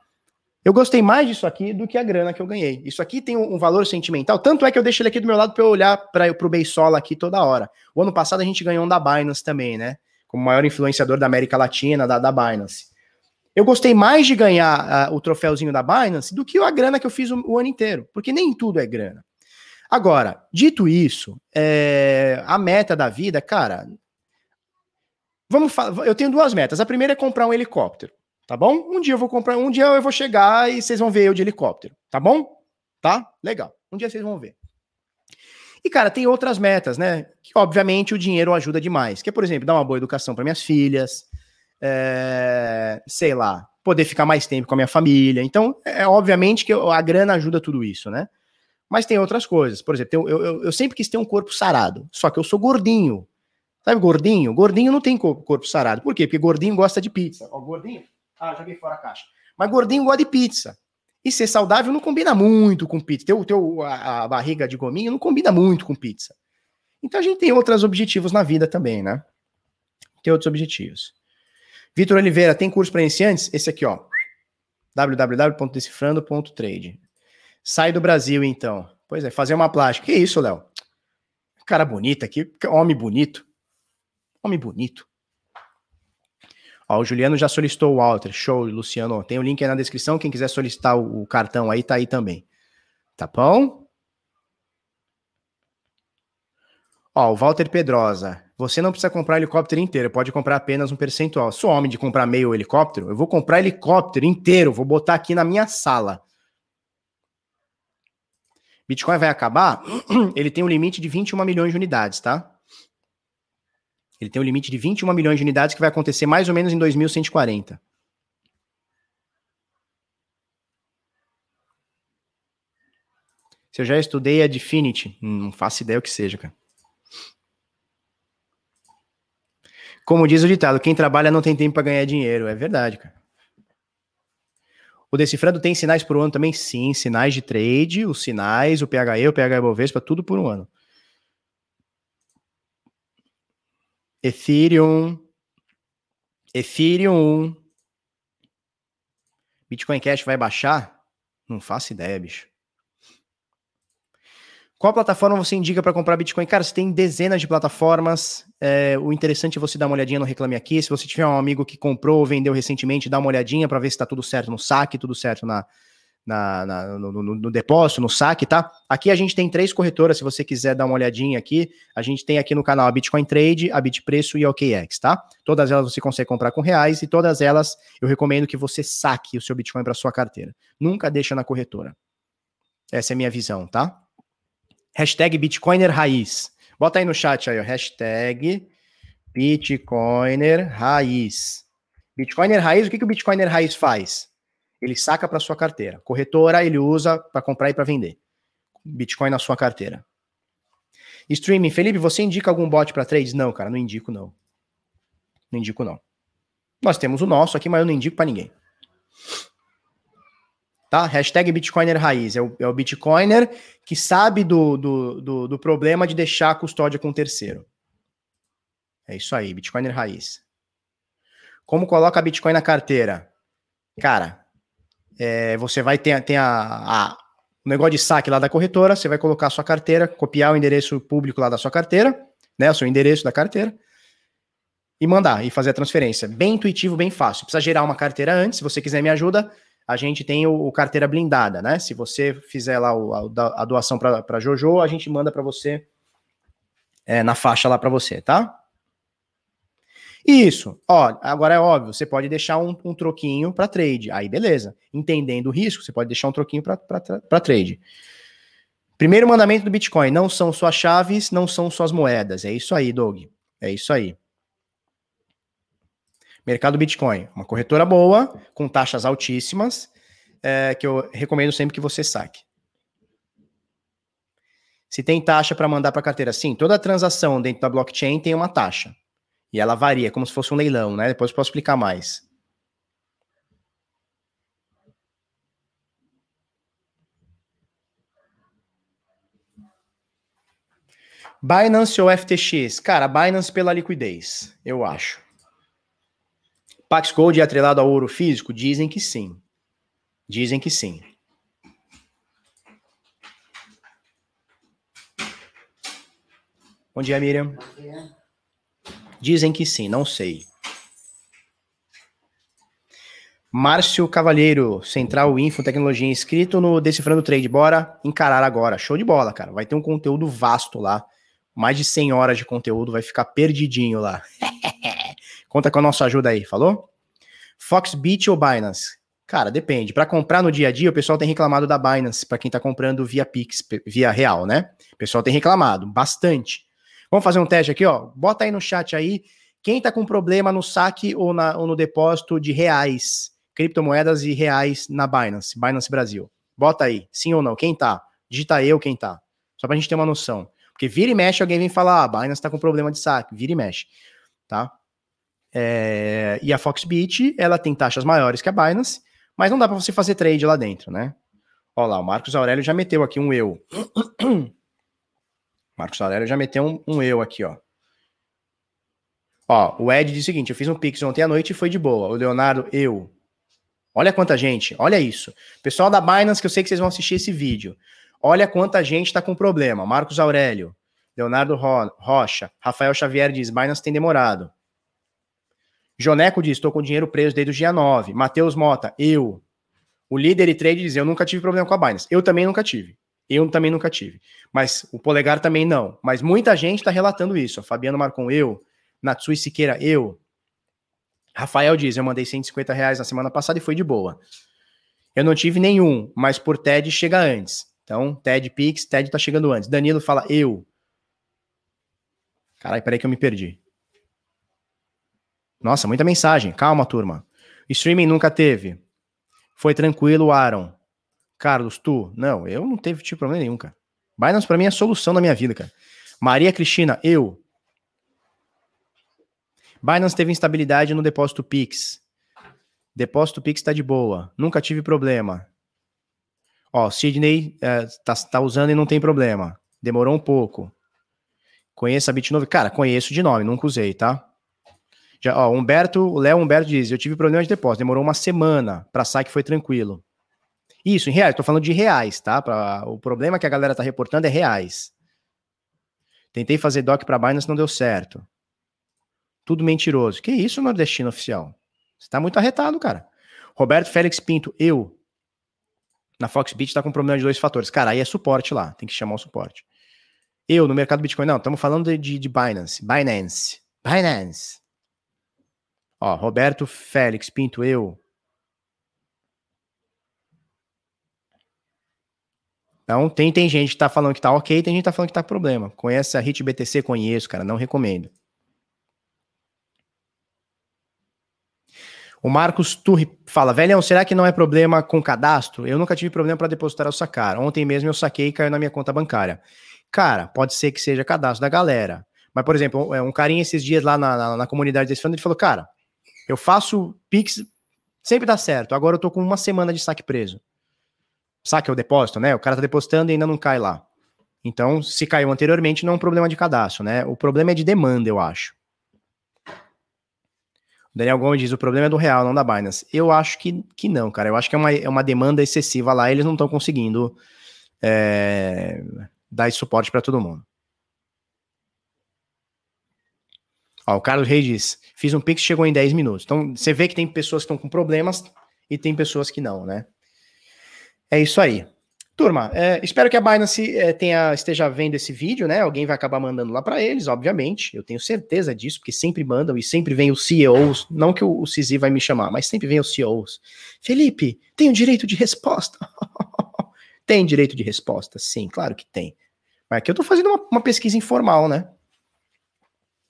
Eu gostei mais disso aqui do que a grana que eu ganhei. Isso aqui tem um, valor sentimental, tanto é que eu deixo ele aqui do meu lado para eu olhar para o Beisola aqui toda hora. O ano passado a gente ganhou um da Binance também, né? Como maior influenciador da América Latina, da, da Binance. Eu gostei mais de ganhar uh, o troféuzinho da Binance do que a grana que eu fiz o, o ano inteiro, porque nem tudo é grana. Agora, dito isso, é, a meta da vida, cara. Vamos. Eu tenho duas metas. A primeira é comprar um helicóptero, tá bom? Um dia eu vou comprar, um dia eu vou chegar e vocês vão ver eu de helicóptero, tá bom? Tá? Legal. Um dia vocês vão ver. E, cara, tem outras metas, né? Que, obviamente, o dinheiro ajuda demais. Que é, por exemplo, dar uma boa educação para minhas filhas, é, sei lá, poder ficar mais tempo com a minha família. Então, é obviamente que a grana ajuda tudo isso, né? Mas tem outras coisas. Por exemplo, eu, eu, eu sempre quis ter um corpo sarado, só que eu sou gordinho. Sabe gordinho? Gordinho não tem corpo, corpo sarado. Por quê? Porque gordinho gosta de pizza. Ó, gordinho. Ah, joguei fora a caixa. Mas gordinho gosta de pizza. E ser saudável não combina muito com pizza. Teu, teu, a, a barriga de gominho não combina muito com pizza. Então a gente tem outros objetivos na vida também, né? Tem outros objetivos. Vitor Oliveira, tem curso para iniciantes? Esse aqui, ó. www.decifrando.trade. Sai do Brasil, então. Pois é, fazer uma plástica. Que isso, Léo? Cara bonito aqui, homem bonito. Homem bonito. Ó, o Juliano já solicitou o Walter. Show, Luciano. Tem o link aí na descrição. Quem quiser solicitar o, o cartão aí, tá aí também. Tá bom? Ó, o Walter Pedrosa. Você não precisa comprar helicóptero inteiro, pode comprar apenas um percentual. Sou homem de comprar meio helicóptero, eu vou comprar helicóptero inteiro, vou botar aqui na minha sala. Bitcoin vai acabar, ele tem um limite de 21 milhões de unidades, tá? Ele tem um limite de 21 milhões de unidades que vai acontecer mais ou menos em 2140. Se eu já estudei a Definity, não faço ideia o que seja, cara. Como diz o ditado, quem trabalha não tem tempo para ganhar dinheiro. É verdade, cara. O Decifrando tem sinais por um ano também? Sim, sinais de trade, os sinais, o PHE, o PHE Bovespa, tudo por um ano. Ethereum. Ethereum. Bitcoin Cash vai baixar? Não faço ideia, bicho. Qual plataforma você indica para comprar Bitcoin? Cara, você tem dezenas de plataformas. É, o interessante é você dar uma olhadinha no Reclame Aqui. Se você tiver um amigo que comprou ou vendeu recentemente, dá uma olhadinha para ver se está tudo certo no saque, tudo certo na, na, na no, no, no, depósito, no saque, tá? Aqui a gente tem três corretoras, se você quiser dar uma olhadinha aqui. A gente tem aqui no canal a Bitcoin Trade, a Bitpreço e a OKX, tá? Todas elas você consegue comprar com reais e todas elas eu recomendo que você saque o seu Bitcoin para sua carteira. Nunca deixa na corretora. Essa é a minha visão, tá? Hashtag Bitcoiner Raiz. Bota aí no chat aí, ó. Hashtag Bitcoiner Raiz. Bitcoiner Raiz, o que, que o Bitcoiner Raiz faz? Ele saca para sua carteira. Corretora, ele usa para comprar e para vender. Bitcoin na sua carteira. Streaming, Felipe, você indica algum bot para trades? Não, cara, não indico não. Não indico não. Nós temos o nosso aqui, mas eu não indico para ninguém. Tá? Hashtag Bitcoiner Raiz. É o, é o Bitcoiner que sabe do, do, do, do, problema de deixar a custódia com o terceiro. É isso aí, Bitcoiner Raiz. Como coloca Bitcoin na carteira? Cara, é, você vai ter, ter a, a, o negócio de saque lá da corretora, você vai colocar a sua carteira, copiar o endereço público lá da sua carteira, né? O seu endereço da carteira, e mandar e fazer a transferência. Bem intuitivo, bem fácil. Precisa gerar uma carteira antes. Se você quiser me ajuda, a gente tem o, o, carteira blindada, né? Se você fizer lá o, a, a, doação para Jojo, a gente manda para você é, na faixa lá para você, tá? Isso. Ó, agora é óbvio, você pode deixar um, um troquinho para trade. Aí, beleza. Entendendo o risco, você pode deixar um troquinho para trade. Primeiro mandamento do Bitcoin: não são suas chaves, não são suas moedas. É isso aí, Doug. É isso aí. Mercado Bitcoin, uma corretora boa, com taxas altíssimas, é, que eu recomendo sempre que você saque. Se tem taxa para mandar para carteira, sim, toda transação dentro da blockchain tem uma taxa. E ela varia, como se fosse um leilão, né? Depois eu posso explicar mais. Binance ou FTX? Cara, Binance pela liquidez, eu acho. Pax Gold é atrelado ao ouro físico? Dizem que sim. Dizem que sim. Bom dia, Miriam. Bom dia. Dizem que sim, não sei. Márcio Cavalheiro, Central Info Tecnologia, inscrito no Decifrando Trade. Bora encarar agora. Show de bola, cara. Vai ter um conteúdo vasto lá. Mais de 100 horas de conteúdo, vai ficar perdidinho lá. Conta com a nossa ajuda aí, falou? Foxbit ou Binance? Cara, depende. Para comprar no dia a dia, o pessoal tem reclamado da Binance, para quem tá comprando via Pix, via real, né? O pessoal tem reclamado bastante. Vamos fazer um teste aqui, ó. Bota aí no chat aí quem tá com problema no saque ou, na, ou no depósito de reais, criptomoedas e reais na Binance, Binance Brasil. Bota aí, sim ou não, quem tá? Digita eu quem tá. Só pra gente ter uma noção. Porque vira e mexe, alguém vem falar, ah, a Binance tá com problema de saque, vira e mexe, tá? É, e a Foxbit, ela tem taxas maiores que a Binance, mas não dá para você fazer trade lá dentro, né? Olha lá, o Marcos Aurélio já meteu aqui um eu. Marcos Aurélio já meteu um, um eu aqui, ó. Ó, o Ed diz o seguinte: eu fiz um Pix ontem à noite e foi de boa. O Leonardo, eu. Olha quanta gente, olha isso. Pessoal da Binance, que eu sei que vocês vão assistir esse vídeo. Olha quanta gente tá com problema. Marcos Aurélio, Leonardo Ro Rocha, Rafael Xavier diz: Binance tem demorado. Joneco diz: estou com dinheiro preso desde o dia 9. Matheus Mota, eu. O líder e trade diz: eu nunca tive problema com a Binance. Eu também nunca tive. Eu também nunca tive. Mas o polegar também não. Mas muita gente está relatando isso. Fabiano Marcon, eu. Natsui Siqueira, eu. Rafael diz: eu mandei 150 reais na semana passada e foi de boa. Eu não tive nenhum, mas por TED chega antes. Então, TED Pix, TED tá chegando antes. Danilo fala, eu. Caralho, peraí que eu me perdi. Nossa, muita mensagem. Calma, turma. Streaming nunca teve. Foi tranquilo, Aaron. Carlos, tu? Não, eu não teve tipo problema nenhum, cara. Binance pra mim é a solução da minha vida, cara. Maria Cristina, eu. Binance teve instabilidade no depósito Pix. Depósito Pix tá de boa. Nunca tive problema. Ó, Sidney é, tá, tá usando e não tem problema. Demorou um pouco. Conheça a Bitnove? Cara, conheço de nome, nunca usei, tá? Já, ó, Humberto, o Léo Humberto diz: Eu tive problema de depósito, demorou uma semana para sair que foi tranquilo. Isso, em reais, estou falando de reais, tá? Pra, o problema que a galera tá reportando é reais. Tentei fazer doc para Binance, não deu certo. Tudo mentiroso. Que isso, nordestino oficial? Você tá muito arretado, cara. Roberto Félix Pinto, eu. Na Foxbit tá com problema de dois fatores. Cara, aí é suporte lá, tem que chamar o suporte. Eu, no mercado Bitcoin, não, estamos falando de, de, de Binance. Binance. Binance. Ó, Roberto Félix Pinto, eu. Então, tem, tem gente que tá falando que tá ok, tem gente que tá falando que tá problema. Conhece a HIT BTC? Conheço, cara, não recomendo. O Marcos Turri fala, velhão, será que não é problema com cadastro? Eu nunca tive problema para depositar ou sacar. Ontem mesmo eu saquei e caiu na minha conta bancária. Cara, pode ser que seja cadastro da galera. Mas, por exemplo, um carinha esses dias lá na, na, na comunidade desse fundo, ele falou, cara, eu faço Pix, sempre dá certo. Agora eu tô com uma semana de saque preso saque o depósito, né? O cara tá depositando e ainda não cai lá. Então, se caiu anteriormente, não é um problema de cadastro, né? O problema é de demanda, eu acho. O Daniel Gomes diz: o problema é do real, não da Binance. Eu acho que, que não, cara. Eu acho que é uma, é uma demanda excessiva lá, eles não estão conseguindo é, dar suporte para todo mundo. Ó, o Carlos Reis diz: fiz um Pix chegou em 10 minutos. Então, você vê que tem pessoas que estão com problemas e tem pessoas que não, né? É isso aí. Turma, é, espero que a Binance é, tenha, esteja vendo esse vídeo, né? Alguém vai acabar mandando lá para eles, obviamente. Eu tenho certeza disso, porque sempre mandam e sempre vem os CEOs. Não que o, o vai me chamar, mas sempre vem os CEOs. Felipe, tem o direito de resposta? tem direito de resposta? Sim, claro que tem. Mas aqui eu tô fazendo uma, uma pesquisa informal, né?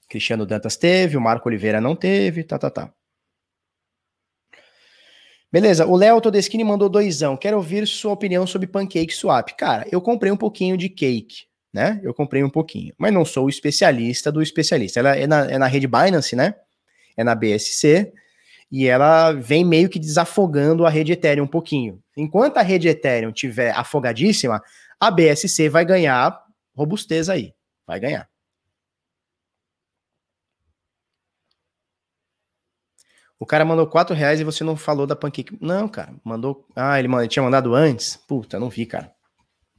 Cristiano Dantas teve, o Marco Oliveira não teve, tá, tá, tá. Beleza, o Léo Todeschini mandou doisão. Quero ouvir sua opinião sobre Pancake Swap. Cara, eu comprei um pouquinho de cake, né? Eu comprei um pouquinho, mas não sou o especialista do especialista. Ela é na, é na rede Binance, né? É na BSC. E ela vem meio que desafogando a rede Ethereum um pouquinho. Enquanto a rede Ethereum tiver afogadíssima, a BSC vai ganhar robustez aí. Vai ganhar. O cara mandou 4 reais e você não falou da Pancake. Não, cara, mandou. Ah, ele, ele tinha mandado antes? Puta, não vi, cara.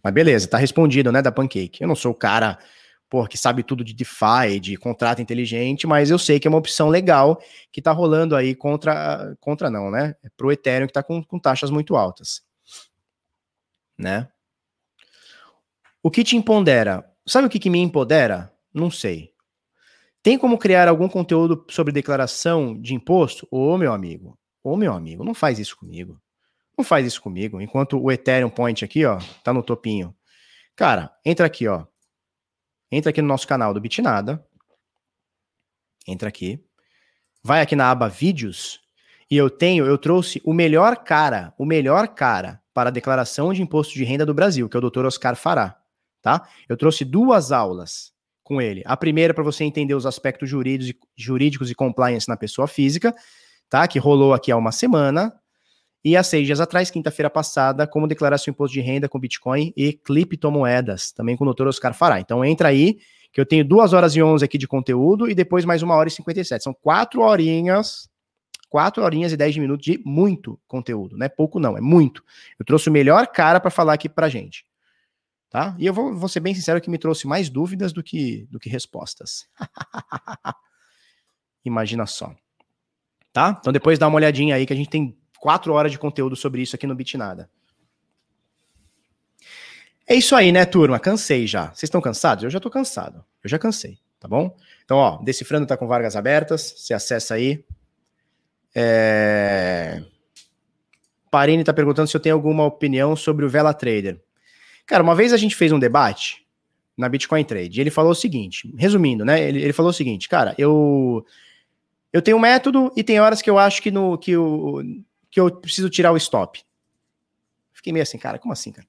Mas beleza, tá respondido, né, da Pancake. Eu não sou o cara, pô, que sabe tudo de DeFi, de contrato inteligente, mas eu sei que é uma opção legal que tá rolando aí contra. Contra não, né? É pro Ethereum que tá com, com taxas muito altas. Né? O que te empodera? Sabe o que, que me empodera? Não sei. Tem como criar algum conteúdo sobre declaração de imposto? Ô, meu amigo, ô, meu amigo, não faz isso comigo. Não faz isso comigo. Enquanto o Ethereum Point aqui, ó, tá no topinho. Cara, entra aqui, ó. Entra aqui no nosso canal do Bitnada. Entra aqui. Vai aqui na aba Vídeos. E eu tenho, eu trouxe o melhor cara, o melhor cara para a declaração de imposto de renda do Brasil, que é o Dr. Oscar Fará, tá? Eu trouxe duas aulas com ele. A primeira para você entender os aspectos jurídicos e, compliance na pessoa física, tá? Que rolou aqui há uma semana. E há seis dias atrás, quinta-feira passada, como declarar seu imposto de renda com Bitcoin e criptomoedas, também com o Dr. Oscar Fará. Então entra aí, que eu tenho duas horas e onze aqui de conteúdo e depois mais uma hora e cinquenta e sete. São quatro horinhas, quatro horinhas e dez minutos de muito conteúdo. Não é pouco não, é muito. Eu trouxe o melhor cara para falar aqui pra gente. Tá? E eu vou, vou ser bem sincero que me trouxe mais dúvidas do que, do que respostas. Imagina só. Tá? Então depois dá uma olhadinha aí que a gente tem quatro horas de conteúdo sobre isso aqui no Bitnada. É isso aí, né, turma? Cansei já. Vocês estão cansados? Eu já tô cansado. Eu já cansei, tá bom? Então, ó, Decifrando tá com vagas abertas. Você acessa aí. É... Parini tá perguntando se eu tenho alguma opinião sobre o Vela Trader. Cara, uma vez a gente fez um debate na Bitcoin Trade e ele falou o seguinte, resumindo, né? Ele, ele falou o seguinte, cara, eu eu tenho um método e tem horas que eu acho que no que eu, que eu preciso tirar o stop. Fiquei meio assim, cara, como assim, cara?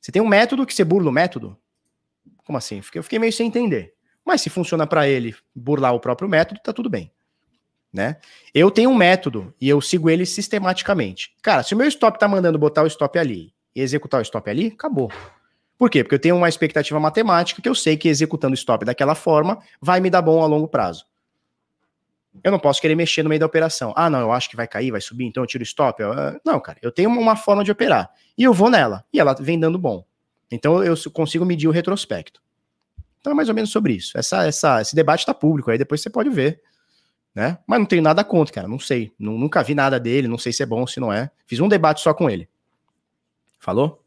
Você tem um método que você burla o método? Como assim? Eu fiquei meio sem entender. Mas se funciona para ele burlar o próprio método, tá tudo bem. Né? Eu tenho um método e eu sigo ele sistematicamente. Cara, se o meu stop tá mandando botar o stop ali e executar o stop ali, acabou. Por quê? Porque eu tenho uma expectativa matemática que eu sei que executando o stop daquela forma vai me dar bom a longo prazo. Eu não posso querer mexer no meio da operação. Ah, não, eu acho que vai cair, vai subir, então eu tiro o stop. Uh, não, cara, eu tenho uma forma de operar. E eu vou nela. E ela vem dando bom. Então eu consigo medir o retrospecto. Então é mais ou menos sobre isso. Essa, essa, esse debate está público, aí depois você pode ver. Né? Mas não tenho nada contra, cara. Não sei. Nunca vi nada dele, não sei se é bom, se não é. Fiz um debate só com ele. Falou?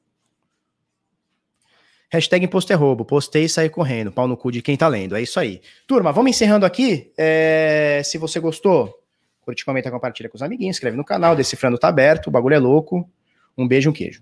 Hashtag imposto é roubo. Postei e saí correndo. Pau no cu de quem tá lendo. É isso aí. Turma, vamos encerrando aqui. É... Se você gostou, curte, comenta, compartilha com os amiguinhos, inscreve no canal. Decifrando tá aberto. O bagulho é louco. Um beijo, um queijo.